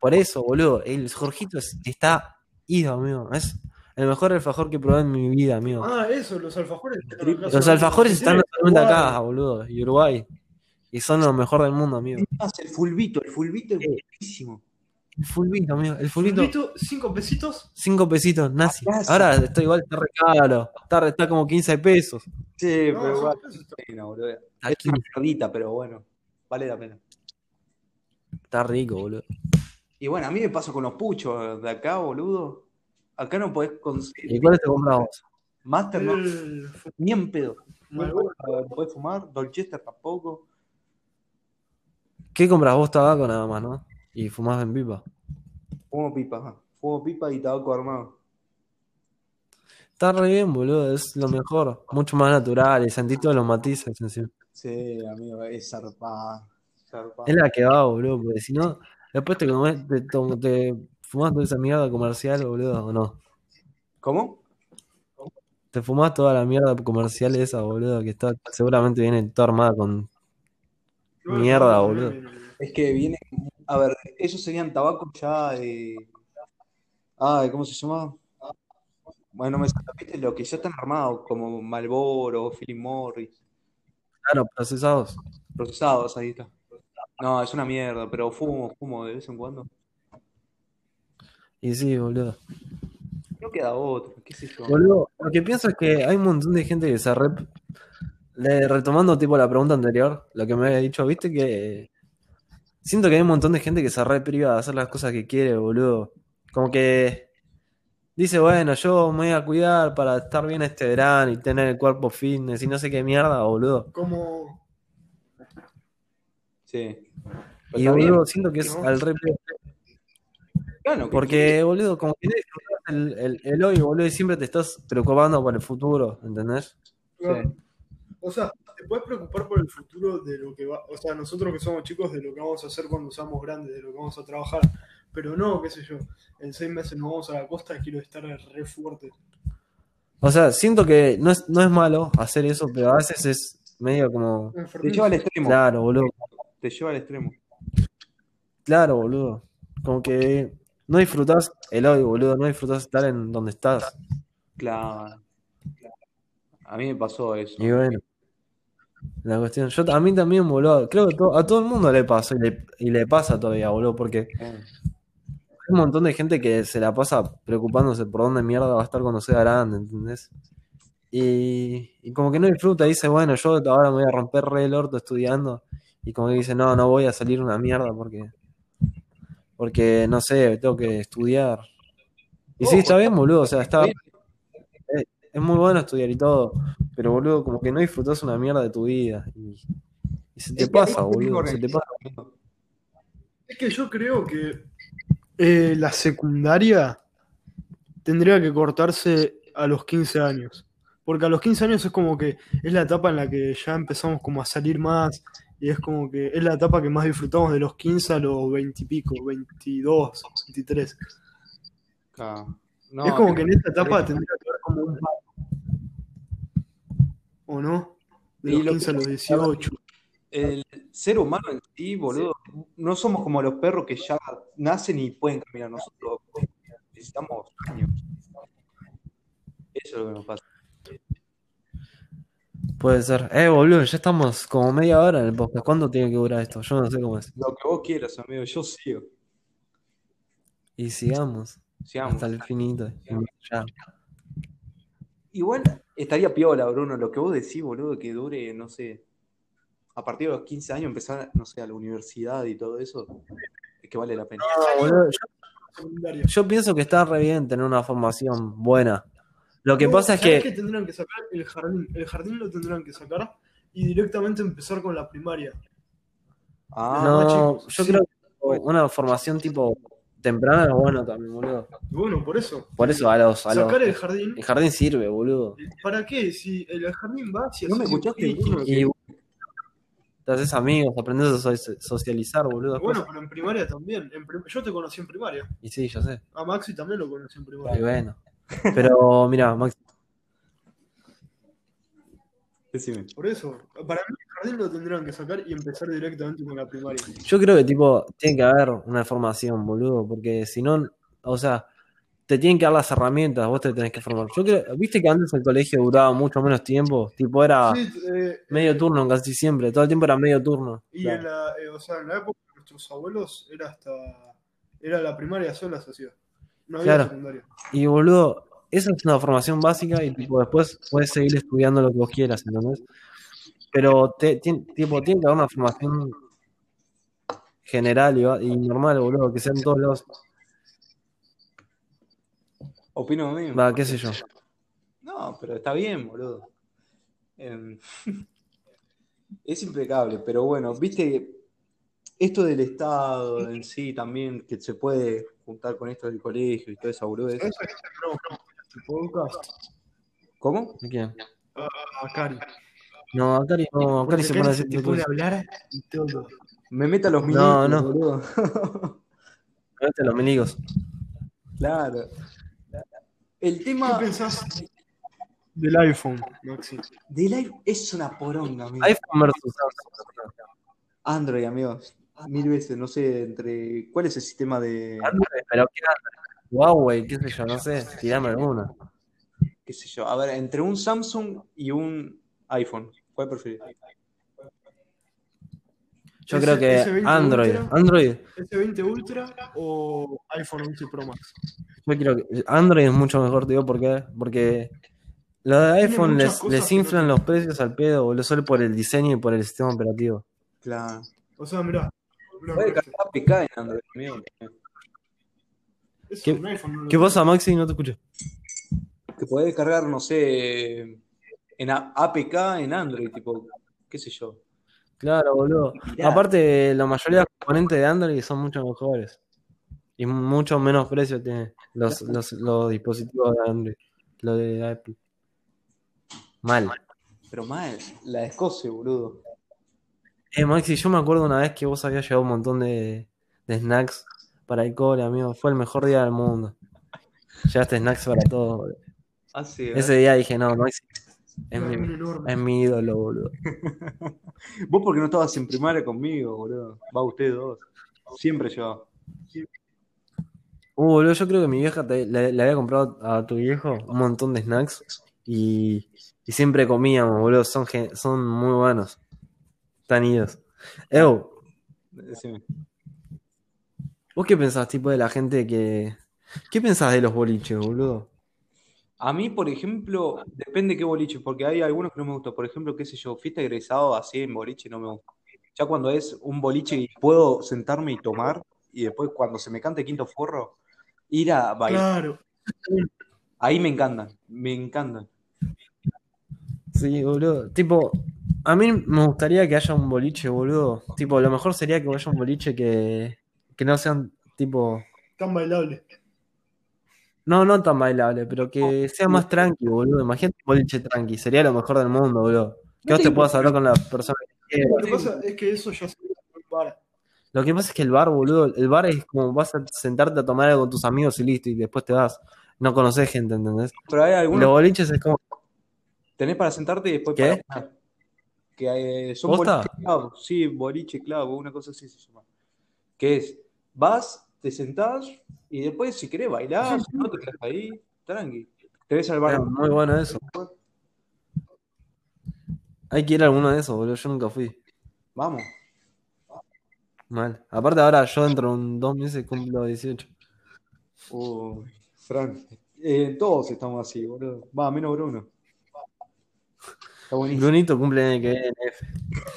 Por eso, boludo. El Jorgito es- está ido, amigo. Es el mejor alfajor que probé en mi vida, amigo. Ah, eso, los alfajores. Los alfajores están totalmente acá, boludo. Y Uruguay. Y son lo mejor del mundo, amigo. El fulbito, el fulbito es Sí. buenísimo. El fulbito, amigo. El fulbito. Fulvito, cinco pesitos. Cinco pesitos, nazi. Ahora está igual, está re caro. Está, está como 15 pesos. Sí, No, pero igual. Está, Es una 15, mierdita, pero bueno, vale la pena. está rico, boludo. Y bueno, a mí me pasa con los puchos de acá, boludo. Acá no podés conseguir ¿Y cuáles te compras vos? Master, no, El- ni en pedo. No no podés fumar, Dolchester tampoco. ¿Qué compras vos? Tabaco nada más, ¿no? Y fumás en pipa. Fumo pipa, ajá. Fumo pipa y tabaco armado. Está re bien, boludo. Es lo mejor. Mucho más natural. Y sentí todos los matices encima. Sí, amigo, es zarpada. zarpada. Es la que va, boludo. Porque si no, después te comes, te, te fumás toda esa mierda comercial, boludo, ¿o no? ¿Cómo? Te fumás toda la mierda comercial esa, boludo, que está seguramente viene toda armada con Mierda, boludo. no. Es que viene. A ver, esos serían tabacos ya de. Ay, ¿cómo se llama? Bueno, me ¿viste? Lo que ya están armados, como Marlboro, Philip Morris, claro, procesados. procesados, ahí está. No, es una mierda, pero fumo, fumo de vez en cuando. Y sí, boludo. No queda otro, qué sé yo. Boludo, lo que pienso es que hay un montón de gente que se rep... Le- retomando tipo la pregunta anterior, lo que me había dicho, viste que siento que hay un montón de gente que se re priva de hacer las cosas que quiere, boludo. Como que dice, bueno, yo me voy a cuidar para estar bien este verano y tener el cuerpo fitness y no sé qué mierda, boludo. Como. Sí. Y boludo, siento que es ¿no? al re claro, que- Porque, boludo, como que el, el, el hoy, boludo, y siempre te estás preocupando por el futuro, ¿entendés? Sí. O sea, te puedes preocupar por el futuro de lo que va. O sea, nosotros que somos chicos, de lo que vamos a hacer cuando seamos grandes, de lo que vamos a trabajar. Pero no, qué sé yo. En seis meses nos vamos a la costa y quiero estar re fuerte. O sea, siento que no es, no es malo hacer eso, pero a veces es medio como. Te lleva al extremo. Claro, boludo. Te lleva al extremo. Claro, boludo. Como que no disfrutás el hoy, boludo. No disfrutás estar en donde estás. Claro. A mí me pasó eso. Y bueno. La cuestión. Yo a mí también, boludo. Creo que to- a todo el mundo le pasa y le, y le pasa todavía, boludo. Porque Eh, hay un montón de gente que se la pasa preocupándose por dónde mierda va a estar cuando sea grande, ¿entendés? Y, y como que no disfruta, dice, bueno, yo ahora me voy a romper re el orto estudiando. Y como que dice, no, no voy a salir una mierda porque, porque no sé, tengo que estudiar. Y sí, está bien, boludo, o sea, está, es, es muy bueno estudiar y todo, pero boludo, como que no disfrutas una mierda de tu vida. Y, y se te Es pasa, boludo, se te pasa. Es que yo creo que eh, la secundaria tendría que cortarse a los 15 años. Porque a los 15 años es como que es la etapa en la que ya empezamos como a salir más y es como que es la etapa que más disfrutamos de los 15 a los 20 y pico, 22, 23. Claro. No, es como que en esta etapa tendría que haber como un ¿O no? De Y los lo 15 a los 18. el ser humano en sí, boludo, no somos como los perros que ya nacen y pueden caminar. Nosotros necesitamos años. Eso es lo que nos pasa. Puede ser. Eh, boludo, ya estamos como media hora en el podcast. ¿Cuánto tiene que durar esto? Yo no sé cómo es. Lo que vos quieras, amigo, yo sigo. Y sigamos Sigamos. hasta el infinito. Ya. Igual estaría piola, Bruno, lo que vos decís, boludo, que dure, no sé, a partir de los 15 años empezar, no sé, a la universidad y todo eso, es que vale la pena. No, boludo, yo, yo pienso que está re bien tener una formación buena. Lo que No, pasa es ¿sabés que. qué tendrán que sacar? El jardín. El jardín lo tendrán que sacar y directamente empezar con la primaria. Ah, No, chicos, yo sí. creo que una formación tipo temprana es bueno también, boludo. Y bueno, por eso. Por eso a los. A los sacar el jardín. el jardín sirve, boludo. ¿Para qué? Si el jardín va hacia ¿No me escuchaste, Bruno? Y te haces amigos, aprendes a so- socializar, boludo. Bueno, pero en primaria también. En prim- Yo te conocí en primaria. Y sí, ya sé. A Maxi también lo conocí en Y primaria. bueno. Pero mira, Max, Decime. Por eso. Para mí jardín lo tendrán que sacar y empezar directamente con la primaria. yo creo que tipo, tiene que haber una formación, boludo, porque si no, o sea, te tienen que dar las herramientas, vos te tenés que formar. Yo creo, viste que antes el colegio duraba mucho menos tiempo, tipo era Sí, eh, medio turno casi siempre, todo el tiempo era medio turno. y en la, eh, o sea, en la época de nuestros abuelos era hasta. Era la primaria sola se hacía. No había Claro. secundaria. Y boludo, esa es una formación básica y tipo después puedes seguir estudiando lo que vos quieras, ¿entendés? Pero te, tien- tipo, tiene que haber una formación general y, normal, boludo, que sea en todos lados. Opino lo mismo. Va, qué sé yo. No, pero está bien, boludo. Em, [LAUGHS] es impecable, pero bueno, viste, esto del Estado en sí también, que se puede juntar con esto del colegio y toda esa podcast. ¿Cómo? ¿De quién? A Cari. No, Akari no, Akari se pone a decir cosas. hablar y todo. Me meta los No, milicos, no. boludo. [LAUGHS] Cállate los miligos. Claro. El ¿Qué tema pensás del iPhone, Maxi? del iPhone es una poronga, amigo. iPhone versus Samsung. Android, amigos. Mil veces, no sé, entre. ¿Cuál es el sistema de. Android, pero qué Android? Huawei, qué sé yo, no sé, tirame alguna. qué sé yo? A ver, entre un Samsung y un iPhone. ¿Cuál preferís? Yo Ese- creo que ese 20 Android, Ultra. Android, ¿S20 Ultra o iPhone 11 Pro Max? yo creo que Android es mucho mejor, digo, ¿por qué? Porque los de iPhone les, les inflan los precios al pedo, boludo, solo por el diseño y por el sistema operativo. Claro. O sea, mirá. Puede cargar en Android, es ¿Qué- un iPhone, no lo ¿Qué pasa, Maxi? No te escucho. Que podés cargar, no sé, en APK en Android, tipo, qué sé yo. Claro, boludo. Mirá. Aparte, la mayoría de los componentes de Android son mucho mejores. Y mucho menos precio tienen los, los, los dispositivos de Android. Lo de Apple. Mal. Pero mal, la de Escocia, boludo. Eh, Maxi, yo me acuerdo una vez que vos habías llevado un montón de, de snacks para el cole, amigo. Fue el mejor día del mundo. Llevaste snacks para todos, boludo. Ah, sí, ¿eh? Ese día dije, no, Maxi, es mi, es mi ídolo, boludo. [LAUGHS] Vos porque no estabas en primaria conmigo, boludo. Va ustedes dos. Siempre yo. Uh, boludo, yo creo que mi vieja te- le, le había comprado a tu viejo un montón de snacks y, y siempre comíamos, boludo. Son, son muy buenos. Están idos. Ew, Decime. ¿Vos qué pensás, tipo, de la gente que. ¿Qué pensás de los boliches, boludo? A mí, por ejemplo, depende qué boliche, porque hay algunos que no me gustan. Por ejemplo, qué sé yo, fiesta egresado así en boliche no me gusta. Ya cuando es un boliche y puedo sentarme y tomar, y después cuando se me cante quinto forro, ir a bailar. Claro. Ahí me encantan, me encantan. Sí, boludo. Tipo, a mí me gustaría que haya un boliche, boludo. Tipo, lo mejor sería que haya un boliche que, que no sean, tipo. Tan bailable. No, no tan bailable, pero que sea más tranqui, boludo. Imagínate un boliche tranqui. Sería lo mejor del mundo, boludo. Que vos te puedas hablar con la persona que Lo quieras. que pasa es que eso ya se un bar. Lo que pasa es que el bar, boludo, el bar es como vas a sentarte a tomar algo con tus amigos y listo, y después te vas. No conoces gente, ¿entendés? Pero hay Los algunos boliches es como. tenés para sentarte y después ¿Qué? para. Que eh, son ¿Posta? boliche clavo. Sí, boliche clavo, una cosa así se llama. Que es, vas, te sentás y después si querés bailar, si no te quedás ahí, tranqui. Te ves al bar. muy bueno eso. Hay que ir a alguno de esos, boludo. Yo nunca fui. Vamos. Mal. Aparte, ahora yo dentro de un, dos meses cumplo 18. Uy, Fran. Eh, todos estamos así, boludo. Va, menos Bruno. Está buenísimo. Brunito cumple en que viene.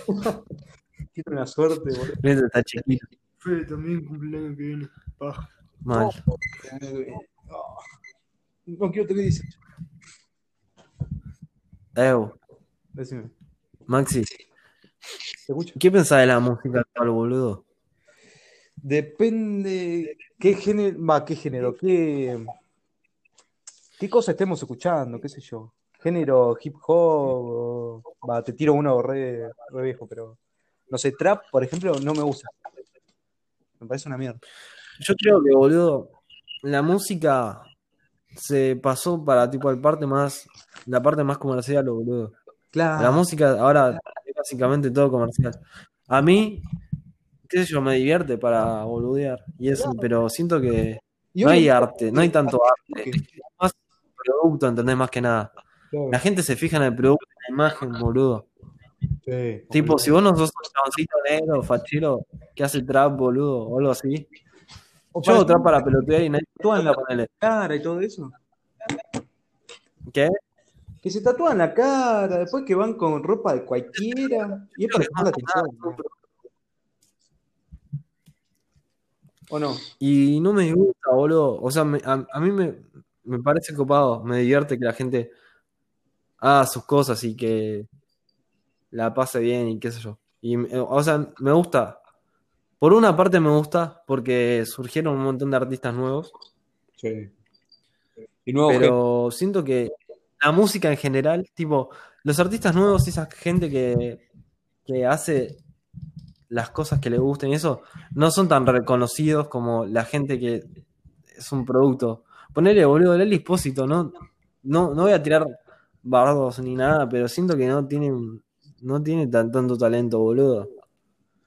[LAUGHS] Tiene una suerte, boludo. Brunito está chiquito. Fede también cumpleaños que viene. Paja. Mal. No quiero tener 18. Ew. Decime. Maxi. ¿qué pensás de la música actual, boludo? Depende qué género, va, qué género, qué, qué cosa estemos escuchando, qué sé yo. Género hip hop, o- va, te tiro uno re, re viejo, pero no sé, trap, por ejemplo, no me gusta. Me parece una mierda. Yo creo que, boludo, la música se pasó para tipo el parte más, la parte más comercial, boludo. La Claro. música ahora es básicamente todo comercial. A mí, qué sé yo, me divierte para boludear y eso, pero siento que no hay arte, no hay tanto arte, es más producto, ¿entendés? Más que nada. Claro. La gente se fija en el producto, en la imagen, boludo. Sí. Tipo, si vos no sos un chaboncito negro, fachero, que hace trap, boludo, o algo así. O Yo hago para- trap para pelotear y nadie tatúan la ponele. cara y todo eso. ¿Qué? Que se tatúan la cara, después que van con ropa de cualquiera. Y es para llamar la atención. ¿no? ¿O no? Y no me gusta, boludo. O sea, me- a, a mí me, me parece copado, me divierte que la gente haga sus cosas y que la pase bien y qué sé yo. Y, me- o sea, me gusta. Por una parte me gusta porque surgieron un montón de artistas nuevos, Sí. Y nuevo pero siento que la música en general, tipo, los artistas nuevos, esa gente que, que hace las cosas que le gusten y eso, no son tan reconocidos como la gente que es un producto. Ponele, boludo, Lely Espósito, ¿no? No, no voy a tirar bardos ni nada, pero siento que no tiene, no tiene tan, tanto talento, boludo.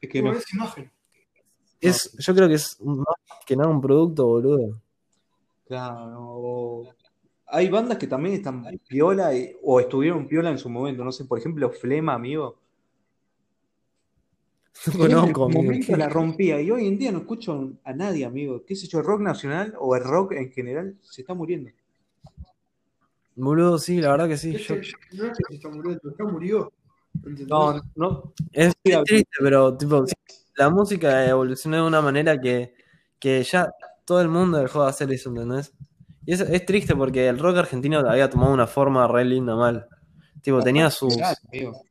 Es que No, es imagen. Es, yo creo que es más que nada un producto, boludo. Claro. Hay bandas que también están piola y- o estuvieron piola en su momento. No sé, por ejemplo, Flema, amigo. [LAUGHS] No en conozco, su amigo. momento la rompía y hoy en día no escucho a nadie, amigo. ¿Qué sé yo? El rock nacional o el rock en general se está muriendo. Boludo, sí, la verdad que sí. Es yo- que no es que se está muriendo, ya murió. No, no. Es, triste, pero tipo, la música evolucionó de una manera que, que ya todo el mundo dejó de hacer eso, ¿entendés? Y es, es triste porque el rock argentino había tomado una forma re linda mal. Tipo, tenía amigo.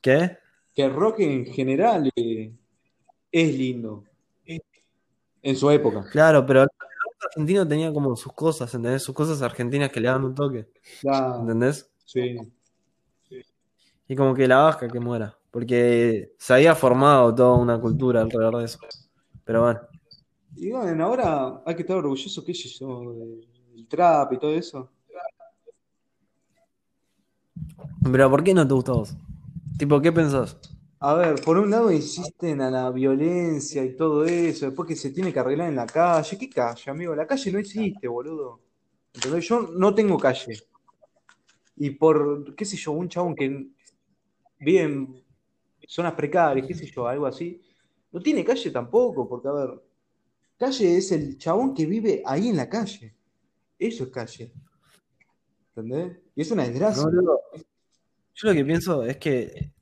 ¿Qué? Que el rock en general eh, es lindo. En su época. Claro, pero el rock argentino tenía como sus cosas, ¿entendés? Sus cosas argentinas que le daban un toque, ¿entendés? sí. Y como que la vasca que muera. Porque se había formado toda una cultura alrededor de eso. Pero bueno. Y bueno, ahora hay que estar orgulloso, qué sé yo, del trap y todo eso. Pero ¿por qué no te gusta a vos? Tipo, ¿qué pensás? A ver, por un lado insisten a la violencia y todo eso, después que se tiene que arreglar en la calle. ¿Qué calle, amigo? La calle no existe, boludo. ¿Entendés? Yo no tengo calle. Y por, qué sé yo, un chabón que vive en zonas precarias, qué sé yo, algo así, no tiene calle tampoco, porque a ver, Calle es el chabón que vive ahí en la calle. Eso es calle. ¿Entendés? Y es una desgracia. No. Yo lo que pienso es que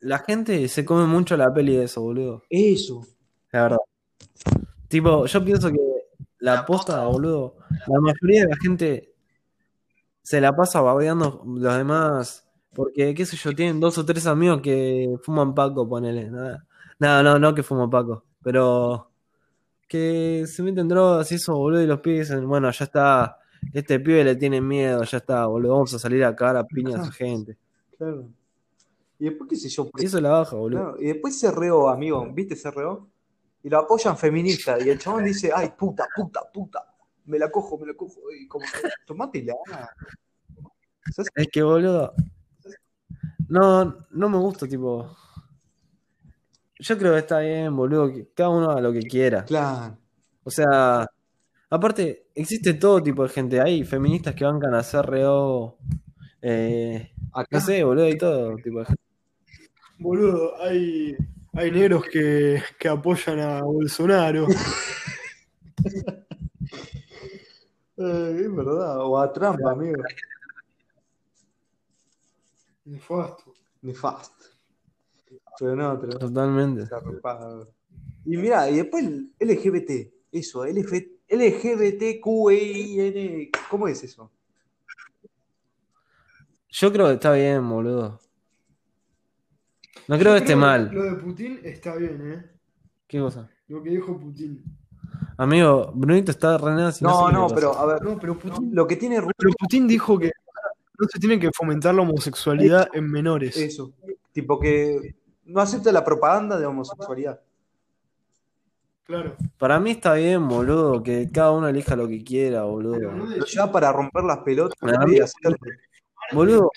la gente se come mucho la peli de eso, boludo. Eso. La verdad. Tipo, yo pienso que la posta, boludo, la mayoría de la gente se la pasa babeando los demás. Porque, qué sé yo, tienen dos o tres amigos que fuman Paco, ponele. Nada. No, no, no que fuman Paco. Pero que se meten drogas y eso, boludo, y los pibes dicen, bueno, ya está. Este pibe le tiene miedo, ya está, boludo. Vamos a salir a cagar a piña a esa gente. Claro. Y después, qué sé yo, Y eso la baja, boludo. Claro, y después se reó, amigo, ¿viste se reó? Y lo apoyan feminista. Y el chabón dice, ay, puta, puta, puta. Me la cojo, me la cojo. Y como que, tomátela. Es que, boludo. No, no me gusta, tipo. Yo creo que está bien, boludo, que cada uno haga lo que quiera. Claro. O sea, aparte, existe todo tipo de gente. Hay feministas que bancan a CRO, eh, Acá. no sé, boludo, hay todo tipo de gente. Boludo, hay, hay negros que, que apoyan a Bolsonaro. [LAUGHS] [LAUGHS] Eh, es verdad. O a Trump, amigo. Nefasto. Nefasto. Pero no, pero Totalmente. Y mira, y después el LGBT. Eso, LGBTQIN. ¿Cómo es eso? Yo creo que está bien, boludo. No creo que esté mal. Lo de Putin está bien, ¿eh? ¿Qué cosa? Lo que dijo Putin. Amigo, Brunito está re No, no, le pero pasa. a ver, No, pero Putin, lo que tiene Rusia pero Putin dijo que no se tiene que fomentar la homosexualidad en menores. Eso. Tipo que no acepta la propaganda de homosexualidad. Claro. Para mí está bien, boludo, que cada uno elija lo que quiera, boludo. No lleva para romper las pelotas y hacer. Boludo,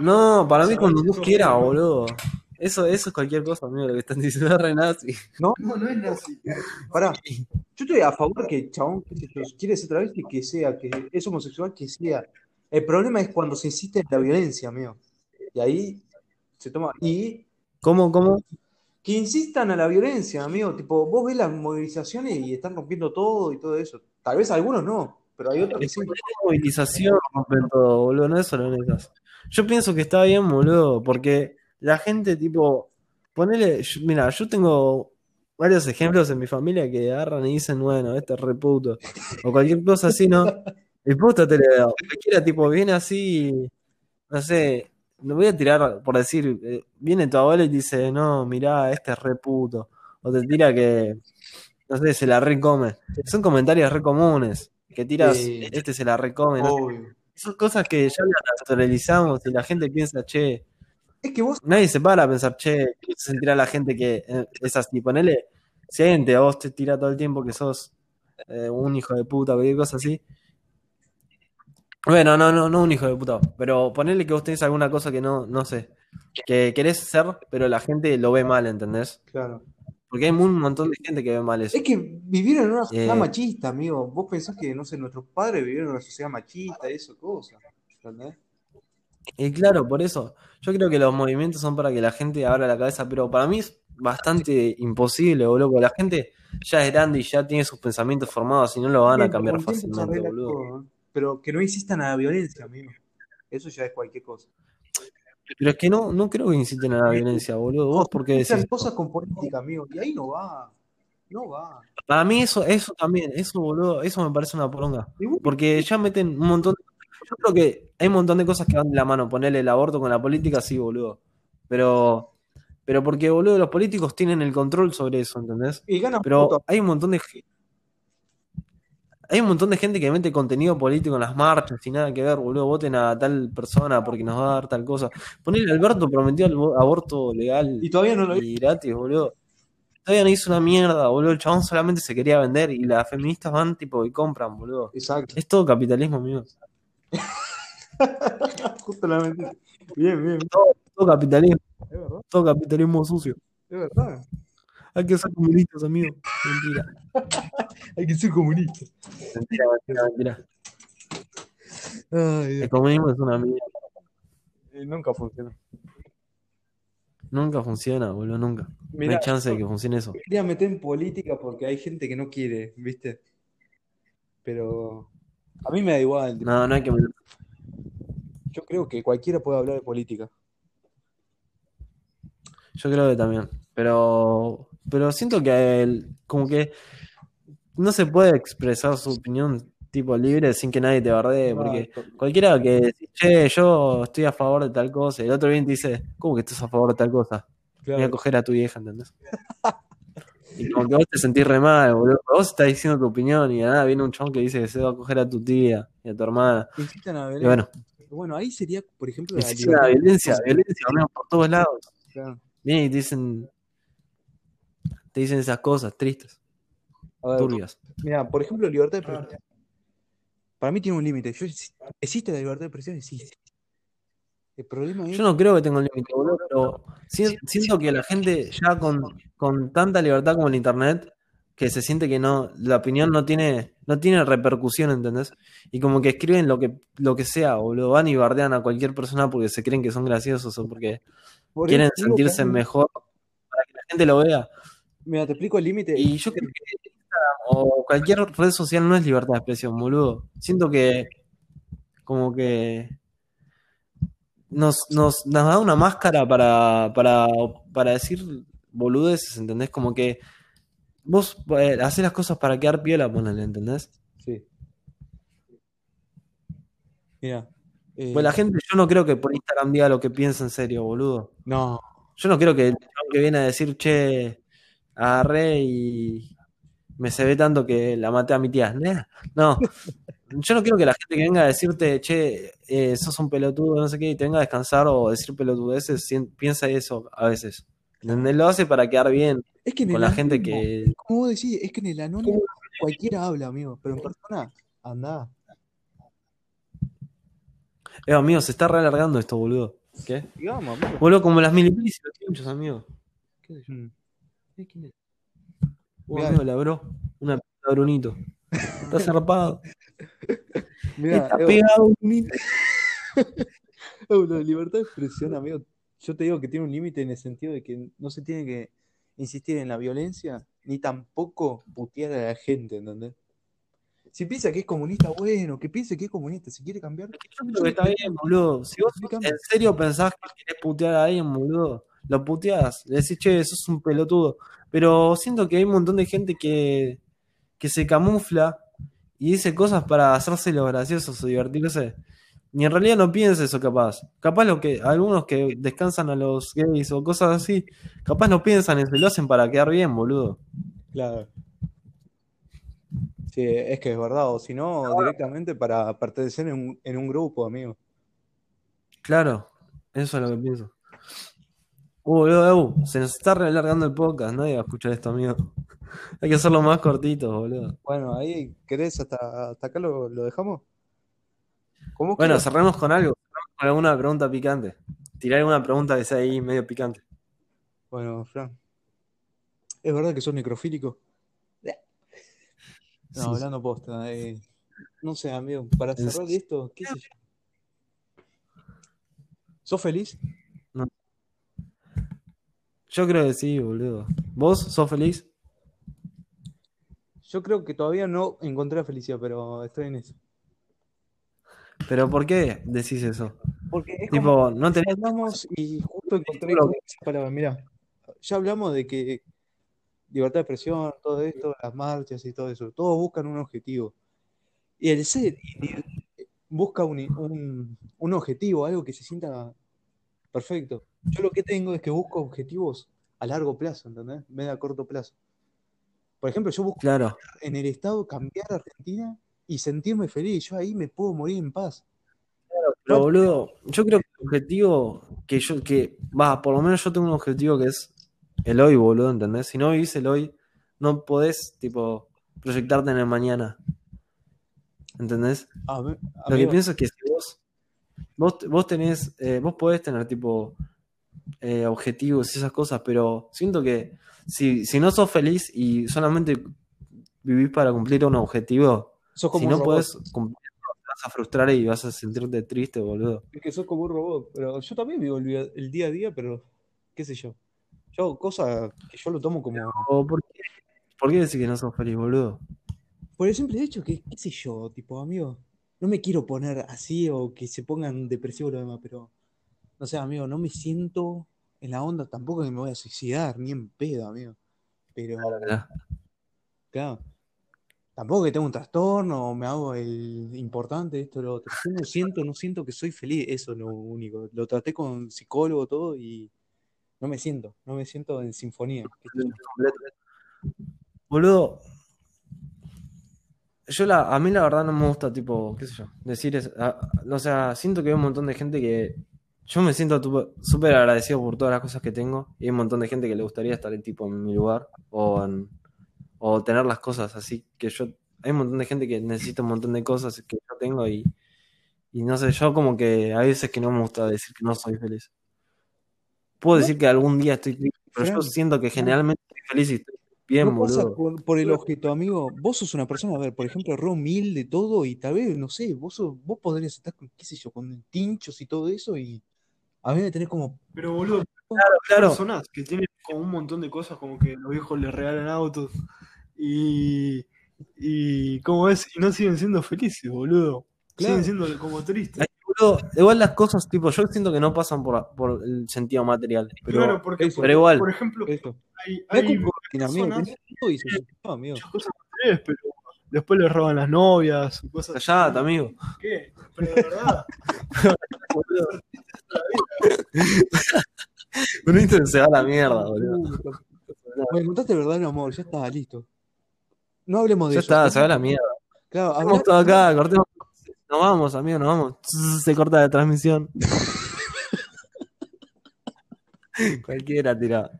no, para mí cuando tú quieras, boludo. Eso, eso es cualquier cosa, amigo, lo que están diciendo [LAUGHS] es re nazi. No, no es nazi. Pará. Yo estoy a favor que el chabón si quiere ser travesti, que sea, que es homosexual, que sea. El problema es cuando se insiste en la violencia, amigo. Y ahí se toma. Y ¿Cómo, cómo? que insistan a la violencia, amigo. Tipo, vos ves las movilizaciones y están rompiendo todo y todo eso. Tal vez algunos no, pero hay otros que sí. movilización rompen todo, boludo, no es solo en esas. Yo pienso que está bien, boludo, porque la gente, tipo, ponele, mira, yo tengo varios ejemplos en mi familia que agarran y dicen, bueno, este es re puto, o cualquier cosa así, ¿no? [LAUGHS] El puto te le cualquiera, tipo, viene así, no sé, no voy a tirar por decir, eh, viene tu abuela y dice, no, mirá, este es re puto, o te tira que, no sé, se la recome. Son comentarios re comunes, que tiras, Sí. este se la recome, no sé. Son cosas que ya las naturalizamos y la gente piensa, che, Es que vos, nadie se para a pensar, che, ¿qué sentirá la gente que eh, es así? Ponele, si hay gente a vos te tira todo el tiempo que sos eh, un hijo de puta, cualquier cosa así. Bueno, no, no, no un hijo de puta, pero ponele que vos tenés alguna cosa que no, no sé, que querés ser, pero la gente lo ve mal, ¿entendés? claro. Porque hay un montón de gente que ve mal eso. Es que vivieron en una sociedad Eh. machista, amigo. Vos pensás que, no sé, nuestros padres vivieron en una sociedad machista, eso, cosas. ¿Entendés? Y claro, por eso, yo creo que los movimientos son para que la gente abra la cabeza, pero para mí es bastante imposible, boludo, la gente ya es grande y ya tiene sus pensamientos formados y no lo van a cambiar fácilmente, boludo. todo, ¿eh? Pero que no insistan a la violencia, amigo. Eso ya es cualquier cosa. Pero es que no, no creo que inciten a la violencia, boludo. ¿Vos por qué Mezclan decís? cosas con política, amigo. Y ahí no va. No va. Para mí eso, eso también, eso, boludo, eso me parece una poronga. Porque ya meten un montón Yo creo que hay un montón de cosas que van de la mano. Ponerle el aborto con la política, sí, boludo. Pero, pero porque, boludo, los políticos tienen el control sobre eso, ¿entendés? y ganan Pero votos. hay un montón de ge- hay un montón de gente que mete contenido político en las marchas y nada que ver, boludo. Voten a tal persona porque nos va a dar tal cosa. Ponele Alberto prometió el aborto legal Y todavía no lo y gratis, boludo. Todavía no hizo una mierda, boludo. El chabón solamente se quería vender y las feministas van tipo y compran, boludo. Exacto. Es todo capitalismo, amigo. [LAUGHS] Justo la mentí. Bien, bien. Todo capitalismo, Es verdad. todo capitalismo sucio. Es verdad. Hay que ser comunistas, amigo. Mentira. [LAUGHS] Hay que ser comunista. Mentira, mentira, mentira. Ay, El comunismo es una mierda. Y nunca funcionó. Nunca funciona, boludo, nunca. no hay chance de que funcione eso. quería meter en política porque hay gente que no quiere, ¿viste? Pero a mí me da igual. tipo, No, no hay que. Yo creo que cualquiera puede hablar de política. Yo creo que también. Pero, pero siento que el- como que no se puede expresar su opinión tipo libre sin que nadie te bardee, porque cualquiera que dice, che, yo estoy a favor de tal cosa, y el otro te dice, ¿cómo que estás a favor de tal cosa? Voy a coger a tu vieja, ¿entendés? [LAUGHS] Y como que vos te sentís re mal, boludo. Vos estás diciendo tu opinión y nada viene un chabón que dice que se va a coger a tu tía y a tu hermana. Y violencia. bueno, Bueno, ahí sería, por ejemplo, la violencia, violencia, amigo, por todos lados. Claro. Vienen y te dicen, te dicen esas cosas tristes, A ver, turbias. mira, por ejemplo, libertad de Claro. expresión. Para mí tiene un límite. Yo, ¿Existe la libertad de expresión? Existe. El problema es Yo no creo que tenga un límite, boludo, pero si- siento que la gente ya con, con tanta libertad como en internet, que se siente que no, la opinión no tiene, no tiene repercusión, ¿entendés? Y como que escriben lo que, lo que sea, boludo, van y bardean a cualquier persona porque se creen que son graciosos o porque por quieren que sentirse mejor para que la gente lo vea. Mira, te explico el límite. Y yo creo que o cualquier red social no es libertad de expresión, boludo. Siento que como que nos, nos, nos da una máscara para, para, para decir boludeces, ¿entendés? Como que vos eh, haces las cosas para quedar piola, ponele, ¿entendés? Sí. Mira. eh, Pues la gente, yo no creo que por Instagram diga lo que piensa en serio, boludo. No, Yo no creo que el que viene a decir, che, agarré y me se ve tanto que la maté a mi tía. Nah, No, yo no quiero que la gente que venga a decirte, che, eh, sos un pelotudo, no sé qué, y te venga a descansar o decir pelotudeces, piensa eso a veces. ¿Entendés? Lo hace para quedar bien es que en con la gente que... vos decís, es que en el anónimo cualquiera habla, amigo, pero en persona, anda. Eh, amigo, se está re alargando esto, boludo. ¿Qué? Digamos, amigo. Boludo, como las pinchos, amigo. ¿Qué sé yo? Eh, ¿Quién es? Mirá. amigo, la bro. Una p- Brunito. Está [LAUGHS] zarpado. Mirá, Está Evo, pegado, Brunito. [LAUGHS] Evo, la libertad de expresión, amigo, yo te digo que tiene un límite en el sentido de que no se tiene que insistir en la violencia, ni tampoco putear a la gente, ¿entendés? Si piensa que es comunista, bueno, que piense que es comunista, si quiere cambiar, Yo creo que está bien, boludo. Si vos en serio pensás que querés putear a alguien, boludo, lo puteás. Le decís, che, sos un pelotudo. Pero siento que hay un montón de gente que, que se camufla y dice cosas para hacerse los graciosos o divertirse. Y en realidad no piensa eso, capaz. Capaz lo que algunos que descansan a los gays o cosas así, capaz no piensan eso y lo hacen para quedar bien, boludo. Claro. Sí, es que es verdad, o si no, directamente para pertenecer en un, en un grupo, amigo. Claro, eso es lo que pienso. Uh, boludo, uh, se nos está relargando el podcast, nadie va a escuchar esto, amigo. [LAUGHS] Hay que hacerlo más cortito, boludo. Bueno, ahí, ¿querés hasta, hasta acá lo, lo dejamos? ¿Cómo Bueno, quieras? cerramos con algo, cerramos con alguna pregunta picante. Tirá alguna pregunta que sea ahí medio picante. Bueno, Fran. ¿Es verdad que sos necrofílico? [LAUGHS] No, Sí. hablando posta. eh, no sé, amigo, para cerrar esto, ¿qué sé yo? ¿Sos feliz? Yo creo que sí, boludo. ¿Vos sos feliz? Yo creo que todavía no encontré la felicidad, pero estoy en eso. ¿Pero por qué decís eso? Porque es como Tipo, no tenés... hablamos y justo encontré Lo con esas palabras. Mira, ya hablamos de que libertad de expresión, todo esto, las marchas y todo eso, todos buscan un objetivo. Y el ser busca un, un- un objetivo, algo que se sienta perfecto. Yo lo que tengo es que busco objetivos a largo plazo, ¿entendés? En vez de a corto plazo. Por ejemplo, yo busco Claro, en el estado cambiar a Argentina y sentirme feliz. Yo ahí me puedo morir en paz. pero boludo, yo creo que el objetivo que yo, que, va, por lo menos yo tengo un objetivo que es el hoy, boludo, ¿entendés? Si no vivís el hoy, no podés, tipo, proyectarte en el mañana. ¿Entendés? A Lo que pienso es que si vos, vos, vos tenés, eh, vos podés tener tipo eh, objetivos y esas cosas, pero siento que si, si no sos feliz y solamente vivís para cumplir un objetivo, sos como si un no podés cumplir, te vas a frustrar y vas a sentirte triste, boludo. Es que sos como un robot, pero yo también vivo el, día el día a día, pero qué sé yo. Yo cosas que yo lo tomo como ¿O por, qué, ¿Por qué decís que no sos feliz, boludo? por el simple hecho que, qué sé yo, tipo, amigo, no me quiero poner así o que se pongan depresivos los demás, pero, no sé, amigo, no me siento en la onda, tampoco que me voy a suicidar, ni en pedo, amigo. Pero, Mirá. claro, tampoco que tengo un trastorno o me hago el importante, esto, lo otro. Yo no siento, no siento que soy feliz, eso es lo único. Lo traté con psicólogo, todo, y no me siento, no me siento en sinfonía. Boludo, yo la, a mí la verdad no me gusta, tipo, qué sé yo, decir eso. o sea, siento que hay un montón de gente que. Yo me siento súper agradecido por todas las cosas que tengo. Y hay un montón de gente que le gustaría estar en, tipo, en mi lugar. O, en- o tener las cosas así. Que yo. Hay un montón de gente que necesita un montón de cosas que yo tengo. Y, y no sé, yo como que hay veces que no me gusta decir que no soy feliz. Puedo decir que algún día estoy triste, pero yo siento que generalmente estoy feliz y estoy bien, No pasa boludo. por, por el objeto, amigo. Vos sos una persona, a ver, por ejemplo, re humilde todo y tal vez, no sé, vos, sos- vos podrías estar con, qué sé yo, con tinchos y todo eso y a mí me tenés como... Pero boludo, Claro, claro. personas que tienen como un montón de cosas, como que los viejos les regalan autos y, y ¿cómo es? Y no siguen siendo felices, boludo. Claro. Siguen siendo como tristes. Ay, boludo, igual las cosas, tipo, yo siento que no pasan por, por el sentido material. Pero, claro, porque, eso. Pero igual. por ejemplo, Eso. hay, hay amigo, personas amigo. muchas cosas materiales, pero después les roban las novias, cosas así. callate, amigo. ¿Qué? Pero de verdad. [LAUGHS] Un Instagram se va a la mierda, boludo. Me contaste verdad, mi amor, ya está, listo. No hablemos de Ya eso. está, se va a la mierda. Claro, Estamos habla- todos acá, cortemos. Nos vamos, amigo, nos vamos. Se corta la transmisión. [LAUGHS] Cualquiera tira.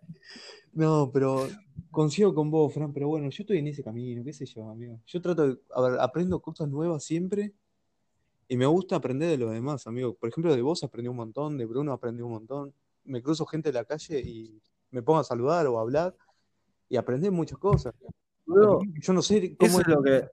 No, pero coincido con vos, Fran, pero bueno, yo estoy en ese camino, qué sé yo, amigo. Yo trato de, a ver, aprendo cosas nuevas siempre y me gusta aprender de los demás, amigo. Por ejemplo, de vos aprendí un montón, de Bruno aprendí un montón. Me cruzo gente en la calle y me pongo a saludar o a hablar y aprendí muchas cosas. Yo no sé cómo eso es lo que.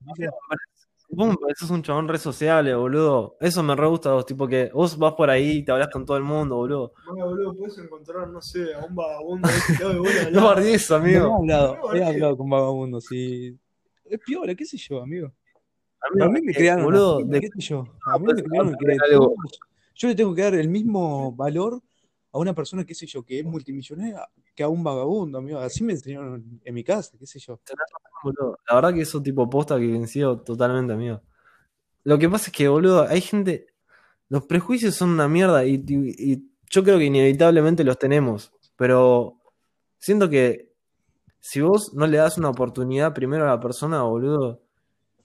Vos me pareces un chabón re sociable, boludo. Eso me re gusta a vos, tipo que vos vas por ahí y te hablas con todo el mundo, boludo. Bueno, boludo, puedes encontrar, no sé, a un vagabundo de bola [LAUGHS] No bardies, No he amigo. hablado, No, he es que- hablado con vagabundos, sí. Es piola, qué sé yo, amigo. Amigo, A mí me criaron boludo, qué sé yo. A mí me que todos- yo le tengo que dar el mismo valor a una persona, qué sé yo, que es multimillonaria que a un vagabundo, amigo. Así me enseñaron en mi casa, qué sé yo. La verdad que eso tipo posta que venció totalmente, amigo. Lo que pasa es que, boludo, hay gente. Los prejuicios son una mierda y, yo creo que inevitablemente los tenemos. Pero siento que si vos no le das una oportunidad primero a la persona, boludo,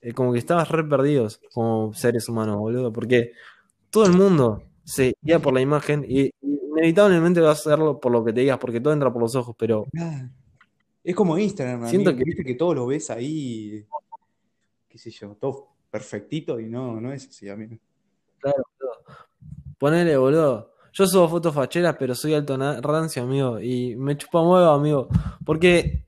eh, como que estabas re perdidos como seres humanos, boludo. Porque todo el mundo se guía por la imagen y inevitablemente vas a hacerlo por lo que te digas, porque todo entra por los ojos, pero. Es como Instagram, Siento amigo, que- viste que todo lo ves ahí, qué sé yo, todo perfectito y no, no es así, amigo. Claro, boludo. Ponele, boludo. Yo subo fotos facheras, pero soy alto rancio, amigo. Y me chupa un huevo, amigo. Porque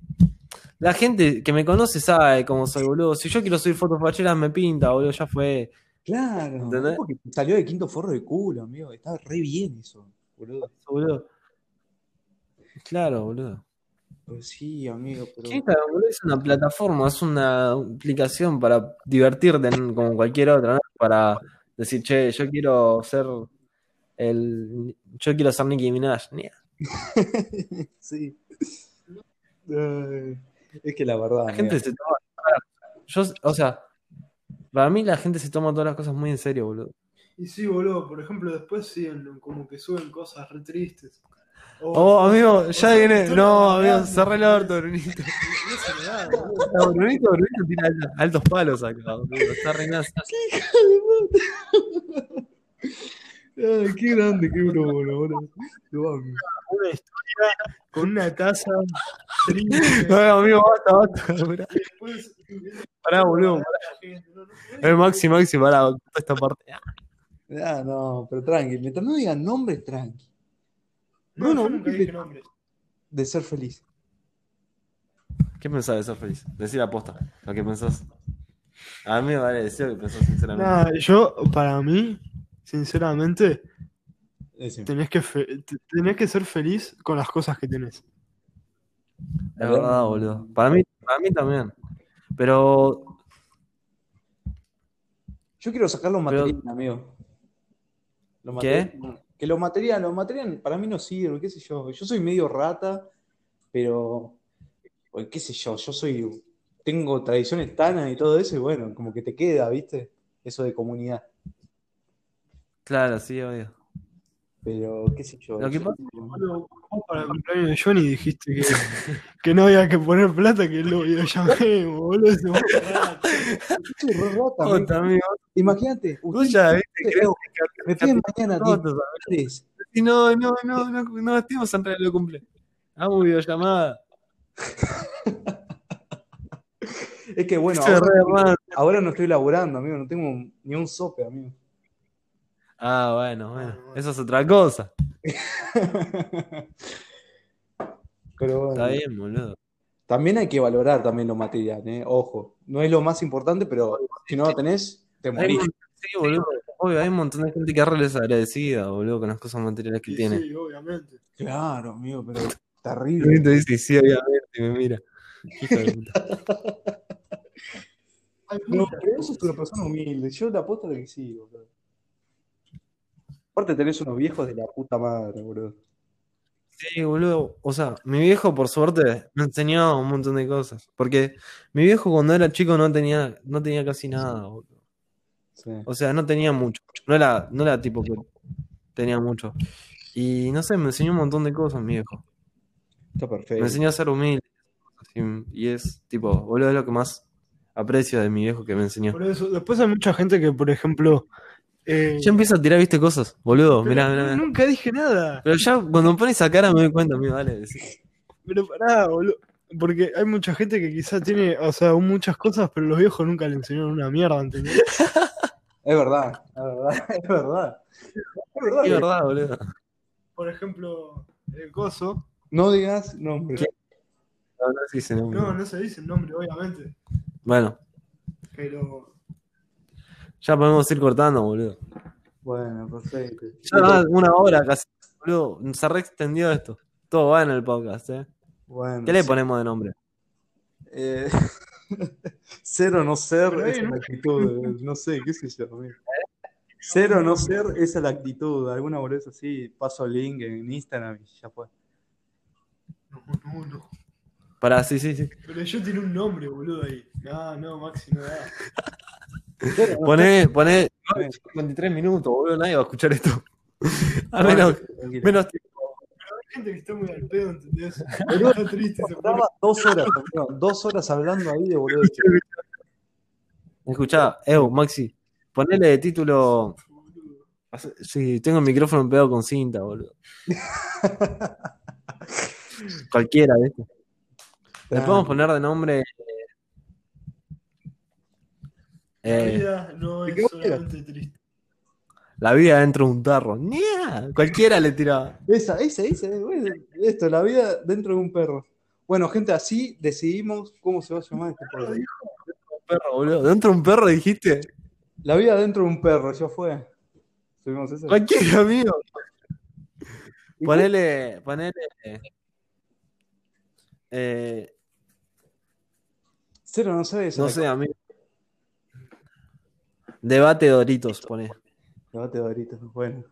la gente que me conoce sabe cómo soy, boludo. Si yo quiero subir fotos facheras, me pinta, boludo. Ya fue. Claro, porque salió de quinto forro de culo, amigo. Está re bien eso, boludo. boludo. Claro, boludo. Pues sí, amigo, pero. Que Instagram, boludo, es una plataforma, es una aplicación para divertirte como cualquier otra, ¿no? Para decir, che, yo quiero ser el. Yo quiero ser Nicki Minaj. [LAUGHS] Sí. Es que la verdad, La gente se toma. Yo, o sea, para mí la gente se toma todas las cosas muy en serio, boludo. Y sí, boludo, por ejemplo, después siguen como que suben cosas re tristes. O- Oh, amigo, ya viene. No, amigo, cerré el orto, Brunito. No Brunito, Brunito tira altos- palos acá, boludo. Está reinando. Ay, qué grande, qué Bruno, boludo. Lo amo. Una historia con una taza triste. No, amigo, basta, basta. pará. Pará, boludo. No, Eh, Maxi, Maxi, pará, esta parte. Ah, no, pero tranqui, mientras no digan nombres, tranqui. No, Bruno, yo nunca ¿qué dije nombres. De ser feliz. ¿Qué pensás de ser feliz? Decir aposta, lo que pensás. A mí me vale decir lo que pensás sinceramente. Nada, yo, para mí, sinceramente, Decime. tenés que, tenés que ser feliz con las cosas que tenés. Es verdad, boludo. Para mí, para mí también. Pero, Yo quiero sacar los materiales, amigo. Los ¿Qué? Que los materiales, los materiales para mí no sirven, qué sé yo. Yo soy medio rata, pero, qué sé yo, yo soy, tengo tradiciones tanas y todo eso, y bueno, como que te queda, ¿viste? Eso de comunidad. claro, sí, obvio. Pero, qué sé yo. Lo que pasa- Boludo, vos para el cumpleaños de Johnny dijiste que, [LAUGHS] que no había que poner plata, que lo videollamemos, boludo. ese rata. Imagínate, Vos ya, viste, me piden mañana No, 10 no, no, no, no, no, no estemos en realidad lo cumple. Hagamos videollamada. Es que bueno, ahora, ahora no estoy laburando, amigo, no tengo ni un sope, amigo. Ah, bueno, bueno. Eso es otra cosa. [LAUGHS] Pero Está bueno, bien, boludo. también hay que valorar también lo material, ¿eh? Ojo, no es lo más importante, pero si no lo tenés, te morís. sí, boludo. Obvio, hay un montón de gente que es re desagradecida, boludo, con las cosas materiales que Sí, tiene. sí, obviamente. Claro, amigo, pero [LAUGHS] terrible. te dice, sí, obviamente, y me mira. [LAUGHS] No, pero eso es cosas. una persona humilde. Yo la apuesto de que sí, boludo. Aparte tenés unos viejos de la puta madre, boludo. Sí, boludo. O sea, mi viejo, por suerte, me enseñó un montón de cosas. Porque mi viejo cuando era chico no tenía, no tenía casi nada, boludo. Sí. O sea, no tenía mucho. No era, no era tipo que tenía mucho. Y no sé, me enseñó un montón de cosas, mi viejo. Está Me perfecto. enseñó a ser humilde. Y es, tipo, boludo, es lo que más aprecio de mi viejo que me enseñó. Por eso, después hay mucha gente que, por ejemplo. Eh, Ya empieza a tirar, viste, cosas, boludo. Mirá, mirá, mirá. Nunca dije nada. Pero ya cuando me pones esa cara me doy cuenta, amigo, dale. decí. Pero pará, boludo. Porque hay mucha gente que quizá tiene, o sea, muchas cosas, pero los viejos nunca le enseñaron una mierda, ¿entendés? [LAUGHS] Es verdad, es verdad, [LAUGHS] es verdad. Es verdad. Es verdad, boludo. Por ejemplo, el coso. No digas nombre. No, no se dice nombre. No, no se dice el nombre, obviamente. Bueno, Pero. Ya podemos ir cortando, boludo. Bueno, perfecto. Ya va una hora casi, boludo. Se re extendió esto. Todo va en el podcast, ¿eh? Bueno, ¿Qué le sí. ponemos de nombre? Eh, [LAUGHS] ser o no ser, Pero es no- la actitud. No sé, qué sé yo. amigo. Ser o no ser, esa es la actitud. Alguna boludez así, paso el link en Instagram y ya fue. No, no, no. Para, sí, sí, sí. Pero yo tiene un nombre, boludo, ahí. No, no, Maxi, no da. [LAUGHS] Poné, poné 53 minutos, boludo. Nadie va a escuchar esto. [LAUGHS] A menos, Tranquilo. menos tiempo. Hay gente que está muy al pedo, ¿entendés? [LAUGHS] Está triste, se pone. Estaba dos horas, dos horas hablando ahí de boludez. Escuchá, Ew, Maxi, ponele de título. boludo. Sí, tengo el micrófono pegado con cinta, boludo. [LAUGHS] Cualquiera, ¿viste? Le podemos poner de nombre. La eh, vida no ¿de es solamente triste. la vida dentro de un tarro. ¡Nia! Cualquiera le tiraba. Esa, esa, esa, bueno, esto, la vida dentro de un perro. Bueno, gente, así decidimos cómo se va a llamar este podcast. Un perro, boludo. ¿Dentro de un perro dijiste? La vida dentro de un perro, ya fue. Subimos eso. Cualquiera, amigo. Ponele. Ponele. Eh, Cero, no sé, esa no sé, amigo. Debate Doritos, poné. Debate de ahorita, bueno.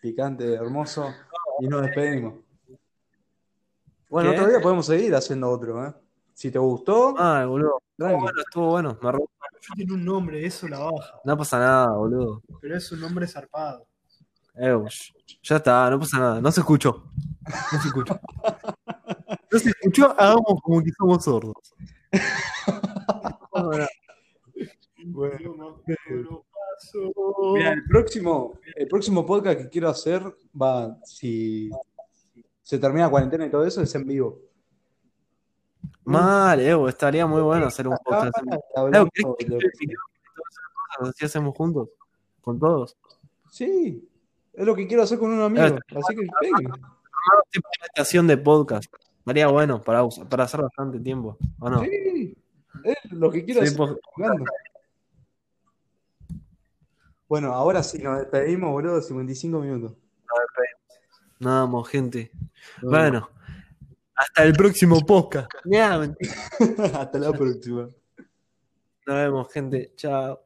Picante, hermoso. Y nos despedimos. Bueno, ¿Qué? otro día podemos seguir haciendo otro, ¿eh? Si te gustó, Ah, boludo. Estuvo bueno, estuvo bueno. Me ro- Yo tiene un nombre, eso la baja. No pasa nada, boludo. Pero es un nombre zarpado. Eh, sh- ya está, no pasa nada. No se escuchó. No se escuchó. No se escuchó, hagamos como que somos sordos. [LAUGHS] Bueno. Mira, el próximo, el próximo podcast que quiero hacer va, si se termina la cuarentena y todo eso, es en vivo. Mal, Evo, estaría muy bueno hacer un podcast. Ah, Evo, hablando ¿querés que de- el micrófono y todas esas cosas así hacemos juntos? Con todos. Sí, es lo que quiero hacer con un amigo. Así que una estación de podcast. Estaría bueno para, para hacer bastante tiempo. ¿O no? Sí, es lo que quiero Sí, hacer. Bueno, ahora sí nos despedimos, boludo, 55 minutos. Nos vemos, gente. Bueno, hasta el próximo podcast. [LAUGHS] Hasta la próxima. Nos vemos, gente. Chao.